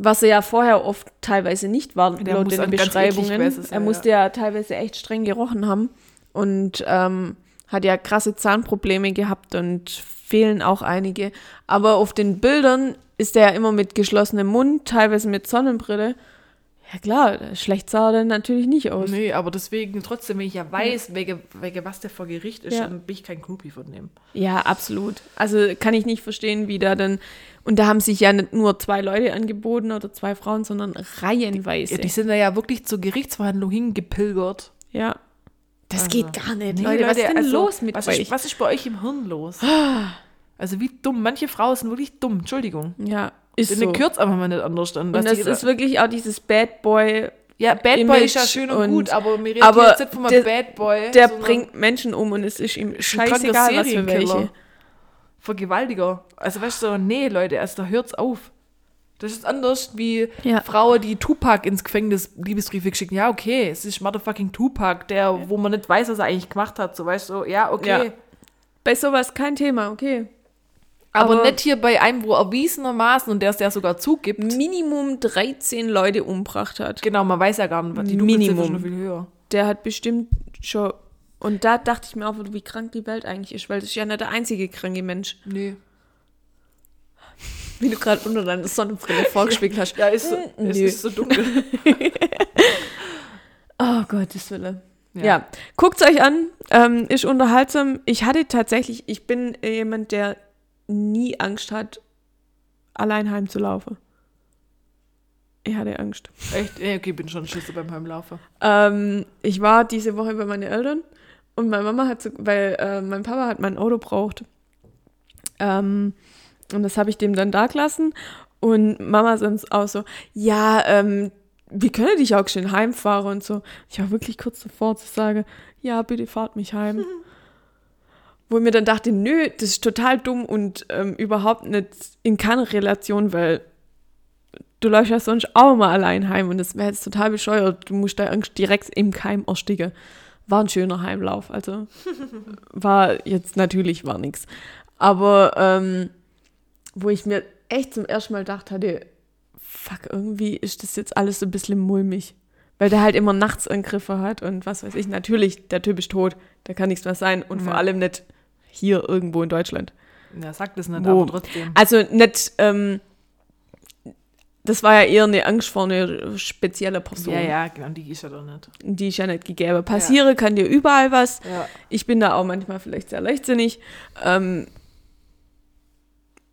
Was er ja vorher oft teilweise nicht war, Der laut den eklig Beschreibungen. sein, er musste ja. teilweise echt streng gerochen haben und ähm, hat ja krasse Zahnprobleme gehabt und fehlen auch einige. Aber auf den Bildern ist er ja immer mit geschlossenem Mund, teilweise mit Sonnenbrille. Ja klar, schlecht sah er dann natürlich nicht aus. Nee, aber deswegen trotzdem, wenn ich ja weiß, wegen, wegen was der vor Gericht ist, Ja. dann bin ich kein Groupie von dem. Ja, absolut. Also kann ich nicht verstehen, wie da dann. Und da haben sich ja nicht nur zwei Leute angeboten oder zwei Frauen, sondern reihenweise. Ja, die sind da ja wirklich zur Gerichtsverhandlung hingepilgert. Ja. Das Also, geht gar nicht, Nee, Leute. Was ist denn also, los mit was euch? Ist, was ist bei euch im Hirn los? Also wie dumm. Manche Frauen sind wirklich dumm. Entschuldigung. ja, ist Ist so. kürzt einfach mal nicht anders. Dann, Und das die- ist wirklich auch dieses Bad Boy, ja, Bad Boy ist ja schön und, und- gut, aber mir redet aber jetzt nicht von einem Bad Boy. der bringt Menschen um und es ist ihm scheißegal, was für welche. Vergewaltiger. Also weißt du, so, nee, Leute, also da hört's auf. Das ist anders wie Ja. Frauen, die Tupac ins Gefängnis Liebesbriefe schicken. Ja, okay, es ist motherfucking Tupac, der, wo man nicht weiß, was er eigentlich gemacht hat. So, weißt du, ja, okay. Ja. Bei sowas kein Thema, okay. Aber, Aber- nicht hier bei einem, wo erwiesenermaßen und der es der sogar zugibt. Minimum 13 Leute umgebracht hat. Genau, man weiß ja gar nicht, die Minimum. Ist noch viel höher. Der hat bestimmt schon. Und da dachte ich mir auch, wie krank die Welt eigentlich ist, weil das ist ja nicht der einzige kranke Mensch. Nee. Wie du gerade unter deiner Sonnenbrille vorgespielt hast. Ja, ist so, es nö. ist so dunkel. Oh Gottes Wille. Ja, guckt's euch an. Ähm, ist unterhaltsam. Ich hatte tatsächlich, ich bin jemand, der nie Angst hat, allein heimzulaufen. Ich hatte Angst. Echt? Ja, okay, bin schon Schüsse beim Heimlaufen. Ähm, ich war diese Woche bei meinen Eltern und meine Mama hat so, weil äh, mein Papa hat mein Auto braucht. Ähm, und das habe ich dem dann da gelassen. Und Mama sonst auch so, ja, ähm, wir können dich auch schön heimfahren und so. Ich war wirklich kurz davor zu sagen, ja, bitte fahrt mich heim. Wo ich mir dann dachte, nö, das ist total dumm und ähm, überhaupt nicht in keiner Relation, weil du läufst ja sonst auch mal allein heim und das wäre jetzt total bescheuert. Du musst da direkt im Keim ersticken. War ein schöner Heimlauf, also war jetzt natürlich war nichts. Aber ähm, wo ich mir echt zum ersten Mal gedacht hatte, fuck, irgendwie ist das jetzt alles so ein bisschen mulmig. Weil der halt immer nachts Angriffe hat und was weiß ich. Natürlich, der Typ ist tot, da kann nichts mehr sein und vor Ja. allem nicht hier irgendwo in Deutschland. Ja, sagt es nicht, Wo- aber trotzdem. Also nicht, ähm, das war ja eher eine Angst vor einer spezielle Person. Ja, ja, genau, die ist ja doch nicht. Die ist ja nicht gegeben. Passiere kann dir überall was. Ja. Ich bin da auch manchmal vielleicht sehr leichtsinnig. Ähm,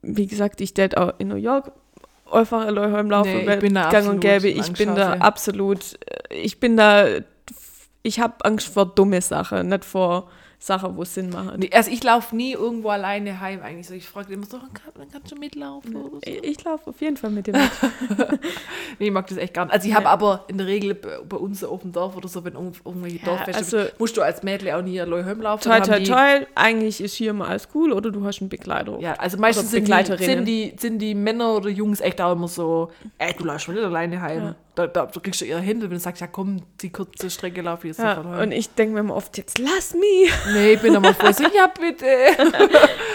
wie gesagt, ich date auch in New York einfach im Laufe Nee, ich bin da gang und absolut gäbe. Ich bin da absolut, äh, ich bin da, ich habe Angst vor dumme Sachen, nicht vor Sachen, wo es Sinn machen. Nee, Also ich laufe nie irgendwo alleine heim eigentlich. So, ich frage immer so, kann, kannst du mitlaufen oder so? Ich, ich laufe auf jeden Fall mit dem mit. Nee, ich mag das echt gar nicht. Also ich habe aber in der Regel bei uns auf dem Dorf oder so, wenn irgendw- irgendwelche Ja, Dorffeste also- musst du als Mädel auch nie allein heimlaufen. Toi, toi, toi. Eigentlich ist hier mal alles cool oder du hast einen Begleiter. Ja, also meistens sind die, sind, die, sind die Männer oder Jungs echt auch immer so, ey, du läufst schon nicht alleine heim. Ja. Da, da, kriegst du ihre Hände, wenn du sagst, ja komm, die kurze Strecke lauf jetzt Ja, und ich denke mir immer oft, jetzt lass mich. Nee, ich bin immer voll so, ja bitte.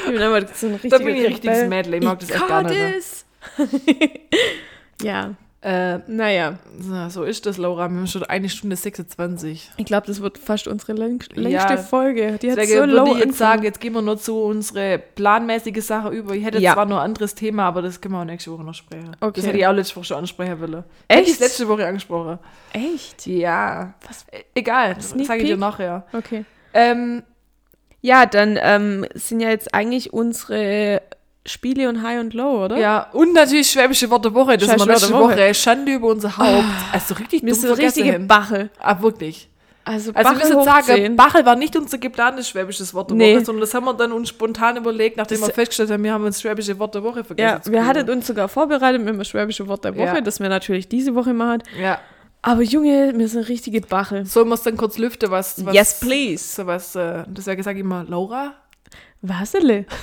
Ich bin aber so ein richtiger Da bin ich ein richtiges. Mädel, ich mag das echt gar nicht. ne? ja, Äh, naja. so, ist das, Laura. Wir haben schon eine Stunde 26. Ich glaube, das wird fast unsere läng längste Ja. Folge. Die hat Deswegen so würde low ich jetzt sagen, jetzt gehen wir nur zu unsere planmäßige Sache über. Ich hätte Ja. zwar noch ein anderes Thema, aber das können wir auch nächste Woche noch sprechen. Okay. Das hätte ich auch letzte Woche schon ansprechen wollen. Echt? Hätte ich letzte Woche angesprochen. Echt? Ja. Was? E- Egal, das sage ich dir nachher. Okay. Ähm, Ja, dann ähm, sind ja jetzt eigentlich unsere Spiele und High und Low, oder? ja, und natürlich Schwäbische Wort der Woche. Das ist wir letzte Woche. Woche. Schande über unser Haupt. Also richtig Wir dumm sind richtige hin. Bachel. Ah, wirklich. Also, Also wir Bachel müssen sagen. Bachel war nicht unser geplantes schwäbisches Wort der Nee. Woche, sondern das haben wir dann uns spontan überlegt, nachdem Das- wir festgestellt haben, wir haben uns schwäbische Wort der Woche vergessen. Ja, wir hatten uns sogar vorbereitet mit dem schwäbische Wort der Woche, Ja. das wir natürlich diese Woche machen. Ja. Aber Junge, wir sind richtige Bachel. Sollen wir es dann kurz lüften, was, was Yes, please. Was, äh, das ja gesagt immer, Laura? Wasele.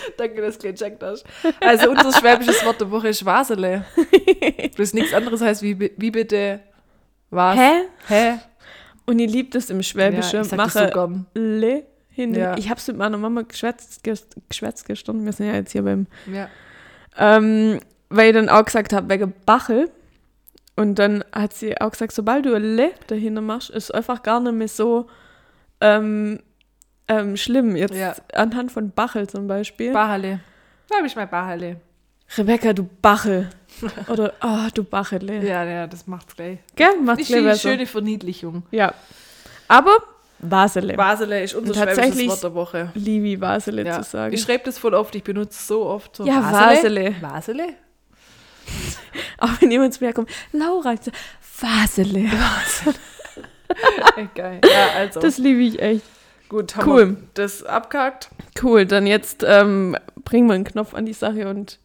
Danke, dass du gecheckt hast. Also unser schwäbisches Wort der Woche ist Wasele. Das nichts anderes heißt wie, wie bitte was? Hä? Hä? Und ich liebe das im Schwäbischen. Ja, mache so le hin. Ja. Ich habe es mit meiner Mama geschwätzt, ges- geschwätzt gestanden. Wir sind ja jetzt hier beim. Ja. Ähm, weil ich dann auch gesagt habe, wegen Bachel. Und dann hat sie auch gesagt, sobald du Le dahinter machst, ist einfach gar nicht mehr so ähm, ähm, schlimm. Jetzt Ja. anhand von Bachel zum Beispiel. Bahale. Da habe ich mal Bahale. Rebecca, du Bachel. Oder, oh, du Bachele. Ja, ja, das macht's gleich. Gell? Macht's Ich gleich besser. schöne Verniedlichung. Ja. Aber Vasele. Basele ist unser schwäbisches Wort der Woche. Liebe Vasele Ja. zu sagen. Ich schreibe das voll oft, ich benutze es so oft. So Ja, Vasele. Vasele? Auch wenn jemand zu mir kommt, Laura, ich so, Vasele. Echt geil. Ja, also. Das liebe ich echt. Gut, haben cool. wir das abgehakt. Cool, dann jetzt ähm, bringen wir einen Knopf an die Sache und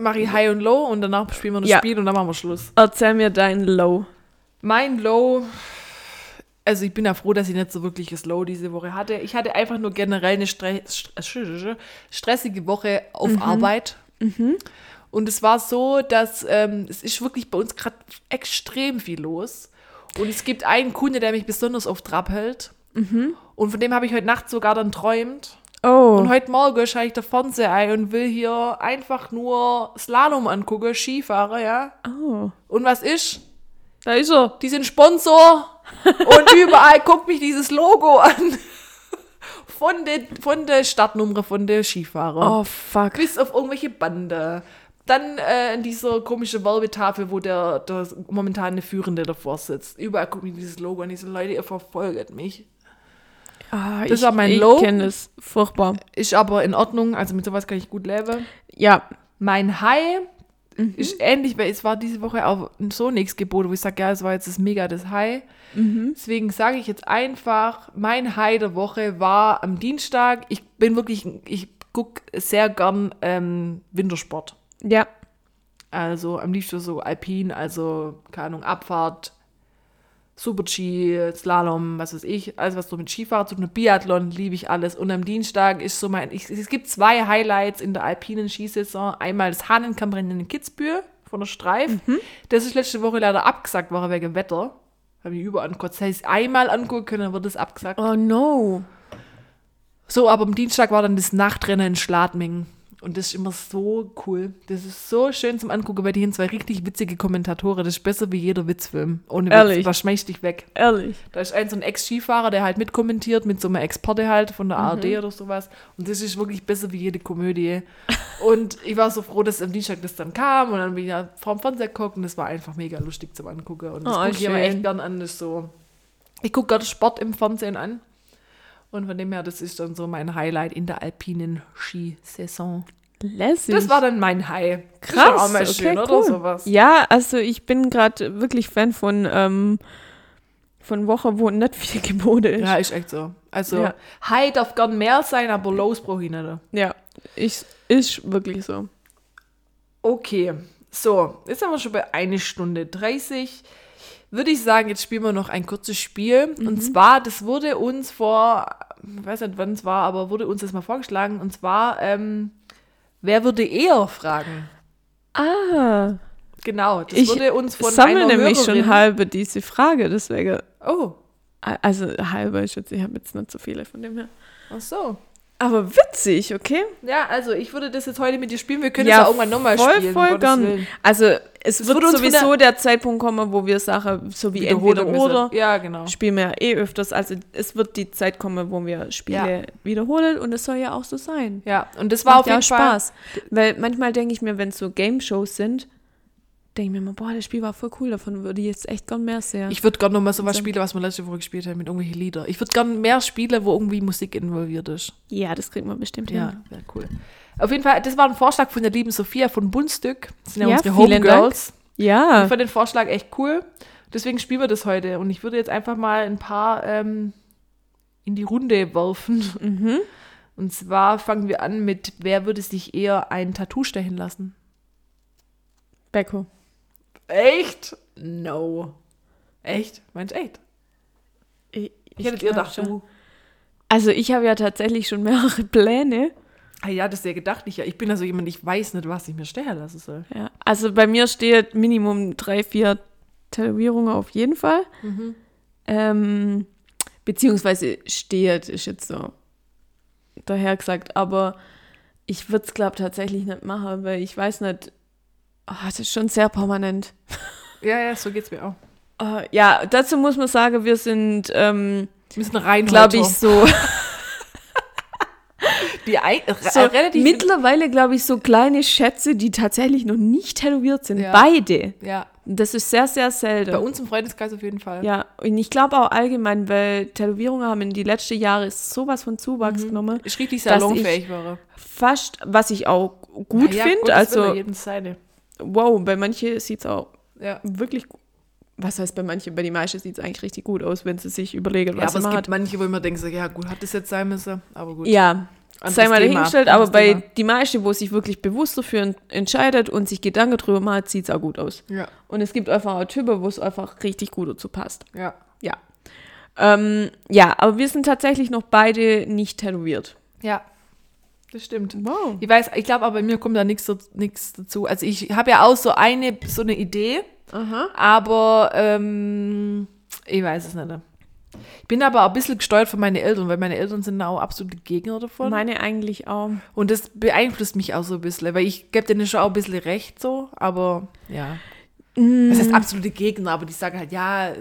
Mache ich High und Low und danach spielen wir das Ja. Spiel und dann machen wir Schluss. erzähl mir dein Low. Mein Low, also ich bin ja froh, dass ich nicht so wirklich es Low diese Woche hatte. Ich hatte einfach nur generell eine stre stre stressige Woche auf Arbeit. Und es war so, dass ähm, es ist wirklich bei uns gerade extrem viel los. Und es gibt einen Kunde, der mich besonders auf Trab hält. Und von dem habe ich heute Nacht sogar dann träumt. Oh. Und heute Morgen schaue ich der Fernseher ein und will hier einfach nur Slalom angucken, Skifahrer, ja. oh. Und was ist? Da ist er. Die sind Sponsor und überall guckt mich dieses Logo an. Von der, von der Startnummer von der Skifahrer. Oh, fuck. Bis auf irgendwelche Bande. Dann äh, in dieser komischen Werbetafel, wo der, der momentane Führende davor sitzt. Überall guckt mich dieses Logo an. Diese Leute, ihr verfolgt mich. Ah, Das ich, war mein ich Low. kenne es. Furchtbar. Ist aber in Ordnung. Also mit sowas kann ich gut leben. Ja. Mein High ist ähnlich, weil es war diese Woche auch so nichts geboten, wo ich sage, ja, es war jetzt das mega das High. Deswegen sage ich jetzt einfach, mein High der Woche war am Dienstag. Ich bin wirklich, ich gucke sehr gern ähm, Wintersport. Ja. Also am liebsten so Alpin, also keine Ahnung, Abfahrt, Super-G, Slalom, was weiß ich, alles was so mit Skifahren zu tun hat, Biathlon, liebe ich alles. Und am Dienstag ist so mein, ich, es gibt zwei Highlights in der alpinen Skisaison. Einmal das Hahnenkammrennen in Kitzbühel von der Streif. Das ist letzte Woche leider abgesagt worden wegen Wetter. Habe ich überall angeguckt. Das heißt, einmal angucken können, dann wird es abgesagt. Oh no. So, aber am Dienstag war dann das Nachtrennen in Schladming. Und das ist immer so cool. Das ist so schön zum Angucken, weil die haben zwei richtig witzige Kommentatoren. Das ist besser wie jeder Witzfilm. Ohne Witz, Ehrlich? was schmeißt dich weg. Ehrlich. Da ist ein so ein Ex-Skifahrer, der halt mitkommentiert, mit so einem Experte halt von der ARD oder sowas. Und das ist wirklich besser wie jede Komödie. und ich war so froh, dass am Dienstag das dann kam und dann bin ich ja vorm Fernseher geguckt und das war einfach mega lustig zum Angucken. Und das Oh, gucke ich immer echt gern an. Das so. Ich gucke gerade Sport im Fernsehen an. Und von dem her, das ist dann so mein Highlight in der alpinen Skisaison. Lässig. Das war dann mein High. Krass. auch mal okay, schön, cool. oder sowas? Ja, also ich bin gerade wirklich Fan von, ähm, von Wochen, wo nicht viel geboten ist. Ja, ist echt so. Also, Ja. High darf gern mehr sein, aber Lows brauche ich nicht. Ja, ich, ist wirklich so. Okay, so, jetzt haben wir schon bei 1 Stunde 30. Würde ich sagen, jetzt spielen wir noch ein kurzes Spiel. Und zwar, das wurde uns vor, ich weiß nicht wann es war, aber wurde uns das mal vorgeschlagen. Und zwar, ähm, wer würde eher fragen? Ah, Genau, das ich wurde uns von sammle einer nämlich Hörerin. schon halbe diese Frage, deswegen. Oh, Also halbe ist jetzt, ich habe jetzt nicht so viele von dem her. ach so. Aber witzig, okay? Ja, also ich würde das jetzt heute mit dir spielen. Wir können Ja, es ja irgendwann nochmal voll, spielen. voll Gottes gern. Also es Es wird sowieso der Zeitpunkt kommen, wo wir Sachen so wie entweder oder Ja, genau. spielen wir ja eh öfters. Also es wird die Zeit kommen, wo wir Spiele wiederholen und es soll ja auch so sein. Ja, und das war Macht auf ja jeden auch Fall Spaß. Weil manchmal denke ich mir, wenn es so Game-Shows sind, denke ich mir immer, boah, das Spiel war voll cool, davon würde ich jetzt echt gern mehr sehen. Ich würde gerne nochmal so was So. spielen, was wir letzte Woche gespielt haben, mit irgendwelchen Lieder. Ich würde gerne mehr spielen, wo irgendwie Musik involviert ist. ja, das kriegen wir bestimmt Ja, hin. wäre cool. Auf jeden Fall, das war ein Vorschlag von der lieben Sophia von Bundstück. Das sind ja, Ja, unsere Homegirls. Ja, Ich fand den Vorschlag echt cool. Deswegen spielen wir das heute. Und ich würde jetzt einfach mal ein paar ähm, in die Runde werfen. mhm. Und zwar fangen wir an mit, wer würde sich eher ein Tattoo stechen lassen? Becco. Echt? No. Echt? Meinst du echt? Ich, Ich hätte glaub gedacht, schon. du. Also ich habe ja tatsächlich schon mehrere Pläne. Ah ja, das ist ja gedacht. Ich, ich bin also jemand, ich weiß nicht, was ich mir stechen lassen soll. Ja, also bei mir steht Minimum drei, vier Tätowierungen auf jeden Fall. Mhm. Ähm, beziehungsweise steht, ist jetzt so daher gesagt, aber ich würde es, glaube tatsächlich nicht machen, weil ich weiß nicht, oh, das ist schon sehr permanent. Ja, ja, so geht's mir auch. Äh, ja, dazu muss man sagen, wir sind, ähm, Wir sind rein glaube ich, so, die ein, so relativ mittlerweile, glaube ich, so kleine Schätze, die tatsächlich noch nicht tätowiert sind. Ja. Beide. Ja, Das ist sehr, sehr selten. bei uns im Freundeskreis auf jeden Fall. Ja, und ich glaube auch allgemein, weil Tätowierungen haben in die letzten Jahre sowas von Zuwachs genommen. Ist richtig salonfähig wäre. Fast, was ich auch gut Ja, finde. Also, jeden seine. Wow, bei manchen sieht es auch Ja. wirklich gut. Was heißt bei manchen? Bei den meisten sieht es eigentlich richtig gut aus, wenn sie sich überlegen, Ja, was aber sie es gibt manche, wo ich mir denke, so, ja gut, hat das jetzt sein müssen, aber gut. Ja, Anderes sei mal dahingestellt, aber bei Thema. die meisten, wo sich wirklich bewusst dafür en- entscheidet und sich Gedanken drüber macht, sieht es auch gut aus. Ja, Und es gibt einfach auch Typen, wo es einfach richtig gut dazu passt. ja. Ja. Ähm, ja, aber wir sind tatsächlich noch beide nicht tätowiert. Ja, das stimmt. Wow. Ich weiß, ich glaube, aber bei mir kommt da nichts dazu. Also ich habe ja auch so eine, so eine Idee, Aha. aber ähm, ich weiß es nicht. Ich bin aber auch ein bisschen gesteuert von meinen Eltern, weil meine Eltern sind auch absolute Gegner davon. Meine eigentlich auch. Und das beeinflusst mich auch so ein bisschen, weil ich gebe denen schon auch ein bisschen recht so, aber ja. Das heißt absolute Gegner, aber die sagen halt, ja,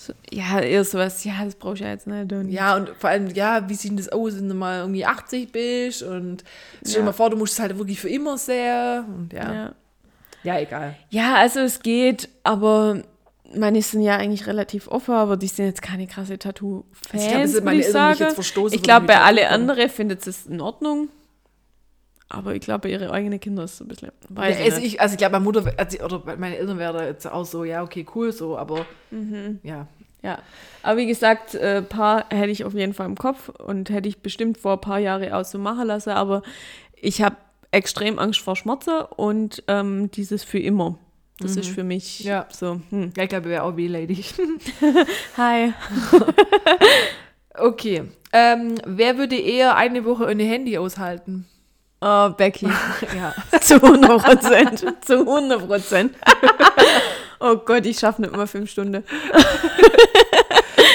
So, ja, eher sowas, ja, das brauche ich ja jetzt nicht. Und ja, und vor allem, ja, wie sieht das aus, wenn du mal irgendwie 80 bist und stell dir mal vor, du musst es halt wirklich für immer sehen und ja. Ja, ja. egal. ja, also es geht, aber meine sind ja eigentlich relativ offen, aber die sind jetzt keine krasse Tattoo-Fans, Also ich glaube, meine ich. Ich glaube, bei alle anderen findet es in Ordnung. Aber ich glaube, ihre eigenen Kinder ist es so ein bisschen. Weiß Ja, ich also, ich, also ich glaube, meine Mutter, also, oder meine Eltern wären da jetzt auch so, ja, okay, cool, so, aber Mhm. ja. Ja. Aber wie gesagt, äh, paar hätte ich auf jeden Fall im Kopf und hätte ich bestimmt vor ein paar Jahren auch so machen lassen. Aber ich habe extrem Angst vor Schmerzen und ähm, dieses für immer. Das ist für mich Mhm. Ja. so. Hm. Ja, ich glaube, ich wäre auch wehleidig. Hi. Okay. Ähm, wer würde eher eine Woche ohne Handy aushalten? Oh, Becky. Ja. Zu 100 Prozent. Zu 100 Prozent. oh Gott, ich schaffe nicht mal fünf Stunden.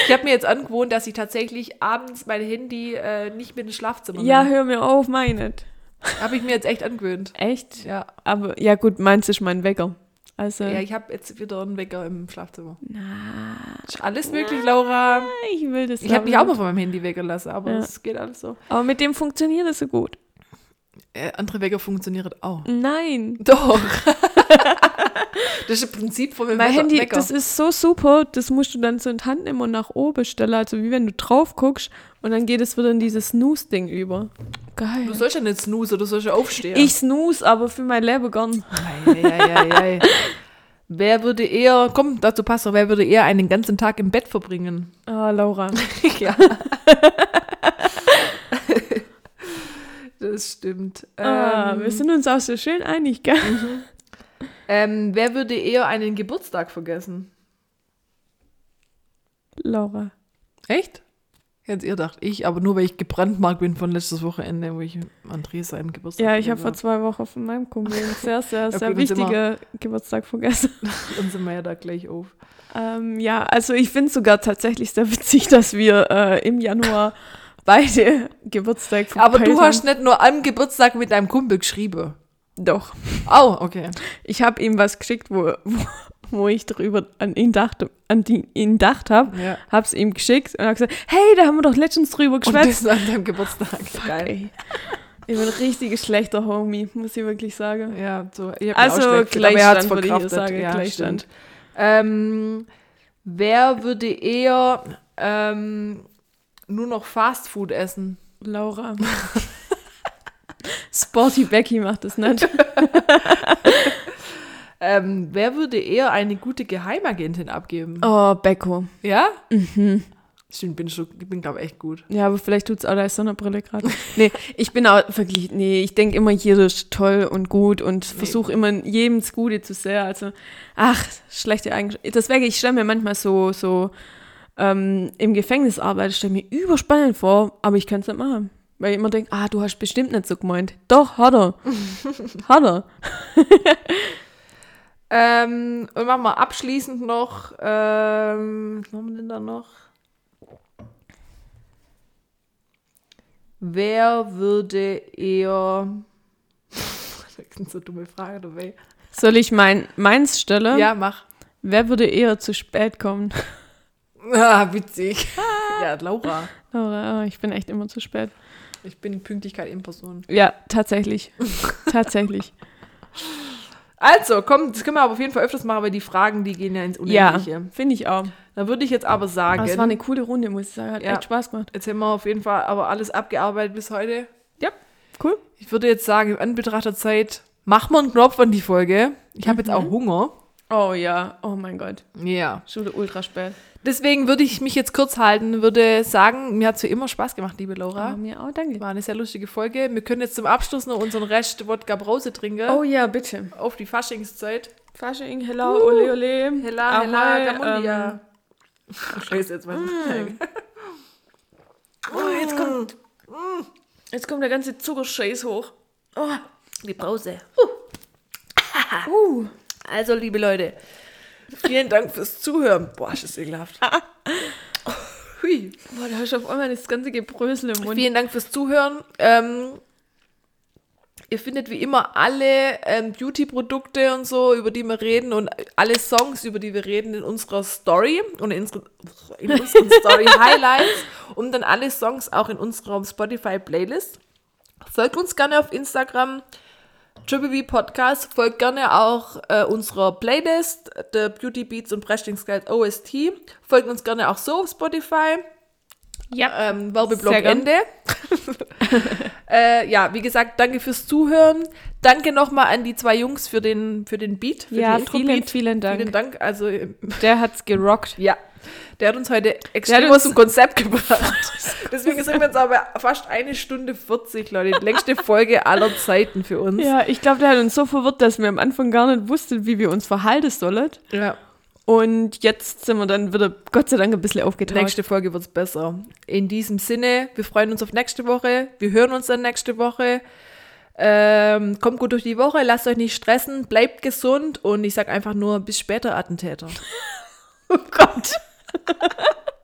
Ich habe mir jetzt angewohnt, dass ich tatsächlich abends mein Handy äh, nicht mit ins Schlafzimmer Ja, nehme. hör mir auf, meinet. Habe ich mir jetzt echt angewöhnt. Echt? Ja. Aber ja gut, meins ist mein Wecker. Also, Ja, ich habe jetzt wieder einen Wecker im Schlafzimmer. Ist alles möglich, Laura. ich will das Ich habe mich auch mal von meinem Handy wecken lassen, aber Ja. es geht alles so. Aber mit dem funktioniert es so gut. Äh, andere Wecker funktionieren auch. Nein. Doch. das ist das Prinzip von meinem Mein Wecker. Handy, das ist so super, das musst du dann so in die Hand nehmen und nach oben stellen, also wie wenn du drauf guckst und dann geht es wieder in dieses Snooze-Ding über. Geil. Du sollst ja nicht snoozen, du sollst ja aufstehen. Ich snooze, aber für mein Leben gern. Eieieiei. Wer würde eher, komm, dazu passt doch, wer würde eher einen ganzen Tag im Bett verbringen? Ah, Laura. ja. Das stimmt. Ah, Ähm, wir sind uns auch so schön einig, gell? ähm, wer würde eher einen Geburtstag vergessen? Laura. Echt? Jetzt ihr dacht ich, aber nur weil ich gebrandmarkt bin von letztes Wochenende, wo ich André seinen Geburtstag Ja, ich habe vor zwei Wochen von meinem Kumpel einen sehr, sehr, Okay, sehr wir- wichtigen Geburtstag vergessen. Dann sind wir ja da gleich auf. Ähm, ja, also ich finde es sogar tatsächlich sehr witzig, dass wir äh, im Januar beide Geburtstag Aber du verpeilt hast nicht nur am Geburtstag mit deinem Kumpel geschrieben. Doch. Oh, okay. Ich habe ihm was geschickt, wo, wo, wo ich darüber an ihn dachte, an die, ihn dacht habe. Ja. Hab's ihm geschickt und hab gesagt, hey, da haben wir doch letztens drüber Und geschwätzt. das an deinem Geburtstag. Geil. Ey. Ich bin ein richtig schlechter Homie, muss ich wirklich sagen. Ja, so. Ich Also Gleichstand würde ich sagen, ja, Gleichstand. Ähm, wer würde eher ähm, nur noch Fastfood essen? Laura. Sporty Becky macht das nicht. Ähm, wer würde eher eine gute Geheimagentin abgeben? Oh, Becco. Ja? Stimmt, bin schon, ich bin glaube echt gut. Ja, aber vielleicht tut's auch deine Sonnenbrille gerade. Nee, ich bin auch wirklich, nee, ich denke immer, jeder ist toll und gut und versuche immer jedem das Gute zu sehen. Also, ach, schlechte Eigenschaften. Deswegen, ich stelle mir manchmal so, so ähm, im Gefängnis arbeiten, stelle mir überspannend vor, aber ich kann es nicht machen. Weil ich immer denke, ah, du hast bestimmt nicht so gemeint. Doch, hat er. hat er. Ähm, und machen wir abschließend noch, ähm, was haben wir denn da noch? Wer würde eher. das ist so dumme Frage dabei. Soll ich mein, meins stellen? Ja, mach. Wer würde eher zu spät kommen? Ah, witzig. ja, Laura. Laura, ah, ich bin echt immer zu spät. Ich bin Pünktlichkeit in Person. Ja, tatsächlich. tatsächlich. Also, komm, das können wir aber auf jeden Fall öfters machen, weil die Fragen, die gehen ja ins Ja, Unendliche. finde ich auch. Da würde ich jetzt aber sagen, Aber es war eine coole Runde, muss ich sagen. Hat Ja. echt Spaß gemacht. jetzt haben wir auf jeden Fall aber alles abgearbeitet bis heute. Ja, cool. Ich würde jetzt sagen, im Anbetracht der Zeit, mach mal einen Knopf an die Folge. Ich habe jetzt auch Hunger. Oh ja, oh mein Gott. Ja. Schon wieder ultra spät. Deswegen würde ich mich jetzt kurz halten, würde sagen, mir hat es wie immer Spaß gemacht, liebe Laura. Oh, mir auch, danke. War eine sehr lustige Folge. Wir können jetzt zum Abschluss noch unseren Rest Wodka Brause trinken. Oh ja, bitte. Auf die Faschingszeit. Fasching, hello, ole, ole. Hella, hella, Gamundia. ähm, Scheiße, jetzt mal. Mm. Oh, jetzt kommt, jetzt kommt der ganze Zuckerscheiß hoch. Oh, Die Pause. uh. Also, liebe Leute, vielen Dank fürs Zuhören. Boah, ist das ekelhaft. Hui. Boah, da hast du auf einmal das ganze Gebrösel im Mund. Vielen Dank fürs Zuhören. Ähm, ihr findet wie immer alle ähm, Beauty-Produkte und so, über die wir reden und alle Songs, über die wir reden, in unserer Story und in, unsere, in unseren Story-Highlights und dann alle Songs auch in unserer Spotify-Playlist. Folgt uns gerne auf Instagram, Triple B Podcast. Folgt gerne auch äh, unserer Playlist, The Beauty Beats und Breasting Guide OST. Folgt uns gerne auch so auf Spotify. Ja. Ähm, Werbeblock. Ende. äh, ja, wie gesagt, danke fürs Zuhören. Danke nochmal an die zwei Jungs für den, für den Beat. Für Ja, den vielen, vielen Dank. Vielen Dank. Also, äh, Der hat's gerockt. ja, der hat uns heute extrem aus dem Konzept gebracht. Deswegen sind wir jetzt aber fast eine Stunde 40, Leute. Die längste Folge aller Zeiten für uns. Ja, ich glaube, der hat uns so verwirrt, dass wir am Anfang gar nicht wussten, wie wir uns verhalten sollen. ja. Und jetzt sind wir dann wieder, Gott sei Dank, ein bisschen aufgetaucht. Nächste Folge wird's besser. In diesem Sinne, wir freuen uns auf nächste Woche. Wir hören uns dann nächste Woche. Ähm, kommt gut durch die Woche, lasst euch nicht stressen, bleibt gesund und ich sag einfach nur bis später, Attentäter. Oh Gott.